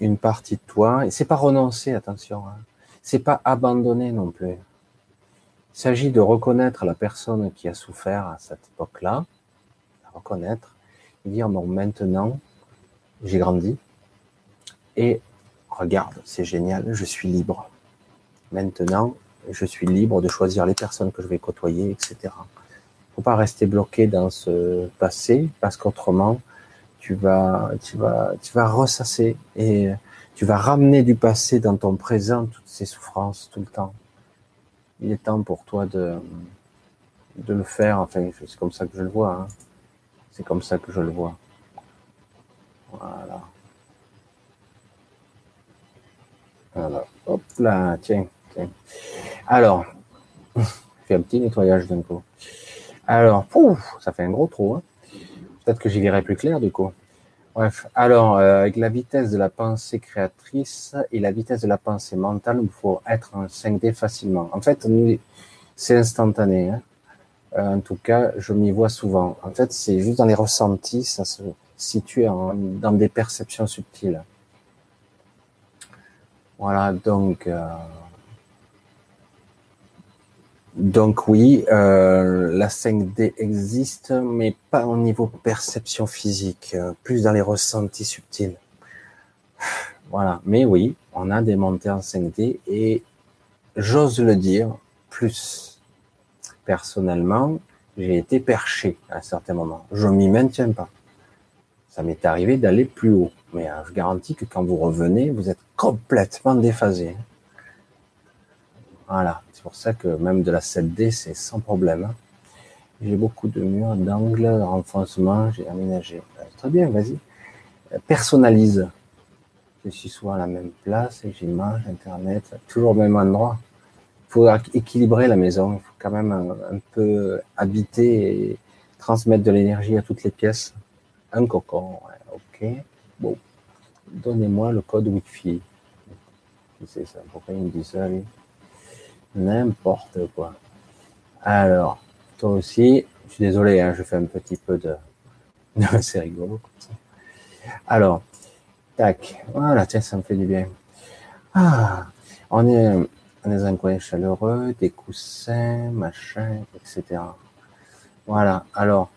une partie de toi. Et c'est pas renoncer, attention. Hein. C'est pas abandonner non plus. Il s'agit de reconnaître la personne qui a souffert à cette époque-là, reconnaître, et dire bon maintenant, j'ai grandi. Et regarde, c'est génial, je suis libre. Maintenant, je suis libre de choisir les personnes que je vais côtoyer, etc. Faut pas rester bloqué dans ce passé parce qu'autrement, tu vas, tu vas, tu vas ressasser et tu vas ramener du passé dans ton présent toutes ces souffrances tout le temps. Il est temps pour toi de, de le faire. Enfin, c'est comme ça que je le vois. Hein. C'est comme ça que je le vois. Voilà. Voilà. Hop là, tiens, Alors, je fais un petit nettoyage d'un coup. Alors, ça fait un gros trou. Hein. Peut-être que j'y verrai plus clair du coup. Bref, alors, euh, avec la vitesse de la pensée créatrice et la vitesse de la pensée mentale, il faut être en 5D facilement. En fait, c'est instantané. Hein. Euh, en tout cas, je m'y vois souvent. En fait, c'est juste dans les ressentis, ça se, situé dans des perceptions subtiles. Voilà, donc, euh, donc oui, euh, la 5D existe, mais pas au niveau perception physique, euh, plus dans les ressentis subtils. Voilà. Mais oui, on a des montées en 5D et j'ose le dire, plus. Personnellement, j'ai été perché à un certain moment. Je m'y maintiens pas. Ça m'est arrivé d'aller plus haut. Mais euh, je garantis que quand vous revenez, vous êtes complètement déphasé. Voilà. C'est pour ça que même de la 7D, c'est sans problème. J'ai beaucoup de murs, d'angles, renfoncement, j'ai aménagé. Euh, très bien, vas-y. Euh, personnalise. Je suis soit à la même place, j'image, Internet, toujours au même endroit. Il faut équilibrer la maison. Il faut quand même un, peu habiter et transmettre de l'énergie à toutes les pièces. Un cocon, ok. Bon, donnez-moi le code Wi-Fi. C'est ça. Pourquoi il me dit ça, lui? N'importe quoi. Alors, toi aussi, je suis désolé, hein, je fais un petit peu de... C'est rigolo. Alors, tac, voilà, tiens, ça me fait du bien. Ah, on est, dans un coin chaleureux, des coussins, machin, etc. Voilà, alors,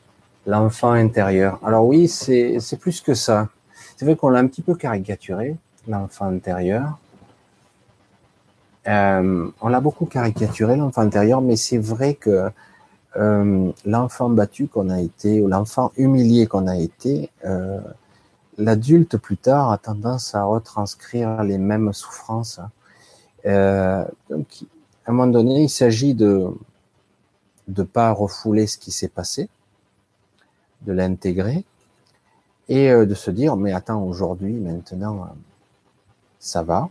l'enfant intérieur. Alors oui, c'est plus que ça. C'est vrai qu'on l'a un petit peu caricaturé, l'enfant intérieur. Euh, on l'a beaucoup caricaturé, l'enfant intérieur, mais c'est vrai que euh, l'enfant battu qu'on a été, ou l'enfant humilié qu'on a été, euh, l'adulte plus tard a tendance à retranscrire les mêmes souffrances. Euh, donc, à un moment donné, il s'agit de ne pas refouler ce qui s'est passé, de l'intégrer et euh, de se dire mais attends aujourd'hui maintenant ça va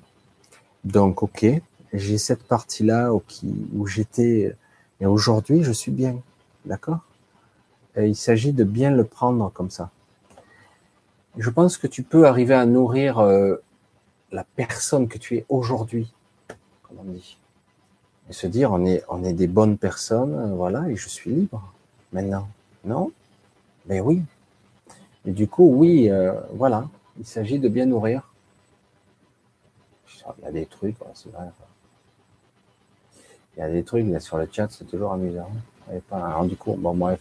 donc ok j'ai cette partie là où, j'étais et aujourd'hui, je suis bien. D'accord? Il s'agit de bien le prendre comme ça. Je pense que tu peux arriver à nourrir euh, la personne que tu es aujourd'hui, comme on dit. Et se dire, on est, des bonnes personnes, euh, voilà, et je suis libre maintenant. Non? Mais ben oui. Et du coup, oui, euh, voilà, il s'agit de bien nourrir. Il y a des trucs, c'est vrai. Il y a des trucs là sur le chat, c'est toujours amusant. Et pas du coup, bon bref.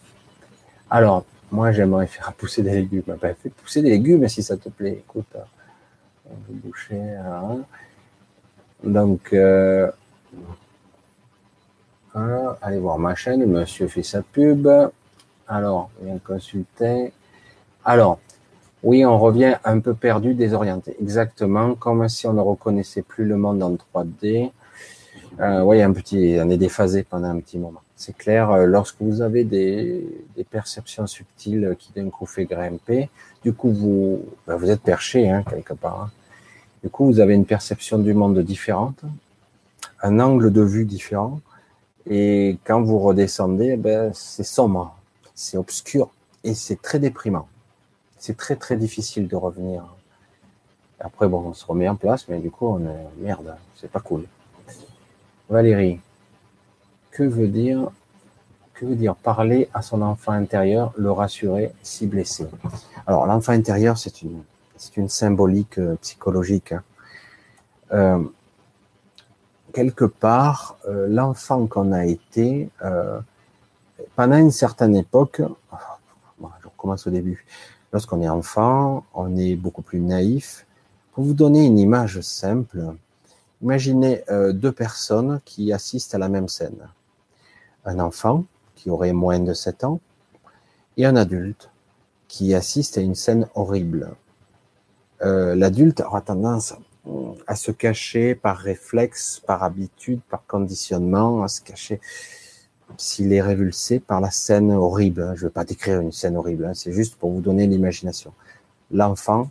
Alors, moi j'aimerais faire pousser des légumes. Ben, fais pousser des légumes si ça te plaît. Écoute, on va boucher. Hein. Donc, euh, allez voir ma chaîne. Monsieur fait sa pub. Alors, vient consulter. Alors, oui, on revient un peu perdu, désorienté. Exactement, comme si on ne reconnaissait plus le monde en 3D. Euh, oui, un petit, on est déphasé pendant un petit moment. C'est clair, euh, lorsque vous avez des, perceptions subtiles qui d'un coup fait grimper, du coup vous, ben, vous êtes perché hein, quelque part. Hein. Du coup, vous avez une perception du monde différente, un angle de vue différent, et quand vous redescendez, ben, c'est sombre, c'est obscur, et c'est très déprimant. C'est très très difficile de revenir. Après, bon, on se remet en place, mais du coup, on est merde, c'est pas cool. Valérie, que veut dire que veut dire parler à son enfant intérieur, le rassurer si blessé? Alors l'enfant intérieur, c'est une symbolique euh, psychologique. Hein. Euh, quelque part, euh, l'enfant qu'on a été pendant une certaine époque, je recommence au début. Lorsqu'on est enfant, on est beaucoup plus naïf. Pour vous donner une image simple, Imaginez euh, deux personnes qui assistent à la même scène. Un enfant qui aurait moins de 7 ans et un adulte qui assiste à une scène horrible. Euh, l'adulte aura tendance à se cacher par réflexe, par habitude, par conditionnement, à se cacher s'il est révulsé par la scène horrible. Je ne vais pas décrire une scène horrible, hein, c'est juste pour vous donner l'imagination. L'enfant,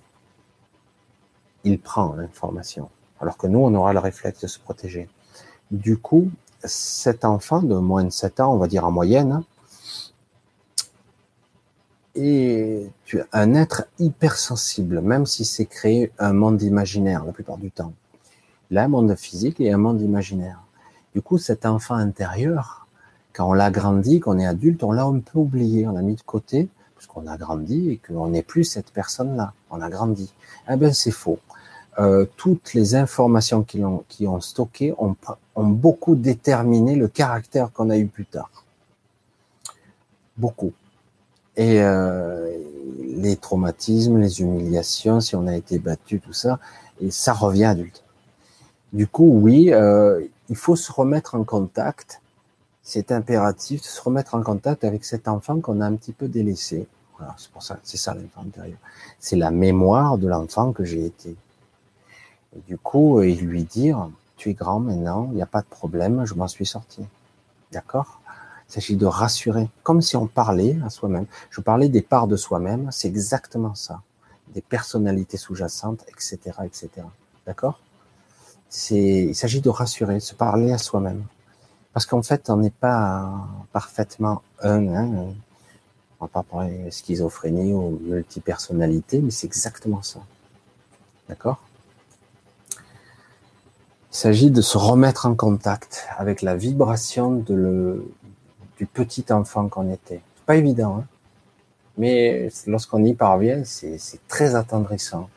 il prend l'information alors que nous, on aura le réflexe de se protéger. Du coup, cet enfant de moins de 7 ans, on va dire en moyenne, est un être hypersensible, même si c'est créé un monde imaginaire la plupart du temps. A un monde physique et un monde imaginaire. Du coup, cet enfant intérieur, quand on l'a grandi, qu'on est adulte, on l'a un peu oublié, on l'a mis de côté, parce qu'on a grandi et qu'on n'est plus cette personne-là. On a grandi. Eh bien, c'est faux. Euh, toutes les informations qui ont, qui ont beaucoup déterminé le caractère qu'on a eu plus tard. Beaucoup. Et euh, les traumatismes, les humiliations, si on a été battu, tout ça, et ça revient adulte. Du coup, oui, euh, il faut se remettre en contact. C'est impératif de se remettre en contact avec cet enfant qu'on a un petit peu délaissé. C'est pour ça, c'est ça l'enfant intérieur. C'est la mémoire de l'enfant que j'ai été. Du coup, il lui dire, tu es grand maintenant, il n'y a pas de problème, je m'en suis sorti. D'accord? Il s'agit de rassurer, comme si on parlait à soi-même. Je parlais des parts de soi-même, c'est exactement ça. Des personnalités sous-jacentes, etc., etc. D'accord? C'est, il s'agit de rassurer, se parler à soi-même. Parce qu'en fait, on n'est pas parfaitement un, hein, on va pas parler schizophrénie ou multipersonnalité, mais c'est exactement ça. D'accord? Il s'agit de se remettre en contact avec la vibration du petit enfant qu'on était. C'est pas évident, hein mais lorsqu'on y parvient, c'est très attendrissant.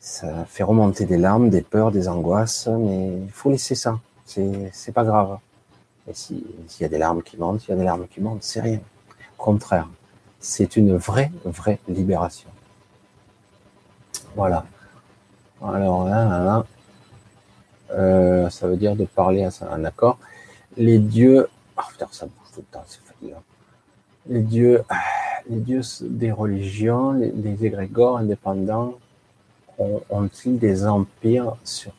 Ça fait remonter des larmes, des peurs, des angoisses, mais il faut laisser ça. C'est pas grave. Et s'il y a des larmes qui montent, il y a des larmes qui montent, c'est rien. Au contraire, c'est une vraie, vraie libération. Voilà. Alors là, là, euh, ça veut dire de parler à un accord. Les dieux, oh putain, ça bouge tout le temps, c'est fatigant. Les dieux, les dieux des religions, les, les égrégores indépendants ont-ils des empires sur,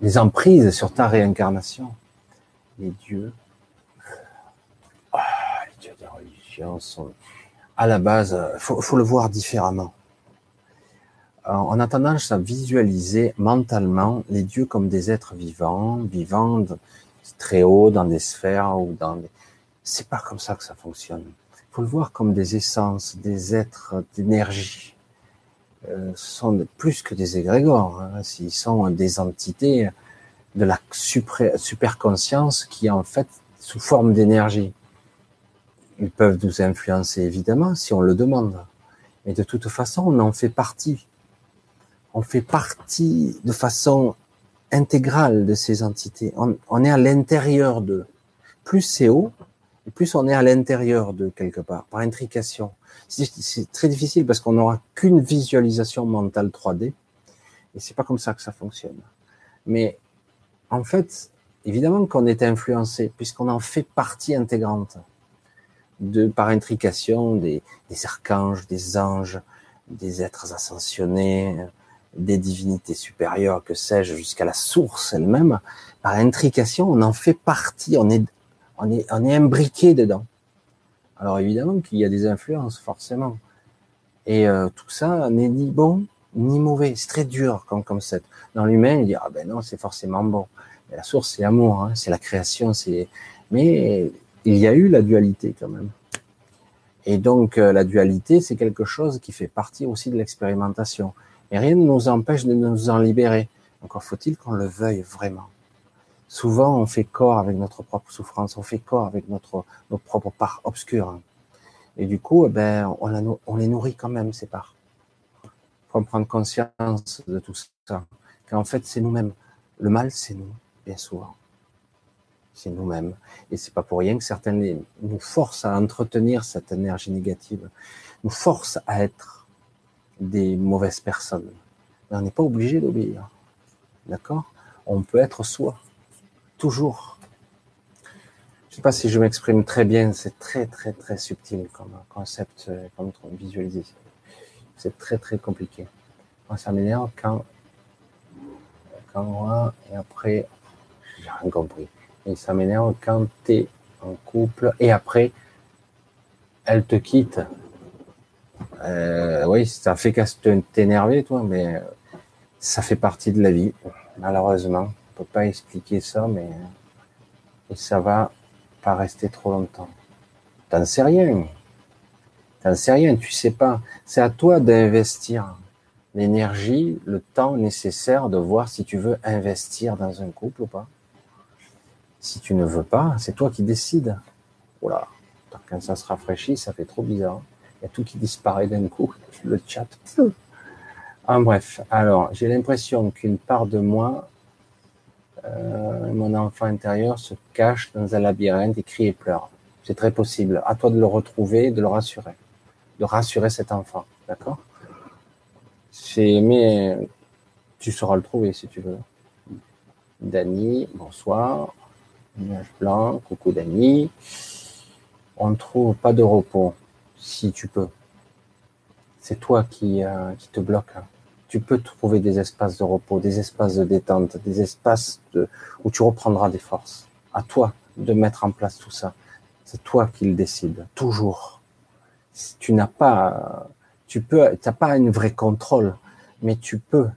des emprises sur ta réincarnation Les dieux, sont à la base, faut, faut le voir différemment. On a tendance à visualiser mentalement les dieux comme des êtres vivants, vivants très haut dans des sphères ou dans des... C'est pas comme ça que ça fonctionne. Il faut le voir comme des essences, des êtres d'énergie. Euh, sont plus que des égrégores. Hein. Ils sont des entités de la super, super conscience qui est en fait sous forme d'énergie. Ils peuvent nous influencer évidemment si on le demande. Mais de toute façon, on en fait partie. On fait partie de façon intégrale de ces entités. On, est à l'intérieur d'eux. Plus c'est haut, et plus on est à l'intérieur de quelque part, par intrication. C'est très difficile parce qu'on n'aura qu'une visualisation mentale 3D, et c'est pas comme ça que ça fonctionne. Mais en fait, évidemment qu'on est influencé, puisqu'on en fait partie intégrante de par intrication des, des archanges, des anges, des êtres ascensionnés, des divinités supérieures, que sais-je, jusqu'à la source elle-même, par intrication, on en fait partie, on est, on est, on est imbriqué dedans. Alors évidemment qu'il y a des influences, forcément. Et euh, tout ça n'est ni bon ni mauvais. C'est très dur comme concept. Dans l'humain, il dit ah ben non, c'est forcément bon. Mais la source, c'est l'amour, hein, c'est la création, c'est. Mais il y a eu la dualité quand même. Et donc euh, la dualité, c'est quelque chose qui fait partie aussi de l'expérimentation. Et rien ne nous empêche de nous en libérer. Encore faut-il qu'on le veuille vraiment. Souvent, on fait corps avec notre propre souffrance, on fait corps avec notre, nos propres parts obscures. Et du coup, eh ben, on, les nourrit quand même, ces parts. Il faut prendre conscience de tout ça. Qu'en fait, c'est nous-mêmes. Le mal, c'est nous, bien souvent c'est nous-mêmes. Et c'est pas pour rien que certaines nous forcent à entretenir cette énergie négative, nous forcent à être des mauvaises personnes. Mais on n'est pas obligé d'obéir. D'accord? On peut être soi. Toujours. Je sais pas si je m'exprime très bien, c'est très très très subtil comme concept, comme visualiser. C'est très très compliqué. Moi, ça m'énerve quand, quand moi, et après, j'ai rien compris. Et ça m'énerve quand tu es en couple et après, elle te quitte. Euh, oui, ça fait qu'à t'énerver, toi, mais ça fait partie de la vie, malheureusement. On peut pas expliquer ça, mais et ça va pas rester trop longtemps. T'en sais rien. T'en sais rien, tu sais pas. C'est à toi d'investir l'énergie, le temps nécessaire de voir si tu veux investir dans un couple ou pas. Si tu ne veux pas, c'est toi qui décides. Voilà. Quand ça se rafraîchit, ça fait trop bizarre. Il y a tout qui disparaît d'un coup. Le chat. En bref, alors j'ai l'impression qu'une part de moi, euh, mon enfant intérieur, se cache dans un labyrinthe et crie et pleure. C'est très possible. À toi de le retrouver, de le rassurer. de rassurer cet enfant. D'accord? C'est, mais tu sauras le trouver si tu veux. Dany, bonsoir. Nuage blanc, coucou Dany. On ne trouve pas de repos, si tu peux. C'est toi qui, euh, qui te bloque. Tu peux trouver des espaces de repos, des espaces de détente, des espaces où tu reprendras des forces. À toi de mettre en place tout ça. C'est toi qui le décides, toujours. Tu n'as pas, tu peux, t'as pas une vraie contrôle, mais tu peux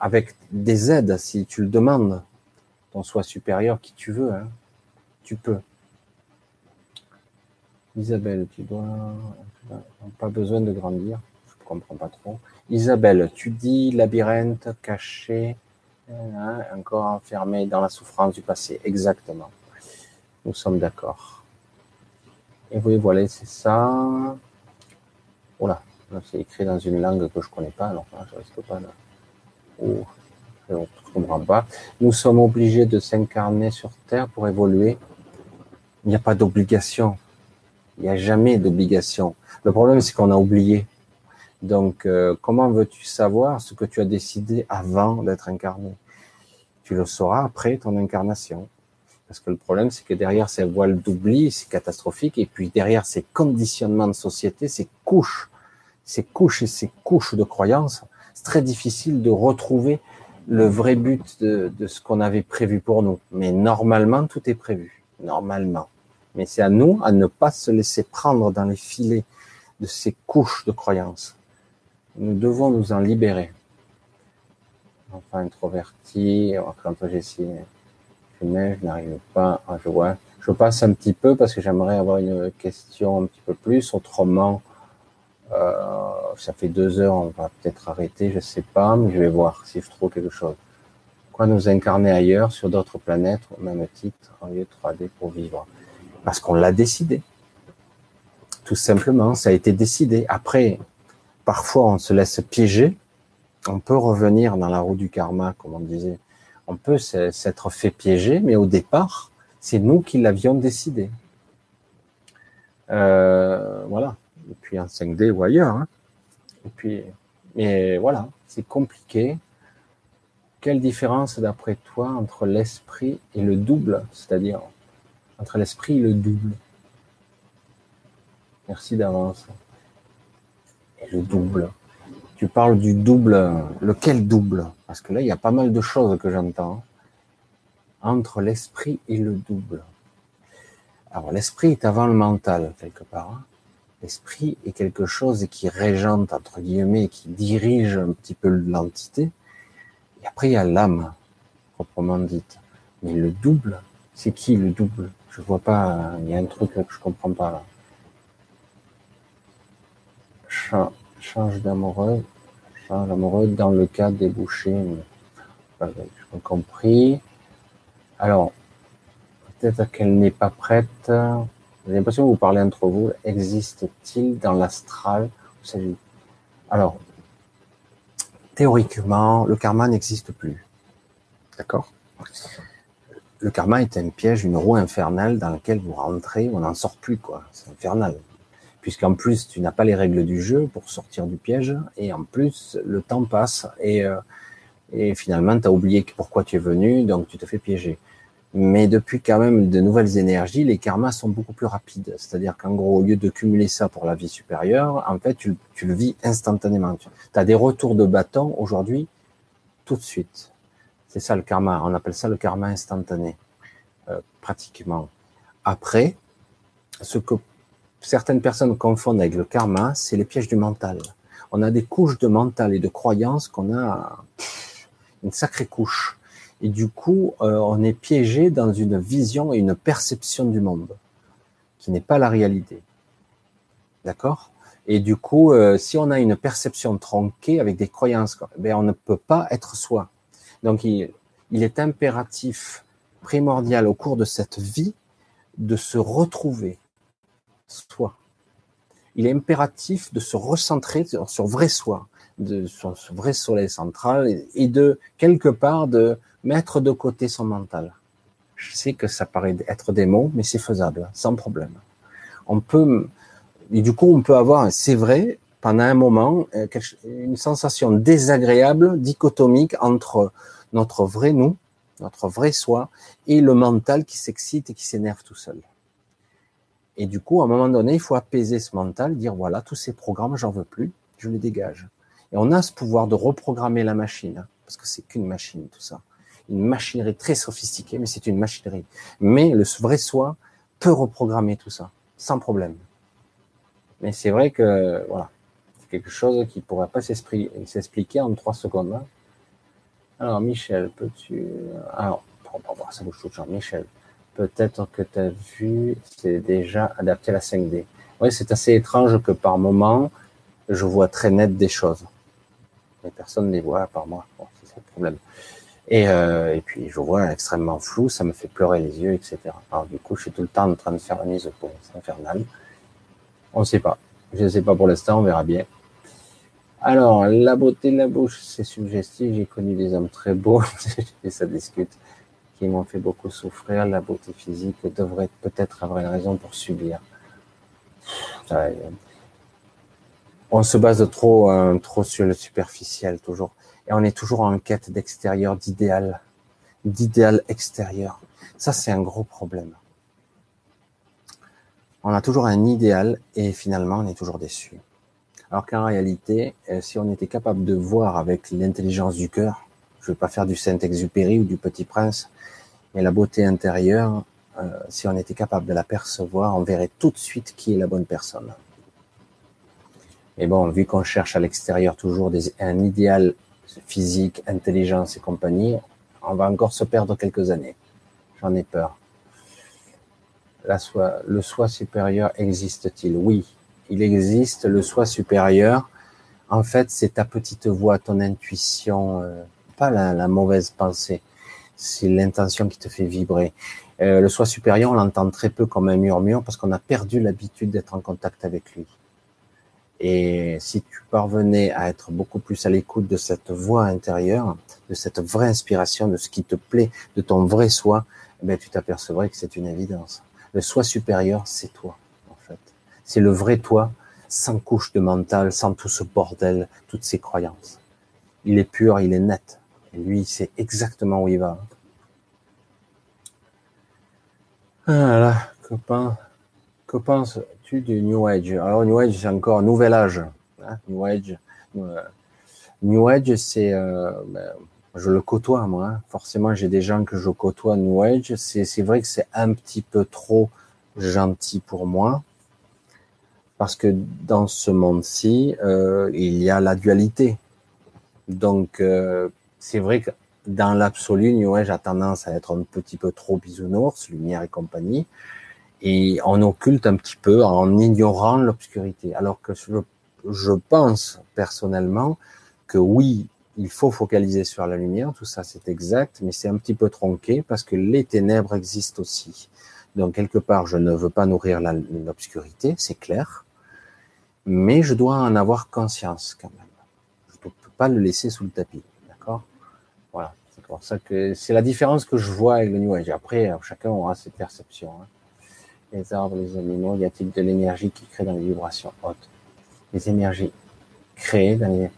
avec des aides, si tu le demandes, ton soi supérieur, qui tu veux, hein, tu peux. Isabelle, tu dois pas besoin de grandir. Je comprends pas trop. Isabelle, tu dis labyrinthe caché, hein, encore enfermé dans la souffrance du passé. Exactement. Nous sommes d'accord. Et vous voilà, c'est ça. Oh là, c'est écrit dans une langue que je connais pas, alors je risque pas là. Oh, je ne comprends pas. Nous sommes obligés de s'incarner sur Terre pour évoluer. Il n'y a pas d'obligation. Il n'y a jamais d'obligation. Le problème, c'est qu'on a oublié. Donc, euh, comment veux-tu savoir ce que tu as décidé avant d'être incarné? Tu le sauras après ton incarnation. Parce que le problème, c'est que derrière ces voiles d'oubli, c'est catastrophique. Et puis derrière ces conditionnements de société, ces couches, ces couches et ces couches de croyances, c'est très difficile de retrouver le vrai but de, ce qu'on avait prévu pour nous. Mais normalement, tout est prévu. Normalement. Mais c'est à nous à ne pas se laisser prendre dans les filets de ces couches de croyances. Nous devons nous en libérer. Enfin, introverti, quand j'ai signé, je n'arrive pas à jouer. Je passe un petit peu parce que j'aimerais avoir une question un petit peu plus. Autrement, euh, ça fait deux heures, on va peut-être arrêter, je sais pas, mais je vais voir si je trouve quelque chose. Quoi nous incarner ailleurs, sur d'autres planètes, au même titre, en lieu 3D pour vivre Parce qu'on l'a décidé. Tout simplement, ça a été décidé. Après, parfois, on se laisse piéger. On peut revenir dans la roue du karma, comme on disait. On peut s'être fait piéger, mais au départ, c'est nous qui l'avions décidé. Euh, voilà et puis en 5D ou ailleurs. Hein. Et puis, mais voilà, c'est compliqué. Quelle différence, d'après toi, entre l'esprit et le double, c'est-à-dire entre l'esprit et le double Merci d'avance. Et le double. Tu parles du double. Lequel double? Parce que là, il y a pas mal de choses que j'entends. Entre l'esprit et le double. Alors, l'esprit est avant le mental, quelque part. L'esprit est quelque chose qui régente, entre guillemets, qui dirige un petit peu l'entité. Et après, il y a l'âme, proprement dite. Mais le double, c'est qui le double? Je vois pas, il y a un truc que je comprends pas là. change d'amoureux, change d'amoureux dans le cas bouchers. Je compris. Alors, peut-être qu'elle n'est pas prête. J'ai l'impression que vous parlez entre vous. Existe-t-il dans l'astral Alors, théoriquement, le karma n'existe plus. D'accord? Le karma est un piège, une roue infernale dans laquelle vous rentrez, on n'en sort plus, quoi. C'est infernal. Puisqu'en plus, tu n'as pas les règles du jeu pour sortir du piège, et en plus, le temps passe, et, euh, et finalement, tu as oublié pourquoi tu es venu, donc tu te fais piéger. Mais depuis quand même de nouvelles énergies, les karmas sont beaucoup plus rapides. C'est-à-dire qu'en gros, au lieu de cumuler ça pour la vie supérieure, en fait, tu, le vis instantanément. Tu as des retours de bâton aujourd'hui, tout de suite. C'est ça le karma. On appelle ça le karma instantané, euh, pratiquement. Après, ce que certaines personnes confondent avec le karma, c'est les pièges du mental. On a des couches de mental et de croyances qu'on a une sacrée couche. Et du coup, euh, on est piégé dans une vision et une perception du monde qui n'est pas la réalité. D'accord? Et du coup, euh, si on a une perception tronquée avec des croyances, ben on ne peut pas être soi. Donc, il, est impératif, primordial au cours de cette vie, de se retrouver soi. Il est impératif de se recentrer sur, sur vrai soi, de son vrai soleil central et de quelque part de mettre de côté son mental. Je sais que ça paraît être des mots, mais c'est faisable, sans problème. On peut Et du coup, on peut avoir, c'est vrai, pendant un moment, euh, une sensation désagréable, dichotomique entre notre vrai nous, notre vrai soi, et le mental qui s'excite et qui s'énerve tout seul. Et du coup, à un moment donné, il faut apaiser ce mental, dire voilà, tous ces programmes, j'en veux plus, je les dégage. Et on a ce pouvoir de reprogrammer la machine, parce que c'est qu'une machine, tout ça. Une machinerie très sophistiquée, mais c'est une machinerie. Mais le vrai soi peut reprogrammer tout ça, sans problème. Mais c'est vrai que, voilà, quelque chose qui pourrait pas s'expliquer en trois secondes. Hein. Alors, Michel, peux-tu... Alors, on va ça bouge tout le Michel, peut-être que tu as vu, c'est déjà adapté à la 5D. Oui, c'est assez étrange que par moment, je vois très net des choses. Mais personne ne les voit à part moi. c'est le problème. Et, euh, et puis, je vois extrêmement flou, ça me fait pleurer les yeux, etc. Alors, du coup, je suis tout le temps en train de faire la mise point. C'est infernal. On ne sait pas. Je ne sais pas pour l'instant, on verra bien. Alors, la beauté de la bouche, c'est suggestif. J'ai connu des hommes très beaux, et ça discute, qui m'ont fait beaucoup souffrir. La beauté physique devrait peut-être avoir une raison pour subir. On se base trop, euh, trop sur le superficiel, toujours. Et on est toujours en quête d'extérieur, d'idéal, d'idéal extérieur. Ça, c'est un gros problème. On a toujours un idéal et finalement, on est toujours déçu. Alors qu'en réalité, euh, si on était capable de voir avec l'intelligence du cœur, je ne vais pas faire du Saint-Exupéry ou du Petit Prince, mais la beauté intérieure, euh, si on était capable de la percevoir, on verrait tout de suite qui est la bonne personne. Mais bon, vu qu'on cherche à l'extérieur toujours un idéal physique, intelligence et compagnie, on va encore se perdre quelques années. J'en ai peur. Le soi supérieur existe-t-il? Oui, il existe le soi supérieur. En fait, c'est ta petite voix, ton intuition, euh, pas la, mauvaise pensée. C'est l'intention qui te fait vibrer. Euh, le soi supérieur, on l'entend très peu comme un murmure parce qu'on a perdu l'habitude d'être en contact avec lui. Et si tu parvenais à être beaucoup plus à l'écoute de cette voix intérieure, de cette vraie inspiration, de ce qui te plaît, de ton vrai soi, ben, tu t'apercevrais que c'est une évidence. Le soi supérieur, c'est toi. C'est le vrai toi, sans couche de mental, sans tout ce bordel, toutes ces croyances. Il est pur, il est net. Et lui, il sait exactement où il va. Voilà, copain. Que penses-tu du New Age Alors, New Age, c'est encore Nouvel Âge. Hein, New Age. Euh, New Age, c'est. Euh, ben, je le côtoie, moi. Hein. Forcément, j'ai des gens que je côtoie New Age. C'est vrai que c'est un petit peu trop gentil pour moi parce que dans ce monde-ci, euh, il y a la dualité. Donc, euh, c'est vrai que dans l'absolu, New Age a tendance à être un petit peu trop bisounours, lumière et compagnie, et on occulte un petit peu en ignorant l'obscurité. Alors que je, je pense personnellement que oui, il faut focaliser sur la lumière, tout ça c'est exact, mais c'est un petit peu tronqué parce que les ténèbres existent aussi. Donc quelque part, je ne veux pas nourrir l'obscurité, c'est clair mais je dois en avoir conscience quand même. Je ne peux pas le laisser sous le tapis, d'accord? Voilà, c'est la différence que je vois avec le New Age. Après, chacun aura ses perceptions. Hein. Les arbres, les animaux, y a-t-il de l'énergie qui crée dans les vibrations hautes? Les énergies créées dans les...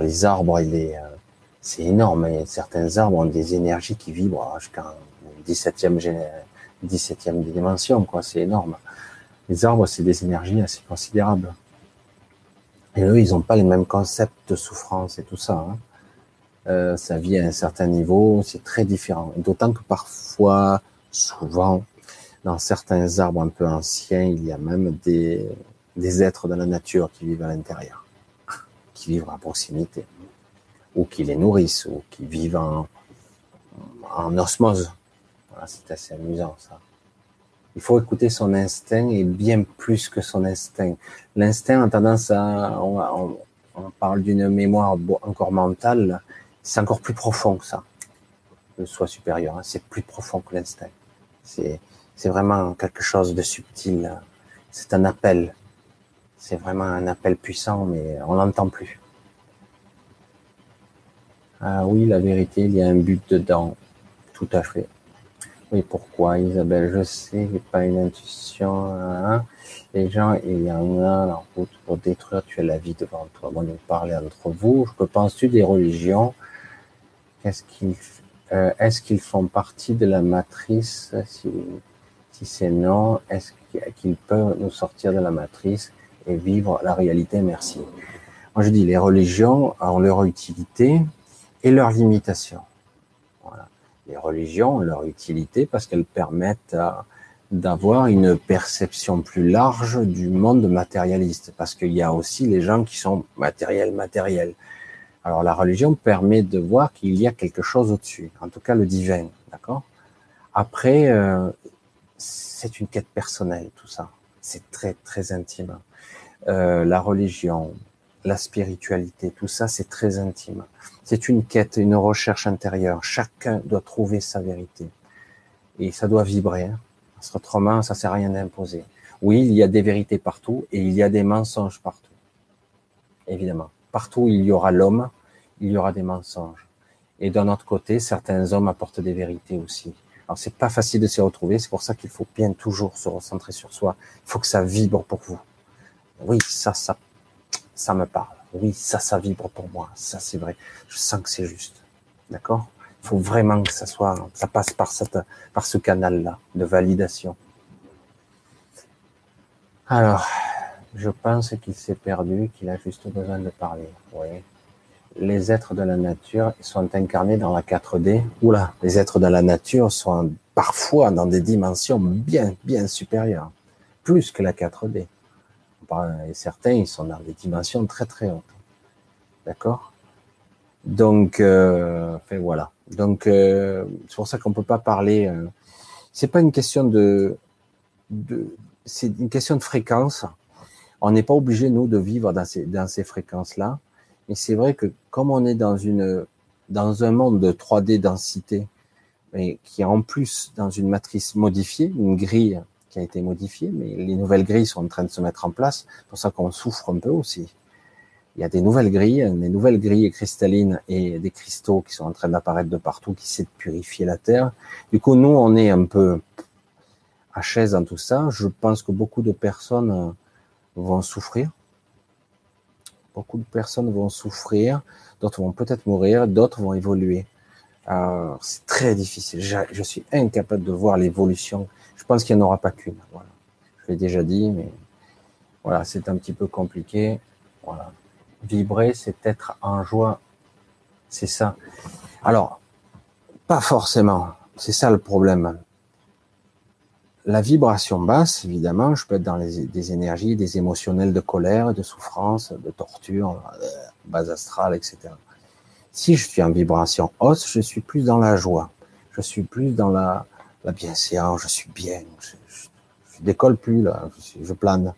Les arbres, euh, c'est énorme. certains arbres ont des énergies qui vibrent jusqu'à 17e, 17e dimension, quoi. C'est énorme. Les arbres, c'est des énergies assez considérables. Et eux, ils n'ont pas les mêmes concepts de souffrance et tout ça. Hein. Euh, sa vie à un certain niveau, c'est très différent. D'autant que parfois, souvent, dans certains arbres un peu anciens, il y a même des, des êtres de la nature qui vivent à l'intérieur, qui vivent à proximité, ou qui les nourrissent, ou qui vivent en, en osmose. Voilà, c'est assez amusant ça. Il faut écouter son instinct et bien plus que son instinct. L'instinct a tendance à, on, parle d'une mémoire encore mentale, c'est encore plus profond que ça. Le soi supérieur, hein. c'est plus profond que l'instinct. C'est, c'est vraiment quelque chose de subtil. C'est un appel. C'est vraiment un appel puissant, mais on l'entend plus. Ah oui, la vérité, il y a un but dedans. Tout à fait. Oui, pourquoi Isabelle? Je sais, pas une intuition. Hein? Les gens, il y en a en route pour détruire, tu as la vie devant toi. Bon, nous parler entre vous. Que penses-tu des religions Qu'est-ce qu'ils, euh, est-ce qu'ils font partie de la matrice? Si, si c'est non, est-ce qu'ils peuvent nous sortir de la matrice et vivre la réalité? Merci. Moi, je dis les religions ont leur utilité et leur limitation. Les religions ont leur utilité parce qu'elles permettent d'avoir une perception plus large du monde matérialiste, parce qu'il y a aussi les gens qui sont matériels, matériels. Alors la religion permet de voir qu'il y a quelque chose au-dessus, en tout cas le divin, d'accord? Après, euh, c'est une quête personnelle, tout ça. C'est très, très intime. Euh, la religion, la spiritualité, tout ça, c'est très intime. C'est une quête, une recherche intérieure. Chacun doit trouver sa vérité. Et ça doit vibrer. Hein. Parce qu'autrement, ça sert à rien d'imposer. Oui, il y a des vérités partout et il y a des mensonges partout. Évidemment. Partout où il y aura l'homme, il y aura des mensonges. Et d'un autre côté, certains hommes apportent des vérités aussi. Alors c'est pas facile de s'y retrouver, c'est pour ça qu'il faut bien toujours se recentrer sur soi. Il faut que ça vibre pour vous. Oui, ça, ça, ça me parle. Oui, ça, ça vibre pour moi. Ça, c'est vrai. Je sens que c'est juste. D'accord? Il faut vraiment que ça soit, ça passe par cette, par ce canal-là de validation. Alors, je pense qu'il s'est perdu, qu'il a juste besoin de parler. Oui. Les êtres de la nature sont incarnés dans la 4D. Oula, les êtres de la nature sont parfois dans des dimensions bien, bien supérieures. Plus que la 4D. Et certains, ils sont dans des dimensions très, très hautes. D'accord? Donc, euh, voilà. Donc, euh, c'est pour ça qu'on peut pas parler. Euh, c'est pas une question de, de c'est une question de fréquence. On n'est pas obligé nous de vivre dans ces dans ces fréquences-là. Mais c'est vrai que comme on est dans une dans un monde de 3D densité, mais qui est en plus dans une matrice modifiée, une grille qui a été modifiée, mais les nouvelles grilles sont en train de se mettre en place. C'est pour ça qu'on souffre un peu aussi il y a des nouvelles grilles, des nouvelles grilles cristallines et des cristaux qui sont en train d'apparaître de partout, qui essaient de purifier la Terre. Du coup, nous, on est un peu à chaise dans tout ça. Je pense que beaucoup de personnes euh, vont souffrir. Beaucoup de personnes vont souffrir, d'autres vont peut-être mourir, d'autres vont évoluer. c'est très difficile. Je, suis incapable de voir l'évolution. Je pense qu'il n'y en aura pas qu'une. Voilà. Je l'ai déjà dit, mais voilà, c'est un petit peu compliqué. Voilà. Vibrer, c'est être en joie. C'est ça. Alors, pas forcément. C'est ça le problème. La vibration basse, évidemment, je peux être dans des énergies, des émotionnels de colère, de souffrance, de torture, euh, base astrale, etc. Si je suis en vibration haute, je suis plus dans la joie. Je suis plus dans la, la bienséance, je suis bien. Je, je, décolle plus, là. Je, je plane.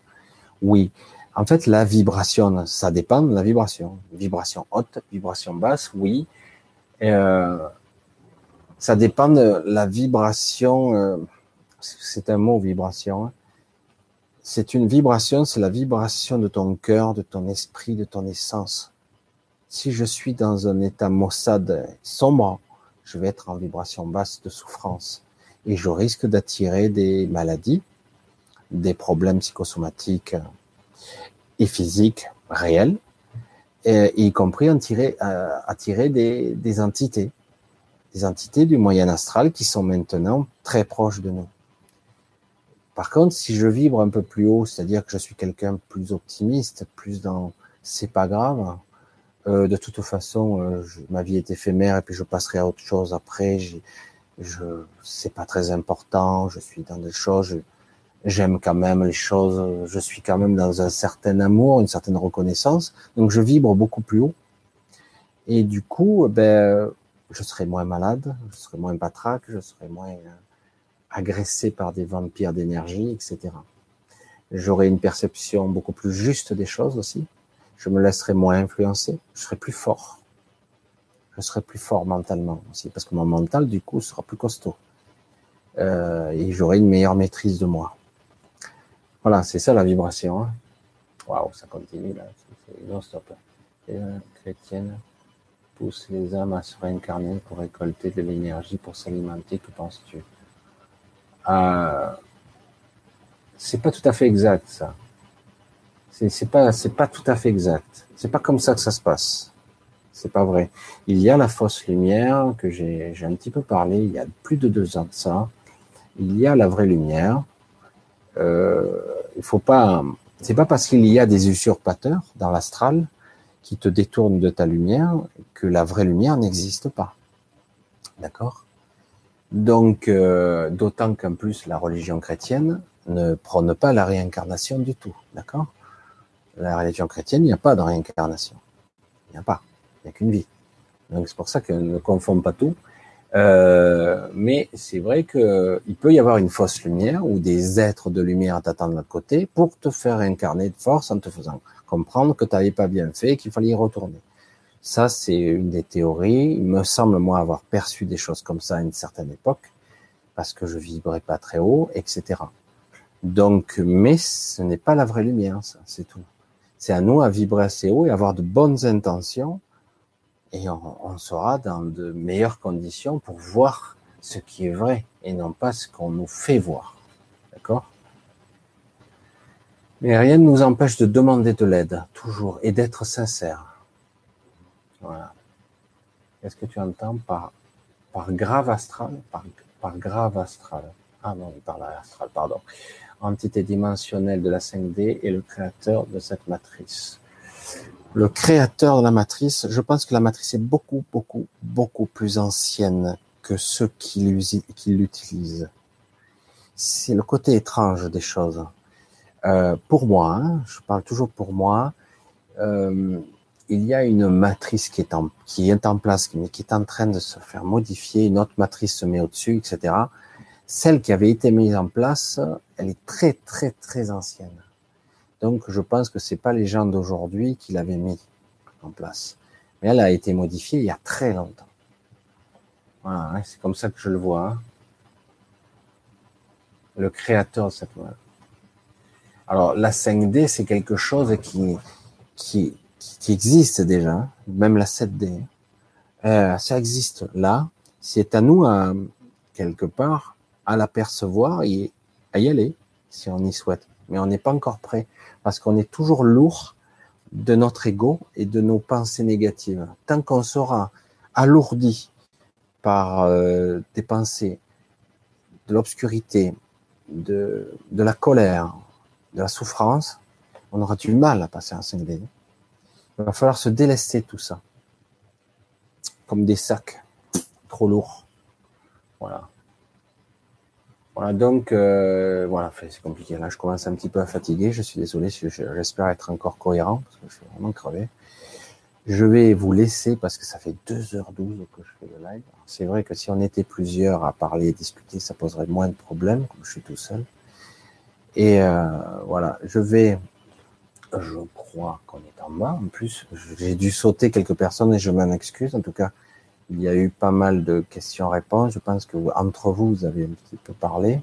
Oui. En fait, la vibration, ça dépend de la vibration. Vibration haute, vibration basse, oui. Euh, ça dépend de la vibration. Euh, c'est un mot, vibration. Hein. C'est une vibration, c'est la vibration de ton cœur, de ton esprit, de ton essence. Si je suis dans un état maussade sombre, je vais être en vibration basse de souffrance et je risque d'attirer des maladies, des problèmes psychosomatiques, et physique réel, et, y compris attirer, euh, attirer des, des entités, des entités du moyen astral qui sont maintenant très proches de nous. Par contre, si je vibre un peu plus haut, c'est-à-dire que je suis quelqu'un plus optimiste, plus dans c'est pas grave, euh, de toute façon, euh, ma vie est éphémère et puis je passerai à autre chose après. Je, c'est pas très important. Je suis dans des choses j'aime quand même les choses, je suis quand même dans un certain amour, une certaine reconnaissance, donc je vibre beaucoup plus haut. Et du coup, ben, je serai moins malade, je serai moins batraque, je serai moins euh, agressé par des vampires d'énergie, etc. J'aurai une perception beaucoup plus juste des choses aussi. Je me laisserai moins influencer, je serai plus fort. Je serai plus fort mentalement aussi, parce que mon mental, du coup, sera plus costaud. Euh, et j'aurai une meilleure maîtrise de moi. Voilà, c'est ça la vibration. Hein. Waouh, ça continue là. Non-stop. Euh, chrétienne pousse les âmes à se réincarner pour récolter de l'énergie pour s'alimenter. Que penses-tu? Euh, c'est pas tout à fait exact, ça. C'est pas, c'est pas tout à fait exact. C'est pas comme ça que ça se passe. C'est pas vrai. Il y a la fausse lumière que j'ai, un petit peu parlé il y a plus de deux ans de ça. Il y a la vraie lumière. Euh, il faut pas, c'est pas parce qu'il y a des usurpateurs dans l'astral qui te détournent de ta lumière que la vraie lumière n'existe pas. D'accord? Donc, euh, d'autant qu'en plus la religion chrétienne ne prône pas la réincarnation du tout. D'accord? La religion chrétienne, il n'y a pas de réincarnation. Il n'y a pas. Il n'y a qu'une vie. Donc c'est pour ça qu'on ne confond pas tout. Euh, mais c'est vrai qu'il peut y avoir une fausse lumière ou des êtres de lumière t'attendent de l'autre côté pour te faire incarner de force en te faisant comprendre que tu n'avais pas bien fait, qu'il fallait y retourner. Ça, c'est une des théories. Il me semble, moi, avoir perçu des choses comme ça à une certaine époque, parce que je vibrais pas très haut, etc. Donc, mais ce n'est pas la vraie lumière, ça, c'est tout. C'est à nous à vibrer assez haut et avoir de bonnes intentions et on, sera dans de meilleures conditions pour voir ce qui est vrai et non pas ce qu'on nous fait voir. D'accord? Mais rien ne nous empêche de demander de l'aide, toujours, et d'être sincère. Voilà. Qu'est-ce que tu entends par, par grave astral par, par grave astral? Ah non, il parle astral, pardon. Entité dimensionnelle de la 5D et le créateur de cette matrice le créateur de la matrice, je pense que la matrice est beaucoup, beaucoup, beaucoup plus ancienne que ceux qui l'utilisent. C'est le côté étrange des choses. Euh, pour moi, hein, je parle toujours pour moi, euh, il y a une matrice qui est en, qui est en place, mais qui est en train de se faire modifier, une autre matrice se met au-dessus, etc. Celle qui avait été mise en place, elle est très, très, très ancienne. Donc, je pense que c'est pas les gens d'aujourd'hui qui l'avaient mis en place. Mais elle a été modifiée il y a très longtemps. Voilà, hein, c'est comme ça que je le vois. Hein. Le créateur de cette loi. Alors, la 5D, c'est quelque chose qui, existe déjà, hein. même la 7D. Euh, ça existe là. C'est à nous, quelque part, à l'apercevoir et à y aller, si on y souhaite. Mais on n'est pas encore prêt parce qu'on est toujours lourd de notre ego et de nos pensées négatives. Tant qu'on sera alourdi par euh, des pensées, de l'obscurité, de, la colère, de la souffrance, on aura du mal à passer en 5D. Il va falloir se délester tout ça. Comme des sacs trop lourds. Voilà. Donc euh, voilà, c'est compliqué. Là, je commence un petit peu à fatiguer. Je suis désolé. J'espère être encore cohérent parce que je suis vraiment crevé. Je vais vous laisser parce que ça fait 2h12 que je fais le live. C'est vrai que si on était plusieurs à parler et discuter, ça poserait moins de problèmes, comme je suis tout seul. Et euh, voilà, je vais, je crois qu'on est en bas. En plus, j'ai dû sauter quelques personnes et je m'en excuse. En tout cas, il y a eu pas mal de questions-réponses. Je pense que entre vous, vous avez un petit peu parlé.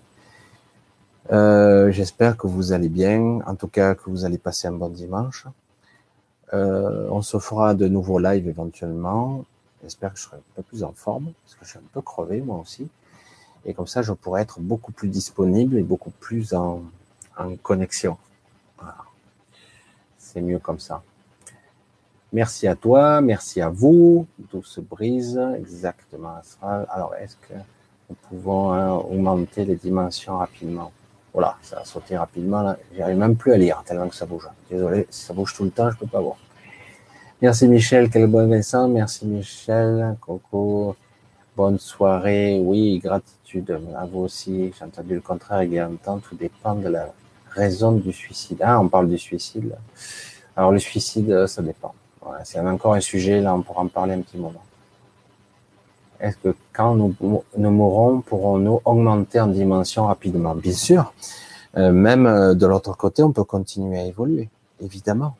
Euh, J'espère que vous allez bien. En tout cas, que vous allez passer un bon dimanche. Euh, on se fera de nouveaux lives éventuellement. J'espère que je serai un peu plus en forme, parce que je suis un peu crevé moi aussi. Et comme ça, je pourrai être beaucoup plus disponible et beaucoup plus en, connexion. C'est mieux comme ça. Merci à toi, merci à vous. Tout se brise, exactement. Alors, est-ce que nous pouvons hein, augmenter les dimensions rapidement? Voilà, ça a sauté rapidement. J'arrive même plus à lire tellement que ça bouge. Désolé, ça bouge tout le temps, je peux pas voir. Merci Michel, quel bon Vincent. Merci Michel, Coco. Bonne soirée. Oui, gratitude à vous aussi. J'ai entendu le contraire également. Tout dépend de la raison du suicide. Ah, on parle du suicide. Alors le suicide, ça dépend c'est encore un sujet, là, on pourra en parler un petit moment. Est-ce que quand nous, nous mourrons, pourrons-nous augmenter en dimension rapidement? Bien sûr. Euh, même euh, de l'autre côté, on peut continuer à évoluer, évidemment.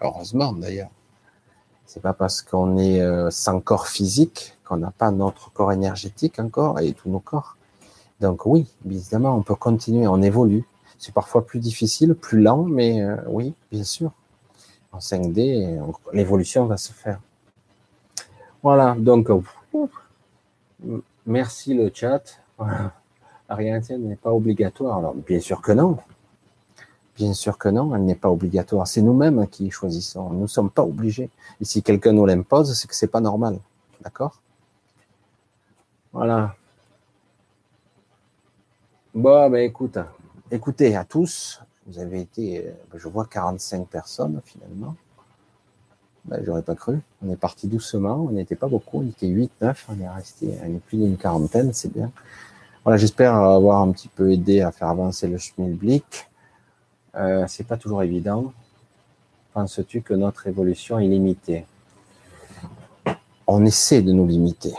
Heureusement, d'ailleurs. C'est pas parce qu'on est euh, sans corps physique qu'on n'a pas notre corps énergétique encore et tous nos corps. Donc oui, évidemment, on peut continuer, on évolue. C'est parfois plus difficile, plus lent, mais oui, bien sûr en 5D, l'évolution va se faire. Voilà, donc merci le chat. La réalité n'est pas obligatoire. Alors, bien sûr que non. Bien sûr que non, elle n'est pas obligatoire. C'est nous-mêmes qui choisissons. Nous ne sommes pas obligés. Et si quelqu'un nous l'impose, c'est que c'est pas normal. D'accord? Voilà. Bon, ben écoute, écoutez à tous. Vous avez été, ben, je vois 45 personnes finalement. Ben, j'aurais pas cru. On est parti doucement. On n'était pas beaucoup. On était 8, 9. On est resté on est plus d'une quarantaine. C'est bien. Voilà, j'espère avoir un petit peu aidé à faire avancer le schmilblick. Euh, c'est pas toujours évident. Penses-tu que notre évolution est limitée? On essaie de nous limiter.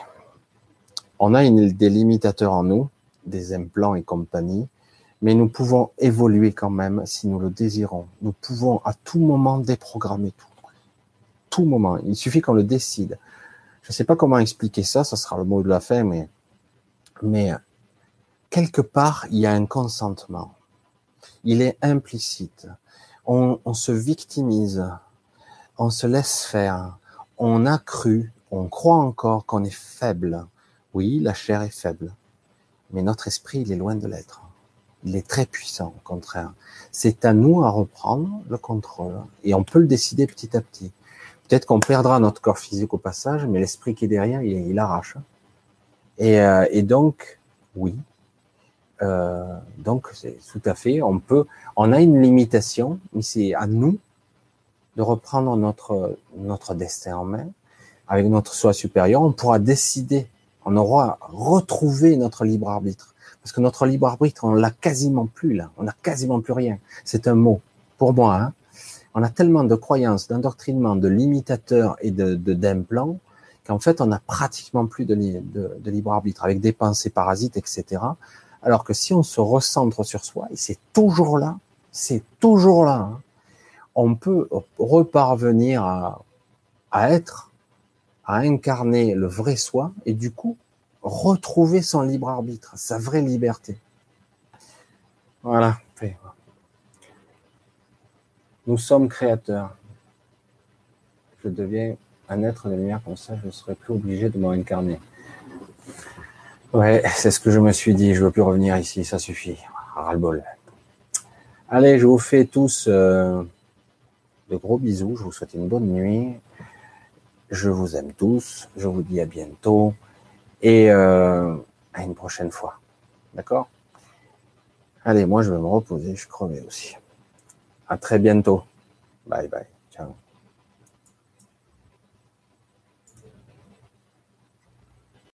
On a une, des limitateurs en nous, des implants et compagnie, mais nous pouvons évoluer quand même si nous le désirons. Nous pouvons à tout moment déprogrammer tout. Tout moment. Il suffit qu'on le décide. Je ne sais pas comment expliquer ça, ça sera le mot de la fin, mais, mais quelque part, il y a un consentement il est implicite. On, se victimise, on se laisse faire, on a cru, on croit encore qu'on est faible. Oui, la chair est faible, mais notre esprit, il est loin de l'être. Il est très puissant, au contraire. C'est à nous à reprendre le contrôle et on peut le décider petit à petit. Peut-être qu'on perdra notre corps physique au passage, mais l'esprit qui est derrière, il, arrache. Et, euh, et donc, oui, euh, donc, c'est tout à fait, on peut, on a une limitation, mais c'est à nous de reprendre notre, notre destin en main. Avec notre soi supérieur, on pourra décider, on aura retrouvé notre libre arbitre. Parce que notre libre arbitre, on l'a quasiment plus là, on n'a quasiment plus rien. C'est un mot. Pour moi, hein. on a tellement de croyances, d'endoctrinement, de limitateurs et de d'implants qu'en fait, on n'a pratiquement plus de, libre arbitre, avec des pensées parasites, etc. Alors que si on se recentre sur soi, et c'est toujours là, c'est toujours là, hein, on peut reparvenir à être, à incarner le vrai soi, et du coup, retrouver son libre arbitre, sa vraie liberté. Voilà. Nous sommes créateurs. Je deviens un être de lumière comme ça, je ne serai plus obligé de m'incarner. Ouais, c'est ce que je me suis dit. Je veux plus revenir ici, ça suffit. Ras-le-bol. Allez, je vous fais tous euh, de gros bisous. Je vous souhaite une bonne nuit. Je vous aime tous. Je vous dis à bientôt et euh, à une prochaine fois. D'accord? Allez, moi je vais me reposer. Je crevais aussi. À très bientôt. Bye bye.